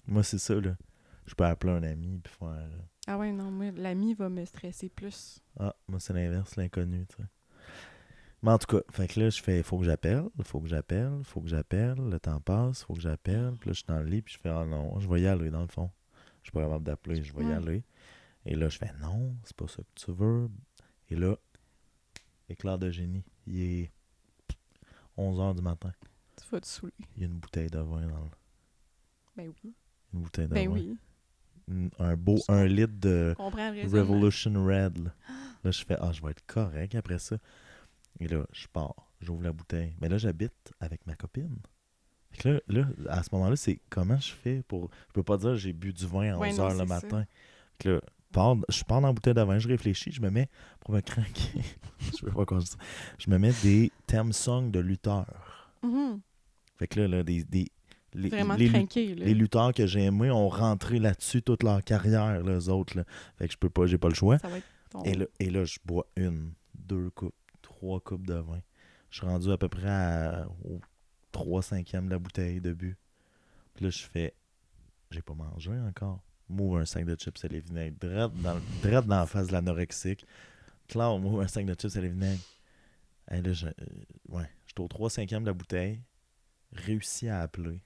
Speaker 1: Moi, c'est ça, là. Je peux appeler un ami puis faire. euh,
Speaker 2: Ah ouais, non, moi, l'ami va me stresser plus.
Speaker 1: Ah, moi, c'est l'inverse, l'inconnu, tu sais. Mais en tout cas, fait que là, je fais, faut que j'appelle, faut que j'appelle, faut que j'appelle, le temps passe, faut que j'appelle. Puis là, je suis dans le lit, puis je fais, ah non, je vais y aller, dans le fond. Je suis pas capable d'appeler, je vais y aller. Et là, je fais, non, c'est pas ça que tu veux. Et là, éclair de génie. Il est 11 h du matin.
Speaker 2: Tu vas te saouler.
Speaker 1: Il y a une bouteille de vin dans le.
Speaker 2: Ben oui.
Speaker 1: Une bouteille de
Speaker 2: Ben
Speaker 1: vin.
Speaker 2: oui.
Speaker 1: Un beau 1 litre de. Revolution Red. Là. Là, je fais, ah, je vais être correct après ça. Et là, je pars, j'ouvre la bouteille. Mais là, j'habite avec ma copine. Fait que là, là, à ce moment-là, c'est comment je fais pour. Je peux pas dire j'ai bu du vin à
Speaker 2: Ouais,
Speaker 1: 11
Speaker 2: non,
Speaker 1: h le
Speaker 2: c'est
Speaker 1: matin. Fait que là, pars- je pars dans la bouteille de vin, je réfléchis, je me mets, pour me craquer, je sais pas quoi je dis, je me mets des theme songs de lutteurs.
Speaker 2: Mhm.
Speaker 1: Fait que là, là des, des, les, les,
Speaker 2: là.
Speaker 1: les lutteurs que j'ai aimés ont rentré là-dessus toute leur carrière, les autres. Là. Fait que je peux pas, j'ai pas le choix.
Speaker 2: Ça va être ton...
Speaker 1: Et là, et là, je bois une, deux coupes, trois coupes de vin. Je suis rendu à peu près à- au 3 cinquième de la bouteille de but. Puis là, je fais, j'ai pas mangé encore. Move un sac de chips et les vinaigres. Drette dans, drette dans la face de l'anorexique. Claire, move un sac de chips et les vinaigres. Et là, je, euh, ouais, j'étais au 3 cinquième de la bouteille. Réussi à appeler.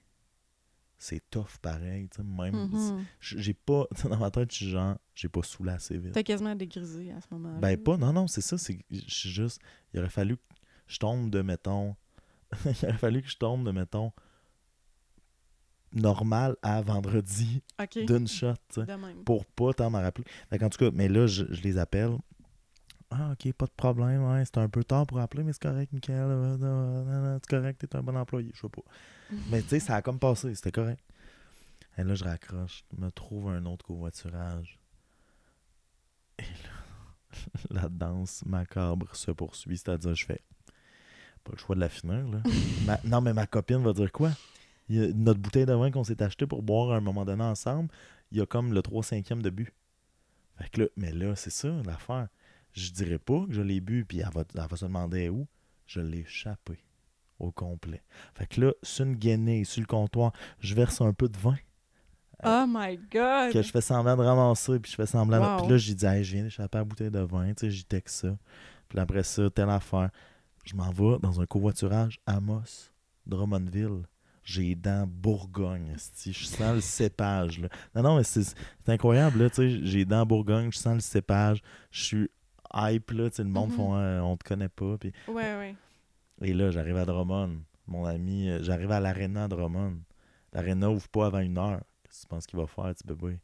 Speaker 1: c'est tough pareil, même.
Speaker 2: Mhm.
Speaker 1: J'ai pas, dans ma tête, je suis genre, j'ai pas saoulé assez vite.
Speaker 2: T'as quasiment dégrisé à ce moment-là.
Speaker 1: Ben pas, non, non, c'est ça, je suis juste, il aurait fallu que je tombe de, mettons, il aurait fallu que je tombe de, mettons, normal à vendredi d'une shot, pour pas tant m'en rappeler. Fait qu'en tout cas, mais là, je, je les appelle. Ah, ok, pas de problème. Ouais, c'est un peu tard pour appeler, mais c'est correct, Michael. Euh, non, non, c'est correct, t'es un bon employé. Je sais pas. Mais tu sais, ça a comme passé, c'était correct. Et là, je raccroche, me trouve un autre covoiturage. Et là, la danse macabre se poursuit, c'est-à-dire, je fais pas le choix de la finir, là. Ma- non, mais ma copine va dire quoi? Notre bouteille de vin qu'on s'est acheté pour boire à un moment donné ensemble, il y a comme le 3 5 de but. Fait que là, mais là, c'est ça l'affaire. Je dirais pas que je l'ai bu, puis elle va, elle va se demander où. Je l'ai échappé au complet. Fait que là, sur une guenille, sur le comptoir, je verse un peu de vin
Speaker 2: Oh my God!
Speaker 1: que je fais semblant de ramasser, puis je fais semblant de... Puis là, j'ai dit, hey, je viens d'échapper à la bouteille de vin, tu sais, j'y texte ça. Puis après ça, telle affaire. Je m'en vais dans un covoiturage Amos, Drummondville. J'ai les dents Bourgogne, je sens le cépage. Là. Non, non, mais c'est incroyable, tu j'ai les dents Bourgogne, je sens le cépage, je suis hype, là, tu le monde
Speaker 2: Mhm.
Speaker 1: font, euh, on te connaît pas, puis
Speaker 2: Ouais, ouais.
Speaker 1: et là, j'arrive à Drummond. Mon ami, euh, j'arrive à l'aréna Drummond. L'aréna ouvre pas avant une heure. Qu'est-ce que tu penses qu'il va faire, petit bébé?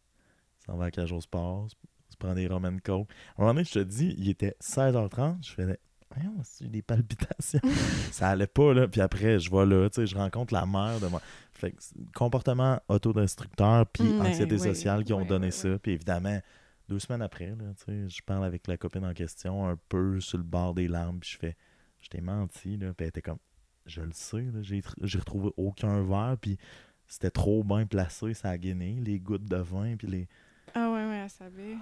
Speaker 1: Il s'en va à Cage au Sport, se prend des Roman Coke. À un moment donné, je te dis, il était 16h30. Je faisais, voyons, des palpitations? ça allait pas, là. Puis après, je vais là, tu sais, je rencontre la mère de moi. Fait que comportement autodestructeur, puis
Speaker 2: Mm,
Speaker 1: anxiété
Speaker 2: ouais,
Speaker 1: sociale qui ont
Speaker 2: ouais,
Speaker 1: donné
Speaker 2: ouais,
Speaker 1: ça.
Speaker 2: ouais.
Speaker 1: Puis évidemment, deux semaines après, là, tu sais, je parle avec la copine en question, un peu sur le bord des larmes, puis je fais, je t'ai menti, là. Puis elle était comme, je le sais, là, j'ai j'ai retrouvé aucun verre, puis c'était trop bien placé, ça a gainé, les gouttes de vin, puis les...
Speaker 2: Ah ouais, ouais, elle savait.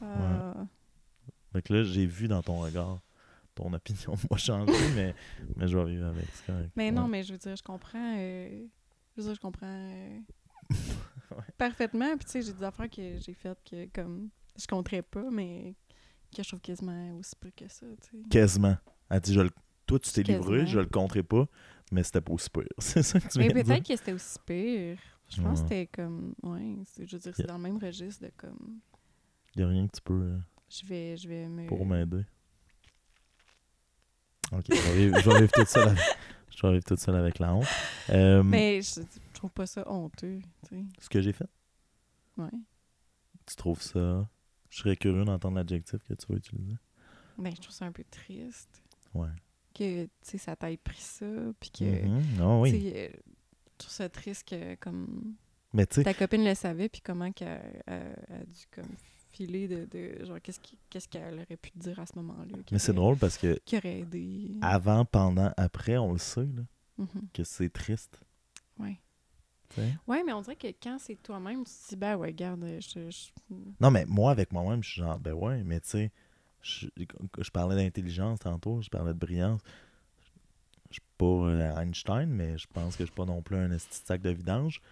Speaker 2: Ah.
Speaker 1: Fait que là, j'ai vu dans ton regard ton opinion moi changer, mais, mais je vais vivre avec.
Speaker 2: Mais non, mais je veux dire, je comprends. euh, je veux dire, je comprends euh, parfaitement. Puis tu sais, j'ai des affaires que j'ai faites que comme je compterais pas, mais que je trouve quasiment aussi peu que ça, tu sais.
Speaker 1: Quasiment. Elle dit, je le... toi, tu t'es livré, je le compterai pas, mais c'était pas aussi pire. C'est ça que tu
Speaker 2: Mais
Speaker 1: viens dire?
Speaker 2: peut-être que c'était aussi pire. Je pense
Speaker 1: Ouais.
Speaker 2: que c'était comme. Ouais, je veux dire, c'est dans le même registre de comme.
Speaker 1: Il y a rien que tu peux euh,
Speaker 2: Je vais, je vais me.
Speaker 1: pour m'aider. Ok, je vais vivre toute seule avec, la honte. Euh,
Speaker 2: Mais je, je trouve pas ça honteux, tu sais.
Speaker 1: Ce que j'ai fait,
Speaker 2: Ouais.
Speaker 1: tu trouves ça... Je serais curieux d'entendre l'adjectif que tu vas utiliser.
Speaker 2: Ben, je trouve ça un peu triste
Speaker 1: Ouais.
Speaker 2: que, tu sais, ça t'ait pris ça, puis que.
Speaker 1: Mhm. Ah oui.
Speaker 2: tu sais, euh, je trouve ça triste que, comme.
Speaker 1: Mais tu
Speaker 2: Ta copine le savait, puis comment qu'elle elle- elle a dû, comme, de. de genre, qu'est-ce qu'elle aurait pu dire à ce moment-là.
Speaker 1: mais c'est drôle parce que
Speaker 2: Qui aurait aidé.
Speaker 1: avant, pendant, après, on le sait, là,
Speaker 2: Mhm.
Speaker 1: que c'est triste. Sais?
Speaker 2: Ouais, mais on dirait que quand c'est toi-même, tu te dis, ben ouais, garde, je. je-
Speaker 1: Non, mais moi, avec moi-même, je suis genre, ben ouais, mais tu sais, je, je parlais d'intelligence tantôt, je parlais de brillance. Je suis pas euh, Einstein, mais je pense que je suis pas non plus un sac de vidange.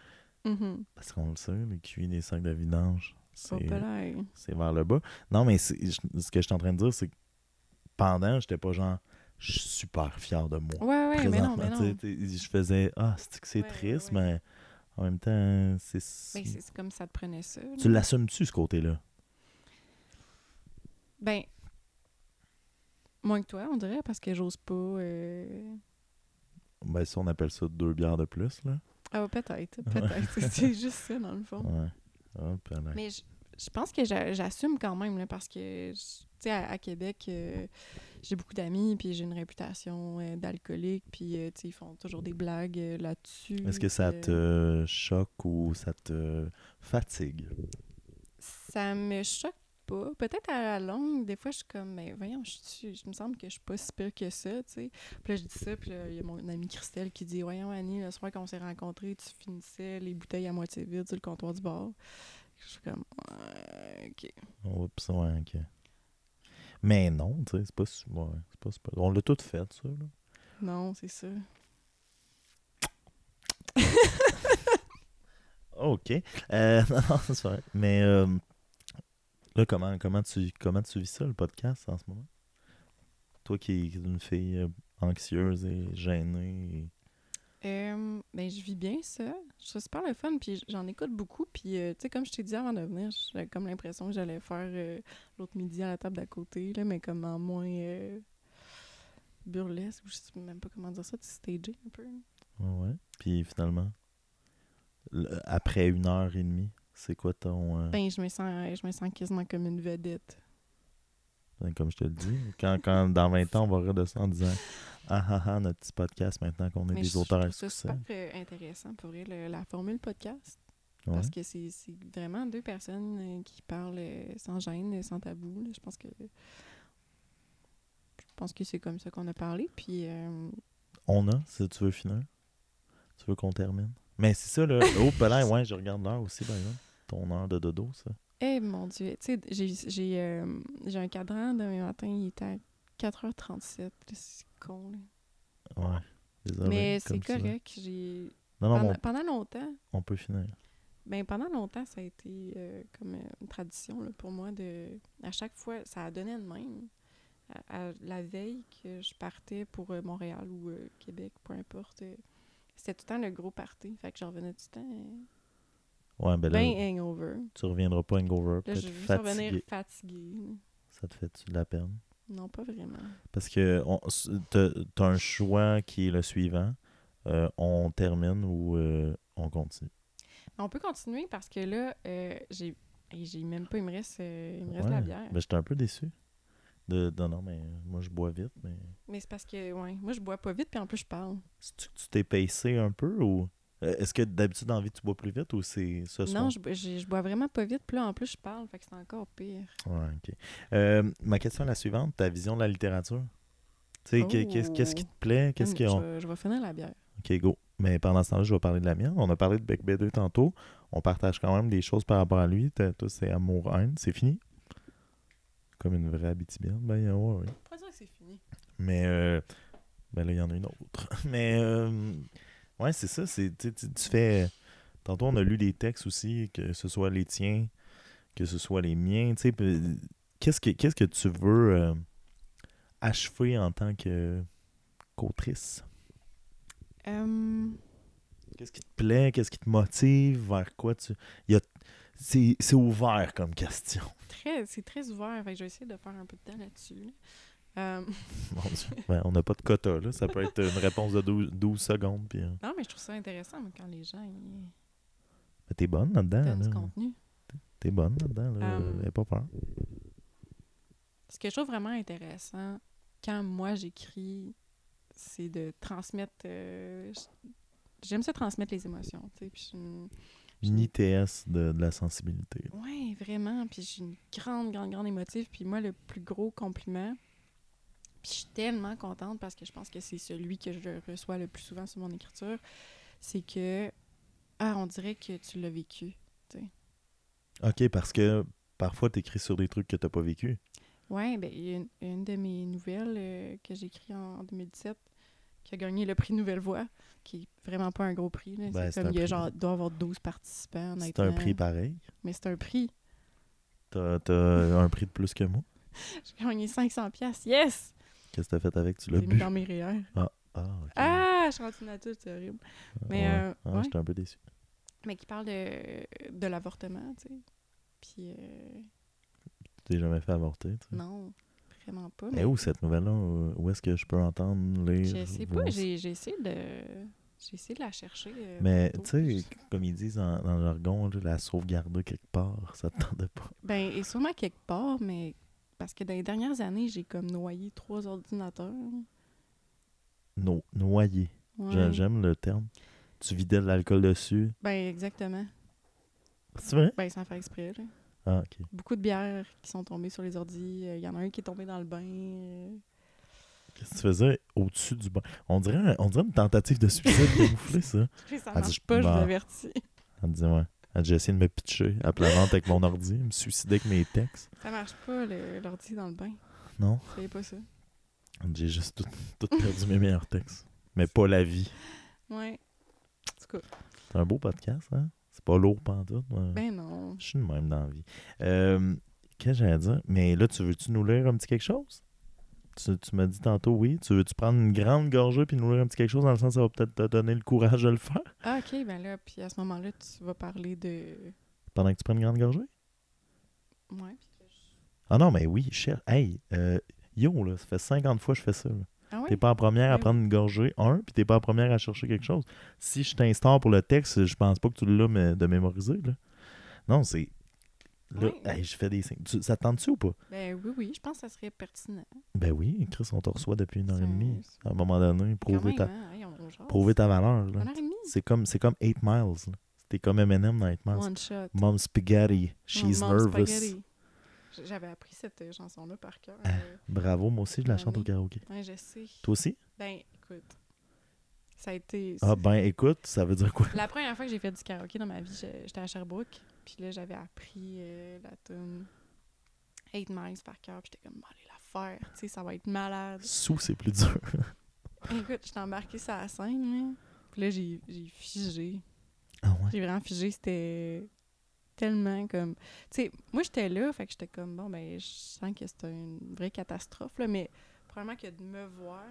Speaker 2: Mhm.
Speaker 1: Parce qu'on le sait, le QI des sacs de vidange, c'est vers le bas. Non, mais ce que je suis en train de dire, c'est que pendant, j'étais pas genre, je suis super fier de moi.
Speaker 2: Ouais, ouais, mais non, mais non.
Speaker 1: Je faisais, ah, c'est que c'est
Speaker 2: Ouais,
Speaker 1: triste,
Speaker 2: ouais.
Speaker 1: mais en même temps, c'est.
Speaker 2: Ben, c'est comme ça te prenait ça.
Speaker 1: Tu l'assumes-tu, ce côté-là?
Speaker 2: Ben, moins que toi, on dirait, parce que j'ose pas. euh,
Speaker 1: Ben, si on appelle ça deux bières de plus, là.
Speaker 2: Ah, peut-être, peut-être. c'est juste ça, dans le fond.
Speaker 1: Ouais. Ah,
Speaker 2: Mais je, je pense que j'a- j'assume quand même, là, parce que, tu sais, à, à Québec, euh, j'ai beaucoup d'amis, puis j'ai une réputation euh, d'alcoolique, puis, euh, tu sais, ils font toujours des blagues là-dessus.
Speaker 1: Est-ce que ça te choque ou ça te fatigue?
Speaker 2: Ça me choque pas. Peut-être à la longue, des fois, je suis comme, mais voyons, je, suis- je me semble que je suis pas si pire que ça, tu sais. Puis là, je dis ça, puis il y a mon amie Christelle qui dit, voyons, Annie, le soir qu'on s'est rencontrés, tu finissais les bouteilles à moitié vides sur le comptoir du bar. Je suis comme, ouais, ok.
Speaker 1: Oups, ouais, ok. Mais non, tu sais, c'est pas, ouais, c'est pas. On l'a tout fait, ça, là.
Speaker 2: Non, c'est ça.
Speaker 1: OK. Euh, non, c'est vrai. Mais euh, là, comment, comment, tu, comment tu vis ça, le podcast, en ce moment? Toi qui es une fille euh, anxieuse et gênée. et-
Speaker 2: Euh, ben, je vis bien ça. Je trouve super le fun, puis j'en écoute beaucoup. Puis, euh, tu sais, comme je t'ai dit avant de venir, j'avais comme l'impression que j'allais faire euh, l'autre midi à la table d'à côté, là, mais comme en moins burlesque, ou je sais même pas comment dire ça, tu stagé un peu.
Speaker 1: Ouais, ouais. Puis finalement, le- après une heure et demie, c'est quoi ton. euh,
Speaker 2: Ben, je me sens, je me sens quasiment comme une vedette.
Speaker 1: ben, comme je te le dis, quand, quand dans 20 ans, on va rire de ça en disant Ah ah ah, notre petit podcast maintenant qu'on est
Speaker 2: Mais
Speaker 1: des
Speaker 2: je,
Speaker 1: auteurs
Speaker 2: je
Speaker 1: succès.
Speaker 2: super euh, intéressant pour vrai, le- la formule podcast.
Speaker 1: Ouais.
Speaker 2: Parce que c'est c'est vraiment deux personnes euh, qui parlent sans gêne, sans tabou. là. Je pense que je pense que c'est comme ça qu'on a parlé. Puis euh,
Speaker 1: On a, si tu veux finir. Tu veux qu'on termine. Mais c'est ça, là. Oh, là, ouais, je regarde l'heure aussi, par exemple. Ton heure de dodo, ça?
Speaker 2: eh mon Dieu, tu sais, j'ai j'ai euh, j'ai un cadran demain matin, il est à 4h37. là, C'est con. là.
Speaker 1: Ouais. Désolé.
Speaker 2: Mais c'est correct. J'ai
Speaker 1: Non, non,
Speaker 2: pendant, pendant longtemps,
Speaker 1: on, peut finir.
Speaker 2: Ben, pendant longtemps, ça a été euh, comme euh, une tradition là, pour moi de. À chaque fois, ça a donné de même. À, à la veille que je partais pour euh, Montréal ou Québec, peu importe, c'était tout le temps le gros party. Fait que j'en revenais tout le temps
Speaker 1: Ouais, ben là,
Speaker 2: ben hangover.
Speaker 1: tu reviendras pas hangover.
Speaker 2: Là, je juste
Speaker 1: fatigué.
Speaker 2: revenir fatiguée. là.
Speaker 1: Ça te fait-tu de la peine?
Speaker 2: Non, pas vraiment.
Speaker 1: Parce que on- s- t'as t'as un choix qui est le suivant. Euh, on termine ou euh, on continue?
Speaker 2: On peut continuer parce que là, euh, j'ai. même pas, il me reste, euh, il me reste de la bière.
Speaker 1: Ben, j'étais un peu déçu. De, de- non, mais moi, je bois vite. Mais
Speaker 2: Mais c'est parce que, ouais, moi, je bois pas vite, puis en plus, je parle.
Speaker 1: tu tu t'es pacé un peu ou? Est-ce que d'habitude la vie tu bois plus vite ou c'est ce soir?
Speaker 2: Non, je, je bois vraiment pas vite, puis là, en plus, je parle, fait que c'est encore pire.
Speaker 1: Ouais, ok. Euh, ma question est la suivante ta vision de la littérature? Tu sais, que- qu'est-ce qu'est-ce qui te plaît? Qu'est-ce
Speaker 2: Hum,
Speaker 1: qui
Speaker 2: je, vais- je vais finir la bière.
Speaker 1: Ok, go. Mais pendant ce temps-là, je vais parler de la mienne. On a parlé de Bec B2 tantôt. On partage quand même des choses par rapport à lui. T'as- Toi, c'est amour-haine. C'est fini? Comme une vraie habitibienne. Ben, ouais, ouais.
Speaker 2: Pas dire que c'est fini.
Speaker 1: Mais euh, ben là, il y en a une autre. Mais euh, ouais, c'est ça. C'est, tu, fais. Tantôt, on a lu des textes aussi, que ce soit les tiens, que ce soit les miens. Tu sais, qu'est-ce que, qu'est-ce que tu veux euh, achever en tant que qu'autrice? Qu'est-ce qui te plaît? Qu'est-ce qui te motive? Vers quoi tu. Il y a... c'est, c'est ouvert comme question.
Speaker 2: très, c'est très ouvert, fait que je vais essayer de faire un peu de temps là-dessus. Là.
Speaker 1: Mon Dieu. Ben, on n'a pas de quota, là. Ça peut être une réponse de 12, 12 secondes. Puis, euh,
Speaker 2: non, mais je trouve ça intéressant quand les gens ils
Speaker 1: mais t'es bonne là-dedans.
Speaker 2: du
Speaker 1: là.
Speaker 2: contenu.
Speaker 1: T'es bonne là-dedans. Là.
Speaker 2: Um,
Speaker 1: Aie pas peur.
Speaker 2: Ce que je trouve vraiment intéressant quand moi j'écris, c'est de transmettre. euh, J'aime ça transmettre les émotions, tu sais. Puis je suis une-
Speaker 1: Une ITS de, de la sensibilité.
Speaker 2: Ouais, vraiment. Puis suis une grande, grande, grande émotive. Puis moi, le plus gros compliment, puis je suis tellement contente parce que je pense que c'est celui que je reçois le plus souvent sur mon écriture, c'est que, ah, on dirait que tu l'as vécu.
Speaker 1: OK, parce que parfois, t'écris sur des trucs que t'as pas vécu.
Speaker 2: Ouais, ben, une, une de mes nouvelles euh, que j'ai écrites en, en 2017 qui a gagné le prix Nouvelle Voix, qui est vraiment pas un gros prix. là.
Speaker 1: Ben,
Speaker 2: c'est comme, il y a genre, doit y avoir 12 participants,
Speaker 1: C'est un prix pareil.
Speaker 2: Mais c'est un prix.
Speaker 1: T'as t'as un prix de plus que moi.
Speaker 2: J'ai gagné 500 pièces. Yes!
Speaker 1: Qu'est-ce que t'as fait avec? Tu l'as
Speaker 2: J'ai mis
Speaker 1: bu?
Speaker 2: dans mes REER.
Speaker 1: Ah, OK.
Speaker 2: Ah, je suis rendue nature, c'est horrible. mais,
Speaker 1: Ouais.
Speaker 2: euh,
Speaker 1: Ah,
Speaker 2: ouais.
Speaker 1: J'étais un peu déçu.
Speaker 2: Mais qui parle de, de l'avortement, tu sais. Puis, euh,
Speaker 1: Tu t'es jamais fait avorter, tu sais?
Speaker 2: non, vraiment pas.
Speaker 1: Mais où cette nouvelle-là? Où est-ce que je peux entendre, lire?
Speaker 2: Je sais pas, j'ai j'ai essayé de. J'ai essayé de la chercher. euh,
Speaker 1: Mais tu sais, comme ils disent dans, dans le jargon, là, la sauvegarder quelque part, ça te tente pas.
Speaker 2: Ben, et sûrement quelque part, mais parce que dans les dernières années, j'ai comme noyé trois ordinateurs.
Speaker 1: No, noyer.
Speaker 2: Ouais.
Speaker 1: J'a- J'aime le terme. Tu vidais de l'alcool dessus.
Speaker 2: Ben, exactement.
Speaker 1: C'est vrai?
Speaker 2: Ben, sans faire exprès, là.
Speaker 1: Ah, ok.
Speaker 2: Beaucoup de bières qui sont tombées sur les ordis. Il y en a un qui est tombé dans le bain. euh.
Speaker 1: Qu'est-ce que tu faisais au-dessus du banc? On dirait, un- on dirait une tentative de suicide camouflée, ça.
Speaker 2: Ça
Speaker 1: Elle dit,
Speaker 2: marche pas, je vous
Speaker 1: bah.
Speaker 2: avertis.
Speaker 1: Elle me dit, ouais. J'ai essayé de me pitcher à plat ventre avec mon ordi, me suicider avec mes textes.
Speaker 2: Ça marche pas, l'ordi dans le bain.
Speaker 1: Non?
Speaker 2: C'est pas ça.
Speaker 1: J'ai juste tout, tout perdu mes meilleurs textes. Mais pas la vie.
Speaker 2: Ouais. Tout cas,
Speaker 1: C'est un beau podcast, hein? C'est pas lourd pantoute. moi.
Speaker 2: ben non.
Speaker 1: Je suis de même dans la vie. Euh, Qu'est-ce que j'allais dire? Mais là, tu veux-tu nous lire un petit quelque chose? Tu, tu m'as dit tantôt oui. Tu veux-tu prendre une grande gorgée puis nous lire un petit quelque chose dans le sens que ça va peut-être te donner le courage de le faire?
Speaker 2: Ah, ok, ben là, puis à ce moment-là, tu vas parler de.
Speaker 1: pendant que tu prends une grande gorgée?
Speaker 2: Ouais. puis-
Speaker 1: Ah non, mais oui, cher. Hey, euh, yo, là, ça fait 50 fois que je fais ça. là.
Speaker 2: Ah
Speaker 1: T'es
Speaker 2: ouais?
Speaker 1: pas en première à prendre une gorgée, un, puis t'es pas en première à chercher quelque chose. Si je t'instaure pour le texte, je pense pas que tu l'as de mémoriser. Là. Non, c'est. Là, hey, je fais des signes. Tu- ça te tente-tu ou pas?
Speaker 2: Ben oui, oui, je pense que ça serait pertinent.
Speaker 1: Ben oui, Chris, on te reçoit depuis une heure et demie. À un moment donné, prouver ta,
Speaker 2: hein? Hey,
Speaker 1: prouver ta valeur. là.
Speaker 2: Une heure et demie?
Speaker 1: C'est comme, c'est comme 8 Miles. C'était comme Eminem dans 8 Miles.
Speaker 2: One shot.
Speaker 1: Mom Spaghetti, she's
Speaker 2: Mom
Speaker 1: nervous.
Speaker 2: Spaghetti. J'avais appris cette euh, chanson-là par cœur.
Speaker 1: Ah.
Speaker 2: euh,
Speaker 1: Bravo, moi aussi, je la chante au
Speaker 2: oui.
Speaker 1: karaoké.
Speaker 2: ouais, je sais.
Speaker 1: Toi aussi?
Speaker 2: Ben, écoute. Ça a été.
Speaker 1: Ah ben écoute, ça veut dire quoi?
Speaker 2: La première fois que j'ai fait du karaoké dans ma vie, j'étais à Sherbrooke. Puis là, j'avais appris euh, la tune 8 Miles par cœur. Puis j'étais comme, Bon, allez la faire. Tu sais, ça va être malade.
Speaker 1: Sous, c'est plus dur.
Speaker 2: Écoute, j'étais embarquée sur la scène. Là. Puis là, j'ai j'ai figé.
Speaker 1: Ah ouais?
Speaker 2: J'ai vraiment figé. C'était tellement comme. Tu sais, moi, j'étais là. Fait que j'étais comme, bon, ben, je sens que c'était une vraie catastrophe. Là, mais probablement que de me voir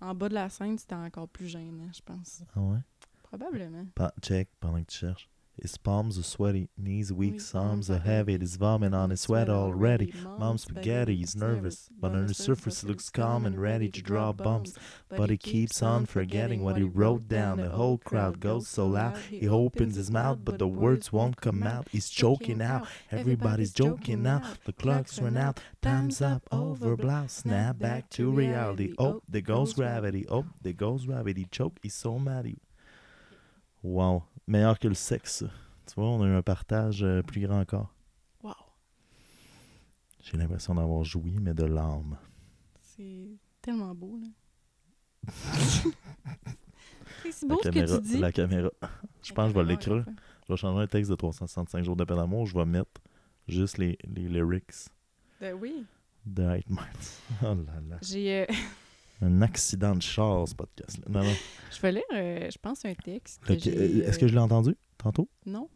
Speaker 2: en bas de la scène, c'était encore plus gênant, je pense.
Speaker 1: Ah ouais?
Speaker 2: Probablement.
Speaker 1: Pa- check pendant que tu cherches. His palms are sweaty, knees weak, arms are heavy, his vomit on his sweat already.
Speaker 2: Mom's
Speaker 1: spaghetti is nervous, but on the surface looks calm and ready to draw bombs. But he keeps on forgetting what he wrote down. The whole crowd goes so loud. He opens his mouth, but the words won't come out. He's choking out. Everybody's joking now. The clocks run out. Time's up. Over blouse. Snap back to reality. Oh, oh, there goes gravity. Oh, there goes gravity. Choke. He's so mad. He- Wow. Meilleur que le sexe. Tu vois, on a eu un partage euh, plus grand encore.
Speaker 2: Wow.
Speaker 1: J'ai l'impression d'avoir joui, mais de l'âme.
Speaker 2: C'est tellement beau, là. c'est si
Speaker 1: La
Speaker 2: beau ce que
Speaker 1: caméra.
Speaker 2: tu dis.
Speaker 1: La caméra. Je pense que je vais l'écrire. Je vais changer un texte de 365 jours de peine d'amour. Je vais mettre juste les, les lyrics
Speaker 2: Ben oui.
Speaker 1: de 8 Miles. Oh là là.
Speaker 2: J'ai. euh,
Speaker 1: Un accident de char, ce podcast-là. Non, non.
Speaker 2: je vais lire, euh, je pense, un texte. Que
Speaker 1: euh, Est-ce que je l'ai entendu tantôt?
Speaker 2: Non.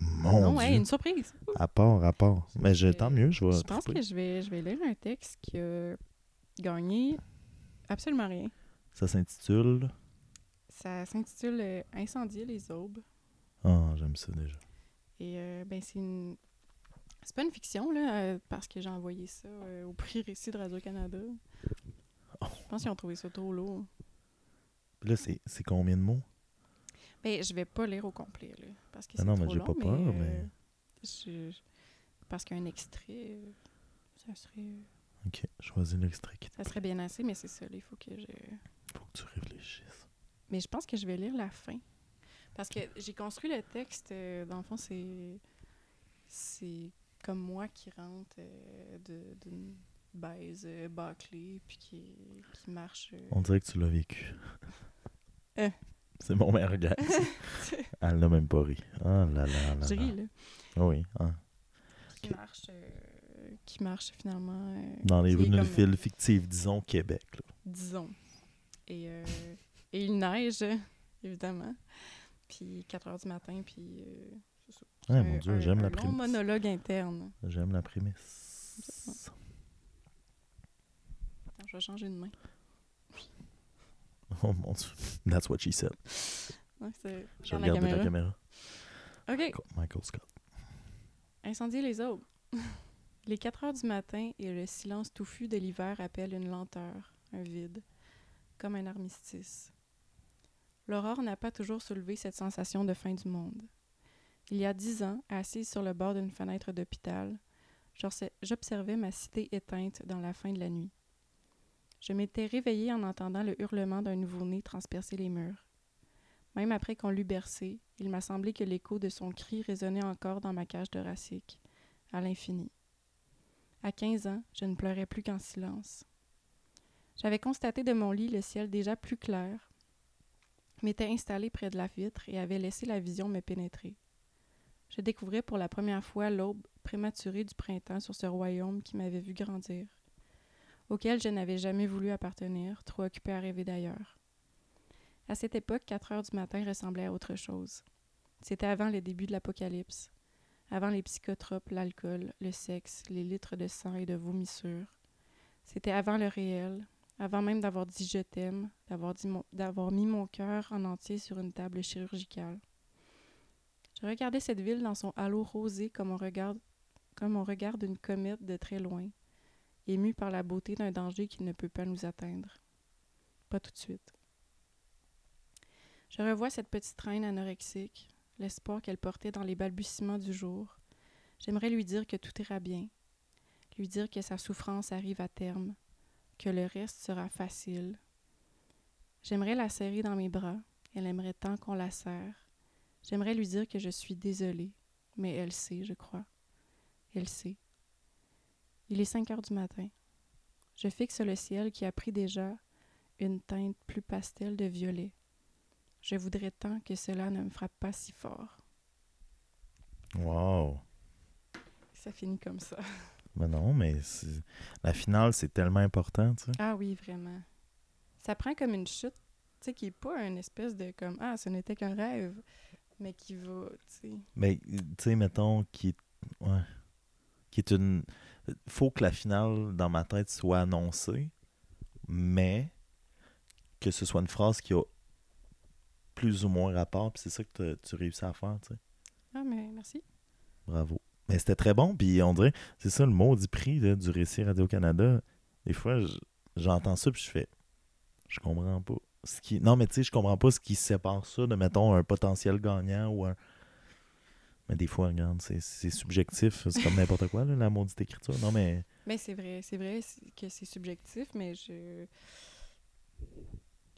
Speaker 1: Mon
Speaker 2: non,
Speaker 1: Dieu.
Speaker 2: hey, une surprise.
Speaker 1: À part, à part. Mais je,
Speaker 2: Euh,
Speaker 1: tant mieux, je vais.
Speaker 2: Je pense que je vais, je vais lire un texte qui a gagné absolument rien.
Speaker 1: Ça s'intitule?
Speaker 2: Ça s'intitule euh, Incendier les aubes.
Speaker 1: Ah, j'aime ça déjà.
Speaker 2: Et euh, ben c'est une. C'est pas une fiction, là, euh, parce que j'ai envoyé ça euh, au prix Récit de Radio-Canada.
Speaker 1: Oh.
Speaker 2: Je pense qu'ils ont trouvé ça trop lourd.
Speaker 1: Là, c'est combien de mots?
Speaker 2: Ben, je vais pas lire au complet, là, parce que c'est
Speaker 1: non, mais
Speaker 2: trop
Speaker 1: j'ai pas peur,
Speaker 2: euh,
Speaker 1: mais-
Speaker 2: je- Parce qu'un extrait, euh, ça serait,
Speaker 1: Ok, choisis l'extrait qui te
Speaker 2: ça serait bien assez, mais c'est ça, là, il faut que je...
Speaker 1: faut que tu réfléchisses.
Speaker 2: Mais je pense que je vais lire la fin. Parce que j'ai construit le texte, euh, dans le fond, c'est... C'est comme moi qui rentre euh, de- d'une baise euh, bâclée, puis qui, qui marche... euh,
Speaker 1: On dirait que tu l'as vécu.
Speaker 2: Euh.
Speaker 1: C'est mon meilleur gars. Elle n'a même pas ri. Ah là là là. Là.
Speaker 2: ris, là.
Speaker 1: Ah Oui, hein.
Speaker 2: Qui marche, euh, qui marche finalement... euh,
Speaker 1: Dans les rues d'une ville fictive, disons Québec. là.
Speaker 2: disons. Et, euh, et il neige, évidemment. Puis 4 heures du matin, puis... euh.
Speaker 1: Ah, mon Dieu, j'aime la prémisse.
Speaker 2: monologue interne.
Speaker 1: J'aime la prémisse.
Speaker 2: Vais changer de main.
Speaker 1: Oh mon Dieu. That's what she said.
Speaker 2: Ouais, c'est-
Speaker 1: Je
Speaker 2: regarde
Speaker 1: regarde la caméra.
Speaker 2: OK.
Speaker 1: Michael Scott.
Speaker 2: Incendier les aubes. les 4 heures du matin et le silence touffu de l'hiver appellent une lenteur, un vide, comme un armistice. L'aurore n'a pas toujours soulevé cette sensation de fin du monde. Il y a dix ans, assise sur le bord d'une fenêtre d'hôpital, j'observais ma cité éteinte dans la fin de la nuit. Je m'étais réveillée en entendant le hurlement d'un nouveau-né transpercer les murs. Même après qu'on l'eût bercé, il m'a semblé que l'écho de son cri résonnait encore dans ma cage thoracique, à l'infini. À quinze ans, je ne pleurais plus qu'en silence. J'avais constaté de mon lit le ciel déjà plus clair, m'étais installé près de la vitre et avait laissé la vision me pénétrer. Je découvrais pour la première fois l'aube prématurée du printemps sur ce royaume qui m'avait vu grandir, auquel je n'avais jamais voulu appartenir, trop occupé à rêver d'ailleurs. À cette époque, 4 heures du matin ressemblait à autre chose. C'était avant le début de l'apocalypse, avant les psychotropes, l'alcool, le sexe, les litres de sang et de vomissures. C'était avant le réel, avant même d'avoir dit je t'aime, d'avoir mis mon cœur en entier sur une table chirurgicale. Je regardais cette ville dans son halo rosé comme on regarde, comme on regarde une comète de très loin, ému par la beauté d'un danger qui ne peut pas nous atteindre. Pas tout de suite. Je revois cette petite reine anorexique, l'espoir qu'elle portait dans les balbutiements du jour. J'aimerais lui dire que tout ira bien, lui dire que sa souffrance arrive à terme, que le reste sera facile. J'aimerais la serrer dans mes bras, elle aimerait tant qu'on la serre. J'aimerais lui dire que je suis désolée, mais elle sait, je crois. Elle sait. Il est 5 heures du matin. Je fixe le ciel qui a pris déjà une teinte plus pastel de violet. Je voudrais tant que cela ne me frappe pas si fort.
Speaker 1: Wow.
Speaker 2: Ça finit comme ça.
Speaker 1: Ben non, mais la finale, c'est tellement important, tu sais.
Speaker 2: Ah oui, vraiment. Ça prend comme une chute, tu sais, qui est pas une espèce de comme Ah, ce n'était qu'un rêve, mais qui va, tu sais.
Speaker 1: Mais, tu sais, mettons, qui est, ouais, qui est une... faut que la finale, dans ma tête, soit annoncée, mais que ce soit une phrase qui a plus ou moins rapport, puis c'est ça que tu réussis à faire, tu sais.
Speaker 2: Ah, mais merci.
Speaker 1: Bravo. Mais c'était très bon, puis on dirait, c'est ça le maudit prix là, du récit Radio-Canada. Des fois, j'entends ça, puis je fais, je comprends pas. Ce qui... Non, mais tu sais, je comprends pas ce qui sépare ça de, mettons, un potentiel gagnant ou un. Mais des fois, regarde, c'est c'est subjectif. C'est comme n'importe quoi, là, la maudite écriture. Non, mais.
Speaker 2: Mais c'est vrai, c'est vrai que c'est subjectif, mais je.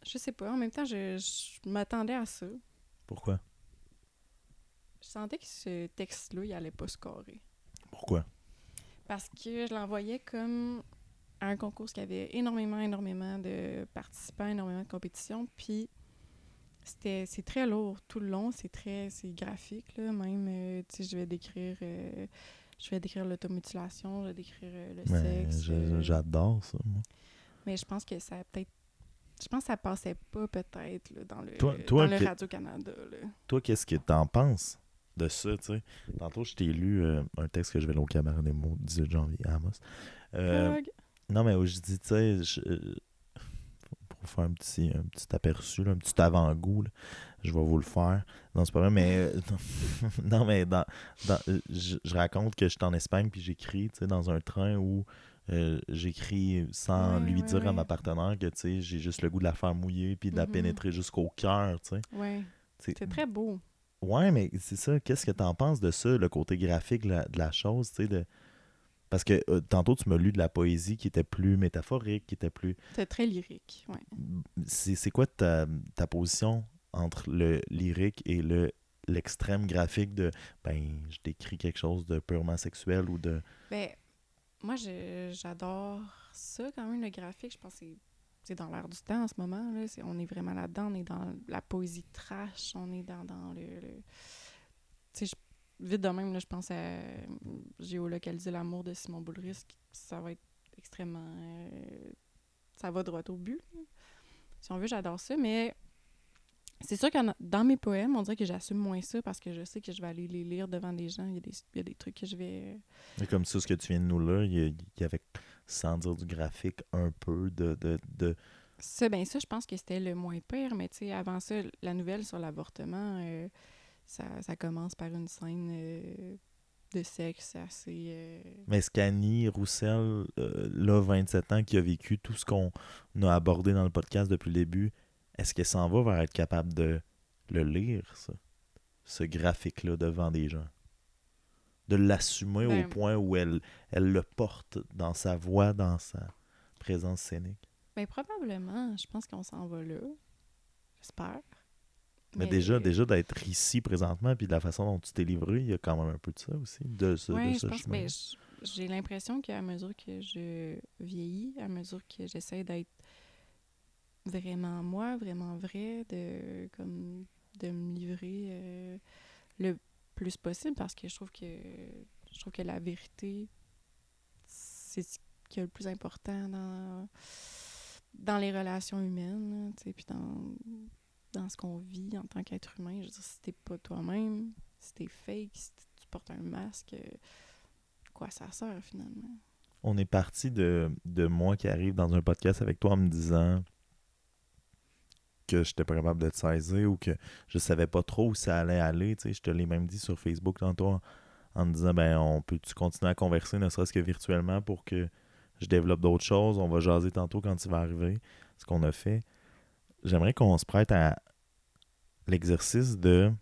Speaker 2: Je sais pas. En même temps, je, je m'attendais à ça.
Speaker 1: Pourquoi?
Speaker 2: Je sentais que ce texte-là, il allait pas scorer.
Speaker 1: Pourquoi?
Speaker 2: Parce que je l'envoyais comme à un concours qui avait énormément, énormément de participants, énormément de compétitions. Puis c'était c'est très lourd tout le long, c'est très c'est graphique là, même euh, tu sais je vais décrire euh, je vais décrire l'automutilation, je vais décrire euh, le
Speaker 1: Mais
Speaker 2: sexe.
Speaker 1: J'adore ça, moi.
Speaker 2: mais je pense que ça peut-être je pense que ça passait pas peut-être dans le
Speaker 1: Toi- toi,
Speaker 2: dans le
Speaker 1: que-
Speaker 2: Radio Canada là.
Speaker 1: Toi, qu'est-ce que t'en penses de ça, tu sais? Tantôt, je t'ai lu un texte que je vais lire au cabaret des mots, 18 janvier, à Amos. Non, mais où je dis, tu sais, je- faire un petit, un petit aperçu, là, un petit avant-goût, je vais vous le faire. Non, c'est pas vrai, mais. euh, non, mais dans, dans- je, je raconte que j'étais en Espagne puis j'écris, tu dans un train où euh, j'écris sans lui dire à ma partenaire que, tu j'ai juste le goût de la faire mouiller puis de la
Speaker 2: Mhm.
Speaker 1: pénétrer jusqu'au cœur, tu Tu
Speaker 2: c'est très beau.
Speaker 1: Ouais, mais c'est ça. Qu'est-ce que t'en penses de ça, le côté graphique de la, de la chose, tu sais, de... Parce que euh, tantôt, tu m'as lu de la poésie qui était plus métaphorique, qui était plus...
Speaker 2: C'est très lyrique, ouais.
Speaker 1: C'est quoi ta, ta position entre le lyrique et le l'extrême graphique de ben je décris quelque chose de purement sexuel ou de
Speaker 2: Ben, moi, j'adore ça quand même, le graphique. Je pense que c'est- dans l'air du temps en ce moment. Là. On est vraiment là-dedans. On est dans la poésie trash. On est dans, dans le... le- Tu sais, je- vite de même, là, je pense à Géolocaliser l'amour de Simon Boulris. Ça va être extrêmement... euh, ça va droit au but. Si on veut, j'adore ça, mais... C'est sûr que dans mes poèmes, on dirait que j'assume moins ça parce que je sais que je vais aller les lire devant des gens. Il y a des, il y a des trucs que je vais...
Speaker 1: Mais comme ça ce que tu viens de nous là il y, a- il y avait sans dire du graphique un peu de de, de...
Speaker 2: Ça, ben ça, je pense que c'était le moins pire, mais tu sais, avant ça, la nouvelle sur l'avortement, euh, ça, ça commence par une scène euh, de sexe assez... euh,
Speaker 1: Mais Scani Roussel, euh, là, 27 ans, qui a vécu tout ce qu'on a abordé dans le podcast depuis le début, est-ce qu'elle s'en va vers être capable de le lire, ça? Ce graphique-là devant des gens? De l'assumer au
Speaker 2: Ben-
Speaker 1: point où elle, elle le porte dans sa voix, dans sa présence scénique?
Speaker 2: Ben probablement, je pense qu'on s'en va là. J'espère.
Speaker 1: Mais, déjà, déjà d'être ici présentement, puis de la façon dont tu t'es livré, il y a quand même un peu de ça aussi, de ce,
Speaker 2: Oui,
Speaker 1: de
Speaker 2: je
Speaker 1: ce
Speaker 2: pense
Speaker 1: chemin.
Speaker 2: j'ai l'impression qu'à mesure que je vieillis, à mesure que j'essaie d'être vraiment moi, vraiment vrai, de comme de me livrer euh, le plus possible parce que je trouve que je trouve que la vérité c'est ce qui est le plus important dans dans les relations humaines, là, tu sais, puis dans dans ce qu'on vit en tant qu'être humain. Je veux dire, si t'es pas toi-même, si t'es fake, si tu portes un masque, euh, quoi ça sert finalement?
Speaker 1: on est parti de, de moi qui arrive dans un podcast avec toi en me disant que j'étais pas capable de te saisir ou que je savais pas trop où ça allait aller. Tu sais, je te l'ai même dit sur Facebook tantôt en, me disant ben on peut-tu continuer à converser, ne serait-ce que virtuellement pour que je développe d'autres choses? On va jaser tantôt quand il va arriver. Ce qu'on a fait. J'aimerais qu'on se prête à l'exercice de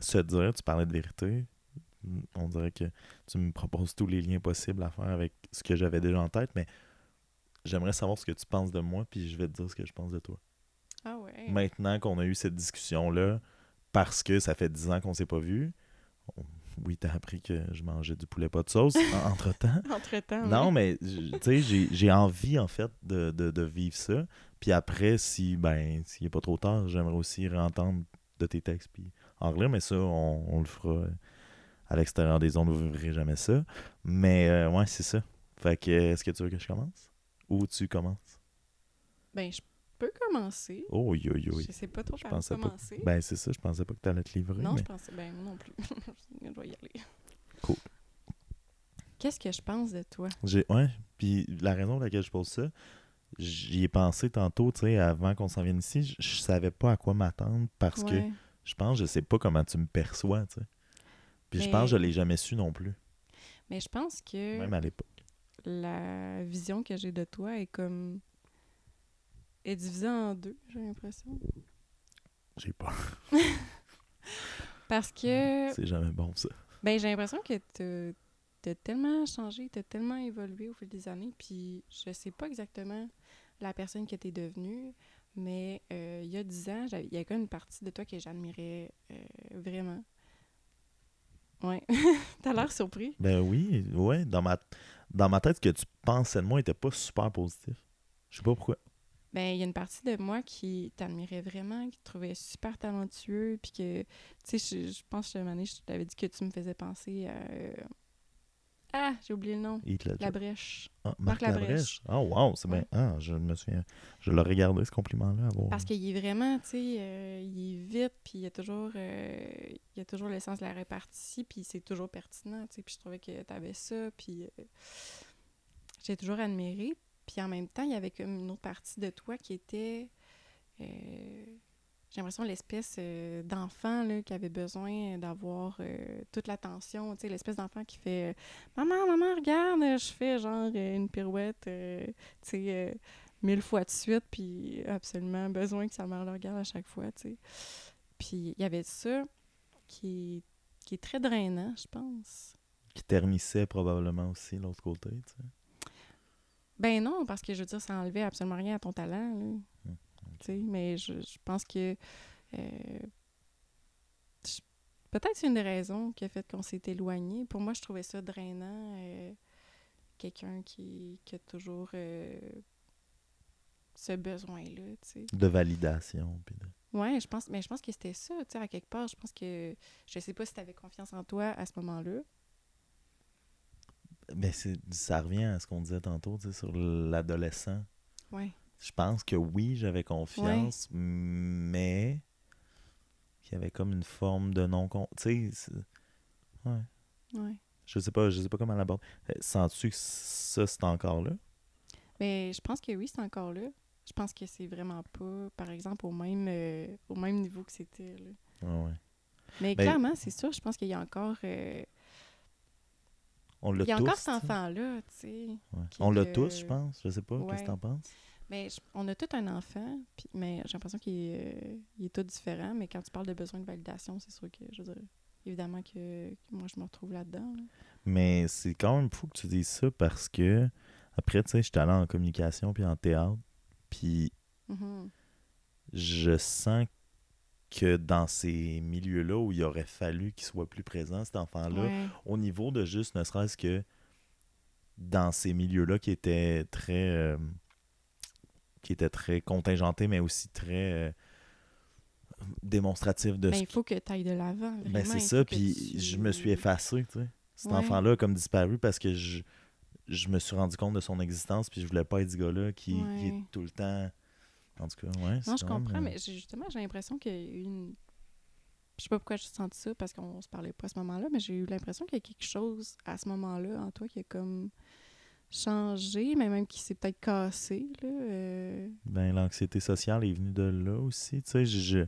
Speaker 1: se dire, tu parlais de vérité, on dirait que tu me proposes tous les liens possibles à faire avec ce que j'avais déjà en tête, mais j'aimerais savoir ce que tu penses de moi, puis je vais te dire ce que je pense de toi.
Speaker 2: Ah ouais.
Speaker 1: Maintenant qu'on a eu cette discussion-là, parce que ça fait 10 ans qu'on s'est pas vu, on- oui, t'as appris que je mangeais du poulet pas de sauce en- entre-temps.
Speaker 2: Entre-temps.
Speaker 1: Non, mais tu sais, j'ai- j'ai envie en fait de, de- de vivre ça. Puis après, si ben s'il n'est pas trop tard, j'aimerais aussi réentendre de tes textes puis en relire, mais ça, on, on le fera euh, à l'extérieur des ondes, vous ne verrez jamais ça. Mais euh, ouais, c'est ça. Fait que est-ce que tu veux que je commence? Ou tu commences?
Speaker 2: Ben, je peux commencer.
Speaker 1: Oh yo yo.
Speaker 2: Je sais pas trop
Speaker 1: Je
Speaker 2: par où commencer.
Speaker 1: Ben c'est ça, je pensais pas que tu allais te livrer.
Speaker 2: non,
Speaker 1: mais...
Speaker 2: je pensais. Ben, moi non plus. je vais y aller.
Speaker 1: Cool.
Speaker 2: Qu'est-ce que je pense de toi?
Speaker 1: J'ai, ouais, puis la raison pour laquelle je pose ça, j'y ai pensé tantôt, tu sais, avant qu'on s'en vienne ici, je, je savais pas à quoi m'attendre parce que je pense je sais pas comment tu me perçois, tu sais. Puis je pense que je l'ai jamais su non plus,
Speaker 2: Mais je pense que
Speaker 1: même à l'époque.
Speaker 2: la vision que j'ai de toi est comme. Est divisée en deux, j'ai l'impression.
Speaker 1: J'ai pas.
Speaker 2: Parce que.
Speaker 1: C'est jamais bon ça.
Speaker 2: Ben, j'ai l'impression que t'as tellement changé, t'as tellement évolué au fil des années, puis je sais pas exactement la personne que t'es devenue, mais euh, il y a dix ans, il y a quand même une partie de toi que j'admirais euh, vraiment. Ouais. T'as l'air surpris.
Speaker 1: Ben oui, ouais, dans ma dans ma tête ce que tu pensais de moi était pas super positif. Je sais pas pourquoi.
Speaker 2: Ben, il y a une partie de moi qui t'admirait vraiment, qui te trouvait super talentueux, puis que, tu sais, je, je pense que année, je t'avais dit que tu me faisais penser à... euh, Ah, j'ai oublié le nom. La brèche.
Speaker 1: Ah,
Speaker 2: Marc
Speaker 1: Marc
Speaker 2: Labrèche.
Speaker 1: Labrèche. Ah wow, c'est bien.
Speaker 2: Ouais.
Speaker 1: Ah, je me souviens. Je l'ai regardé ce compliment-là.
Speaker 2: Parce qu'il est vraiment, tu sais, euh, il est vite, puis il y a toujours, euh, il y a toujours l'essence de la répartie, puis c'est toujours pertinent, tu sais. Puis je trouvais que tu avais ça, puis euh, j'ai toujours admiré. Puis en même temps, il y avait comme une autre partie de toi qui était, euh, j'ai l'impression, l'espèce euh, d'enfant qui avait besoin d'avoir euh, toute l'attention, tu sais, l'espèce d'enfant qui fait Maman, maman, regarde, je fais genre une pirouette, tu mille fois de suite, puis absolument besoin que sa mère le regarde à chaque fois, tu. Puis il y avait ça qui qui est très drainant, je pense.
Speaker 1: Qui ternissait probablement aussi l'autre côté, tu sais.
Speaker 2: Ben non, parce que je veux dire, ça enlevait absolument rien à ton talent, là.
Speaker 1: Hmm,
Speaker 2: mais je, je pense que euh, peut-être c'est une des raisons qui a fait qu'on s'est éloigné. Pour moi, je trouvais ça drainant. euh, Quelqu'un qui, qui a toujours euh, ce besoin-là, tu sais.
Speaker 1: De validation. Puis de...
Speaker 2: Ouais, je pense, mais je pense que c'était ça, tu sais, à quelque part. Je pense que, je sais pas si tu avais confiance en toi à ce moment-là.
Speaker 1: Ben, c'est, ça revient à ce qu'on disait tantôt, sur l'adolescent.
Speaker 2: Ouais.
Speaker 1: Je pense que oui, j'avais confiance, mais qu'il y avait comme une forme de non con Tu sais, ouais.
Speaker 2: Ouais.
Speaker 1: Je sais pas, je sais pas comment l'aborder. Euh, Sens-tu que ça, c'est encore là?
Speaker 2: Mais je pense que oui, c'est encore là. Je pense que c'est vraiment pas, par exemple, au même, euh, au même niveau que c'était. là.
Speaker 1: Ah ouais.
Speaker 2: Mais
Speaker 1: Ben-
Speaker 2: clairement, c'est sûr, je pense qu'il y a encore, euh,
Speaker 1: On l'a
Speaker 2: il y a
Speaker 1: tous.
Speaker 2: encore cet enfant-là, tu sais.
Speaker 1: Ouais. On l'a
Speaker 2: que-
Speaker 1: tous, je pense. Je sais pas. Qu'est-ce que t'en penses?
Speaker 2: Mais je- on a tout un enfant, puis, mais j'ai l'impression qu'il est, euh, est tout différent. Mais quand tu parles de besoin de validation, c'est sûr que, je veux dire, évidemment que, que moi, je me retrouve là-dedans. là.
Speaker 1: Mais c'est quand même fou que tu dises ça parce que, après, tu sais, j'étais allé en communication puis en théâtre. Puis
Speaker 2: Mhm.
Speaker 1: je sens que dans ces milieux-là où il aurait fallu qu'il soit plus présent, cet enfant-là,
Speaker 2: Ouais.
Speaker 1: au niveau de juste, ne serait-ce que dans ces milieux-là qui étaient très euh, qui étaient très contingentés, mais aussi très euh, démonstratifs de
Speaker 2: Ben,
Speaker 1: ce
Speaker 2: il faut que tu ailles de l'avant.
Speaker 1: Ben, c'est ça, puis
Speaker 2: tu-
Speaker 1: je me suis effacé, tu sais. Cet
Speaker 2: Ouais.
Speaker 1: enfant-là a comme disparu parce que je, je me suis rendu compte de son existence, puis je voulais pas être ce gars-là qui, qui est tout le temps... En tout cas, ouais,
Speaker 2: Non, je
Speaker 1: même,
Speaker 2: comprends,
Speaker 1: euh,
Speaker 2: mais justement, j'ai l'impression qu'il y a eu une. Je sais pas pourquoi j'ai senti ça, parce qu'on se parlait pas à ce moment-là, mais j'ai eu l'impression qu'il y a quelque chose à ce moment-là en toi qui a comme changé, mais même qui s'est peut-être cassé. Là, euh.
Speaker 1: Ben, l'anxiété sociale est venue de là aussi. Tu sais, je, je-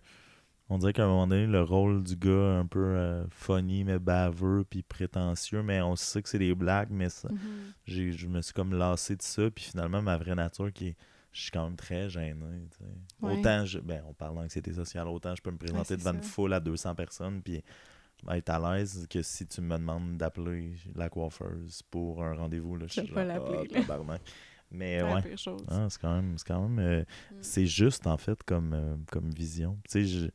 Speaker 1: on dirait qu'à un moment donné, le rôle du gars un peu euh, funny, mais baveux, puis prétentieux, mais on sait que c'est des blagues, mais ça,
Speaker 2: Mhm.
Speaker 1: j'ai, je me suis comme lassé de ça, puis finalement, ma vraie nature, qui est, je suis quand même très gêné. tu sais.
Speaker 2: Ouais.
Speaker 1: Autant, je, ben, on parle d'anxiété sociale, autant je peux me présenter devant une foule à 200 personnes, puis être à l'aise que si tu me demandes d'appeler la coiffeuse pour un rendez-vous, là, je suis
Speaker 2: pas l'appeler,
Speaker 1: Ah, tabarnak. Mais ouais. Ah, c'est quand même, c'est quand même euh,
Speaker 2: Mm.
Speaker 1: c'est juste en fait comme, euh, comme vision. Tu sais, je-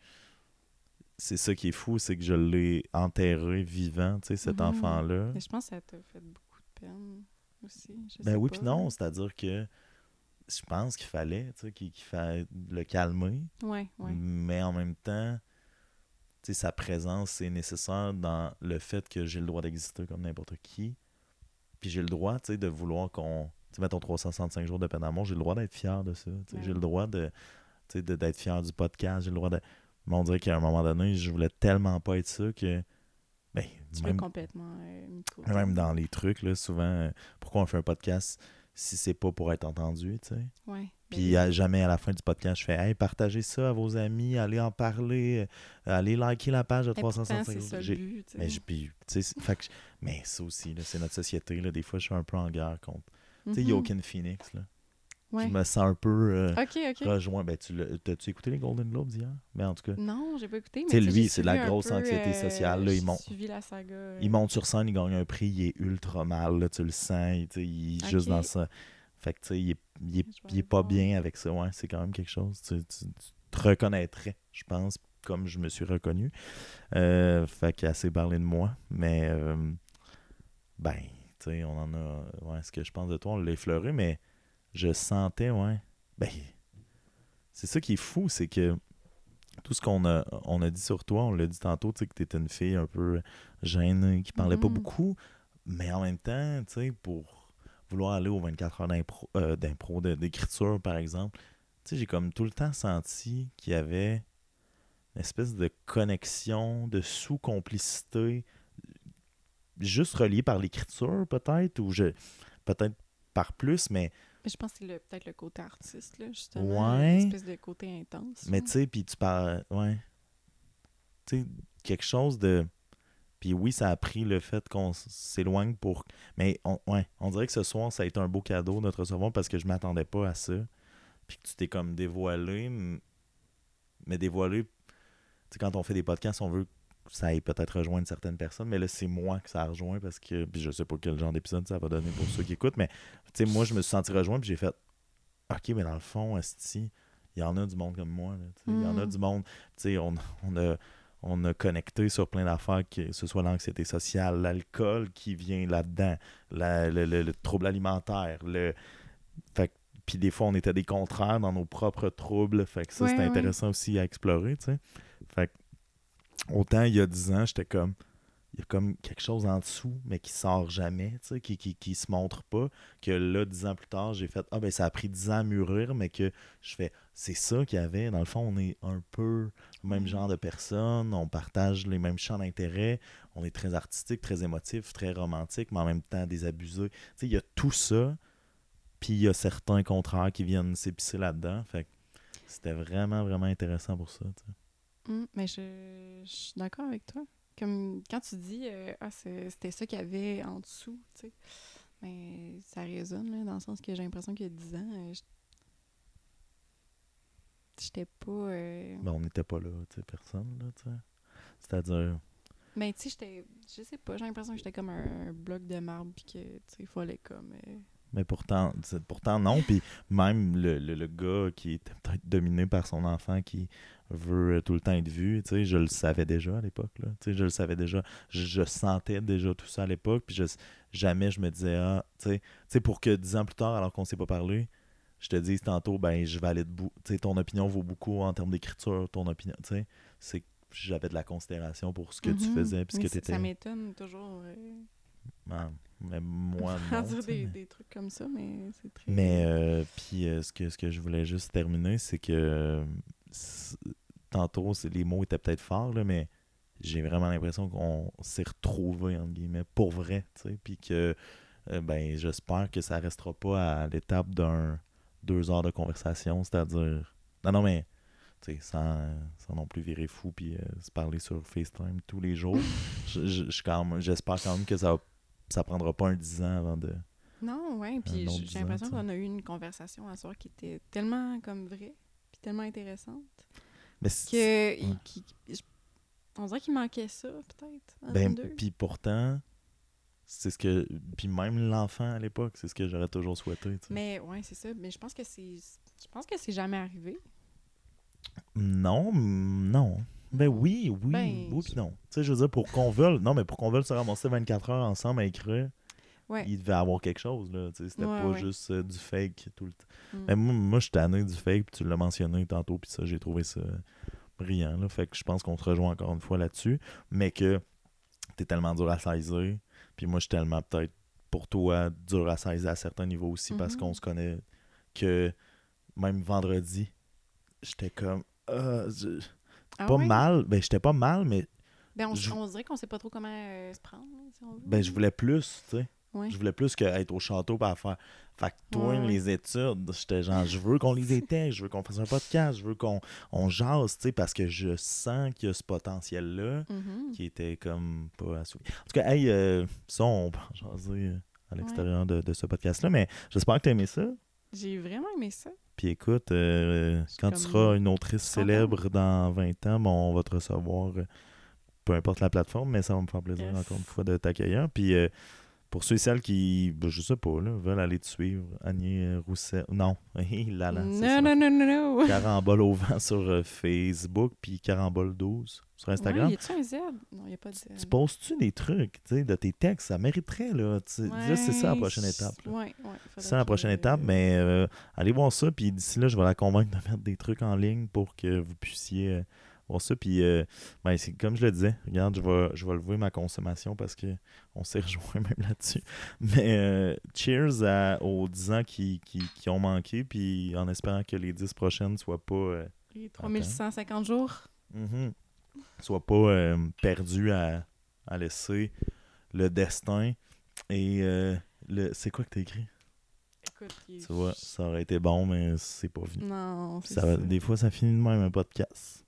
Speaker 1: c'est ça qui est fou, c'est que je l'ai enterré vivant, tu sais, cet
Speaker 2: Mhm.
Speaker 1: enfant-là.
Speaker 2: Mais je pense que ça t'a fait beaucoup de peine aussi. Je
Speaker 1: Ben
Speaker 2: sais
Speaker 1: oui, puis non, c'est-à-dire que je pense qu'il fallait, tu sais, qu'il fallait le calmer,
Speaker 2: Ouais, ouais.
Speaker 1: mais en même temps, tu sais, sa présence est nécessaire dans le fait que j'ai le droit d'exister comme n'importe qui. Puis j'ai le droit, tu sais, de vouloir qu'on. Tu sais, mettons 365 jours de peine d'amour, j'ai le droit d'être fier de ça. tu sais,
Speaker 2: Ouais.
Speaker 1: J'ai le droit de, tu sais, de- d'être fier du podcast. J'ai le droit de. Mais on dirait qu'à un moment donné, je voulais tellement pas être ça que. Ben,
Speaker 2: Tu
Speaker 1: même,
Speaker 2: complètement euh,
Speaker 1: même dans les trucs, là, souvent, euh, pourquoi on fait un podcast? Si c'est pas pour être entendu, tu sais?
Speaker 2: Ouais.
Speaker 1: Puis à- jamais à la fin du podcast, je fais Hey, partagez ça à vos amis, allez en parler, euh, allez liker la page de
Speaker 2: Mais pourtant,
Speaker 1: 365
Speaker 2: c'est ça le
Speaker 1: J'ai-
Speaker 2: but. tu sais.
Speaker 1: mais, puis, fait que mais ça aussi, c'est notre société. Là, des fois, je suis un peu en guerre contre. Tu sais. Joaquin Phoenix, là.
Speaker 2: Ouais.
Speaker 1: Je me sens un peu euh, rejoint. Ben, tu t'as-tu écouté les Golden Globes hier? Ben, en tout cas,
Speaker 2: Non, j'ai pas écouté. Mais
Speaker 1: lui, c'est de la grosse
Speaker 2: peu,
Speaker 1: anxiété
Speaker 2: euh,
Speaker 1: sociale, là, il
Speaker 2: j'ai
Speaker 1: monte-
Speaker 2: suivi la saga. euh,
Speaker 1: il monte sur scène, il gagne un prix, il est ultra mal, là, tu le sens. Il, est juste dans ça. Fait que, tu sais, il est, il est, il est pas bien avec ça. Ouais, c'est quand même quelque chose. Tu, tu- tu te reconnaîtrais, je pense, comme je me suis reconnu. Euh, fait qu'il a assez parlé de moi. Mais, ben, tu sais, on en a. Ouais, ce que je pense de toi, on l'a effleuré, mais je sentais, ouais. Ben, c'est ça qui est fou, c'est que tout ce qu'on a, on a dit sur toi, on l'a dit tantôt, tu sais, que tu étais une fille un peu gênée, qui parlait pas
Speaker 2: Mhm.
Speaker 1: beaucoup, mais en même temps, tu sais, pour vouloir aller aux 24 heures d'impro, euh, d'impro, de- d'écriture, par exemple, tu sais, j'ai comme tout le temps senti qu'il y avait une espèce de connexion, de sous-complicité, juste reliée par l'écriture, peut-être, ou je peut-être par plus, mais
Speaker 2: Mais je pense que c'est peut-être le côté artiste, là, justement.
Speaker 1: Ouais.
Speaker 2: Une espèce de côté intense.
Speaker 1: Mais tu sais, puis tu parles. Ouais. Tu sais, quelque chose de. Puis oui, ça a pris le fait qu'on s'éloigne pour. Mais on, ouais, on dirait que ce soir, ça a été un beau cadeau de notre recevoir parce que je m'attendais pas à ça. Puis que tu t'es comme dévoilé. Mais dévoilé. Tu sais, quand on fait des podcasts, on veut ça ait peut-être rejoindre certaines personnes. Mais là, c'est moi que ça a rejoint parce que. Puis je sais pas quel genre d'épisode ça va donner pour ceux qui écoutent. Mais tu sais, moi, je me suis senti rejoint. Puis j'ai fait. Ok, mais dans le fond, Esti, il y en a du monde comme moi. Il y en a
Speaker 2: Mm.
Speaker 1: du monde. Tu sais, on, on, a, on a connecté sur plein d'affaires, que ce soit l'anxiété sociale, l'alcool qui vient là-dedans, la- le, le- le trouble alimentaire. Le... Fait puis des fois, on était des contraires dans nos propres troubles. Fait que ça,
Speaker 2: Ouais,
Speaker 1: c'était
Speaker 2: ouais.
Speaker 1: intéressant aussi à explorer. tu sais. Fait que, autant il y a 10 ans, j'étais comme. Il y a comme quelque chose en dessous, mais qui sort jamais, tu sais, qui, qui, qui se montre pas. Que là, dix ans plus tard, j'ai fait Ah, ben ça a pris dix ans à mûrir, mais que je fais C'est ça qu'il y avait. Dans le fond, on est un peu le même
Speaker 2: Mm.
Speaker 1: genre de personnes, on partage les mêmes champs d'intérêt, on est très artistique, très émotif, très romantique, mais en même temps désabusé. Tu sais, il y a tout ça, puis il y a certains contraires qui viennent s'épicer là-dedans. Fait que c'était vraiment, vraiment intéressant pour ça.
Speaker 2: Hum, mais je, je suis d'accord avec toi. Comme quand tu dis euh, ah c'était ça qu'il y avait en dessous, tu sais. Mais ça résonne là, dans le sens que j'ai l'impression qu'il y a 10 ans, euh, j'- j'étais pas. euh,
Speaker 1: Mais on n'était pas là, tu sais, personne, là, tu sais. C'est-à-dire.
Speaker 2: Mais tu sais, j'étais. Je sais pas, j'ai l'impression que j'étais comme un, un bloc de marbre puis que tu sais, il fallait comme.
Speaker 1: Mais pourtant, pourtant non. Puis même le, le, le gars qui était peut-être dominé par son enfant qui veut euh, tout le temps être vu, tu sais, je le savais déjà à l'époque. là. Tu sais, je le savais déjà. Je, je sentais déjà tout ça à l'époque. Puis je, jamais je me disais, ah, tu sais, tu sais, pour que dix ans plus tard, alors qu'on s'est pas parlé, je te dise tantôt, ben, je valide beaucoup. Tu sais, ton opinion vaut beaucoup en termes d'écriture, ton opinion, tu sais. C'est j'avais de la considération pour ce que tu
Speaker 2: mhm.
Speaker 1: faisais, puis ce
Speaker 2: Mais
Speaker 1: que
Speaker 2: ça-
Speaker 1: tu étais.
Speaker 2: Ça m'étonne toujours. Euh,
Speaker 1: mais moi, non.
Speaker 2: dire des, des trucs comme ça, mais c'est très.
Speaker 1: Mais euh, puis euh, ce, que, ce que je voulais juste terminer, c'est que euh, tantôt, c'est- les mots étaient peut-être forts, là, mais j'ai vraiment l'impression qu'on s'est retrouvés, entre guillemets, pour vrai, tu sais, puis que euh, ben j'espère que ça restera pas à l'étape d'un deux heures de conversation, c'est-à-dire. Non, non, mais tu sais, sans, sans non plus virer fou puis euh, se parler sur FaceTime tous les jours. Je- je- je- quand même- J'espère quand même que ça, ça prendra pas un 10 ans avant de.
Speaker 2: Non, ouais, puis j'ai
Speaker 1: dix
Speaker 2: l'impression qu'on a eu une conversation à soir qui était tellement comme vraie, puis tellement intéressante,
Speaker 1: Mais
Speaker 2: que
Speaker 1: ouais.
Speaker 2: qui- on dirait qu'il manquait ça, peut-être,
Speaker 1: Ben, puis pourtant, c'est ce que. Puis même l'enfant à l'époque, c'est ce que j'aurais toujours souhaité.
Speaker 2: Mais ouais, c'est ça. Mais je pense que c'est, je pense que c'est jamais arrivé.
Speaker 1: Non, non. Ben oui, oui,
Speaker 2: Ben,
Speaker 1: oui, puis non. Tu sais, je veux dire, pour qu'on veuille, non, mais pour qu'on veuille se ramasser 24 heures ensemble à écrire,
Speaker 2: Ouais.
Speaker 1: il devait avoir quelque chose, là. Tu sais, c'était
Speaker 2: Ouais,
Speaker 1: pas
Speaker 2: ouais.
Speaker 1: juste euh, du fake tout le temps.
Speaker 2: Mm.
Speaker 1: Mais moi, moi je suis tanné du fake, puis tu l'as mentionné tantôt, puis ça, j'ai trouvé ça brillant, là. Fait que je pense qu'on se rejoint encore une fois là-dessus, mais que t'es tellement dur à saisir, puis moi, je suis tellement peut-être pour toi dur à saisir à certains niveaux aussi, parce
Speaker 2: Mhm.
Speaker 1: qu'on se connaît que même vendredi, j'étais comme. ah, je-
Speaker 2: Ah
Speaker 1: pas mal, ben j'étais pas mal, mais
Speaker 2: Ben, on,
Speaker 1: je-
Speaker 2: on dirait qu'on sait pas trop comment euh, se prendre, là, si on veut.
Speaker 1: ben je voulais plus, tu sais.
Speaker 2: Ouais.
Speaker 1: Je voulais plus qu'être au château pour faire. Fait que toi,
Speaker 2: Ouais,
Speaker 1: les études, j'étais genre, je veux qu'on les éteigne, je veux qu'on fasse un podcast, je veux qu'on on jase, tu sais, parce que je sens qu'il y a ce potentiel-là
Speaker 2: Mhm.
Speaker 1: qui était comme pas assouvi. En tout cas, hey, euh, ça, on peut jaser euh, à l'extérieur de, de ce podcast-là, mais j'espère que tu aimé ça.
Speaker 2: J'ai vraiment aimé ça.
Speaker 1: Puis écoute, euh, quand tu seras une autrice célèbre dans 20 ans, bon, on va te recevoir, euh, peu importe la plateforme, mais ça va me faire plaisir
Speaker 2: Yes.
Speaker 1: encore une fois de t'accueillir. Puis euh, pour ceux et celles qui, ben, je sais pas, là, veulent aller te suivre, Annie Rousset, non, là, là,
Speaker 2: non, non, non, non, non.
Speaker 1: Carambole au vent sur euh, Facebook, puis Carambole 12 sur Instagram.
Speaker 2: Ouais, y a-tu un Z? Non, y a pas de Z.
Speaker 1: tu postes-tu des trucs, tu sais, de tes textes? Ça mériterait, là. Là, c'est ça la prochaine étape.
Speaker 2: Ouais, ouais.
Speaker 1: C'est ça la prochaine étape, mais euh, allez voir ça. Puis d'ici là, je vais la convaincre de mettre des trucs en ligne pour que vous puissiez euh, voir ça. Puis, euh, ben, c'est comme je le disais, regarde, je vais, je vais lever ma consommation parce que on s'est rejoint même là-dessus. Mais euh, cheers à- aux 10 ans qui, qui, qui ont manqué. Puis en espérant que les 10 prochaines soient pas. euh,
Speaker 2: Et 3150 jours.
Speaker 1: mhm, soient pas euh, perdues à, à laisser le destin. Et le. C'est quoi que t'as écrit? Tu vois, ça aurait été bon, mais c'est pas venu.
Speaker 2: Non,
Speaker 1: Ça,
Speaker 2: ça.
Speaker 1: des fois, ça finit de même un podcast.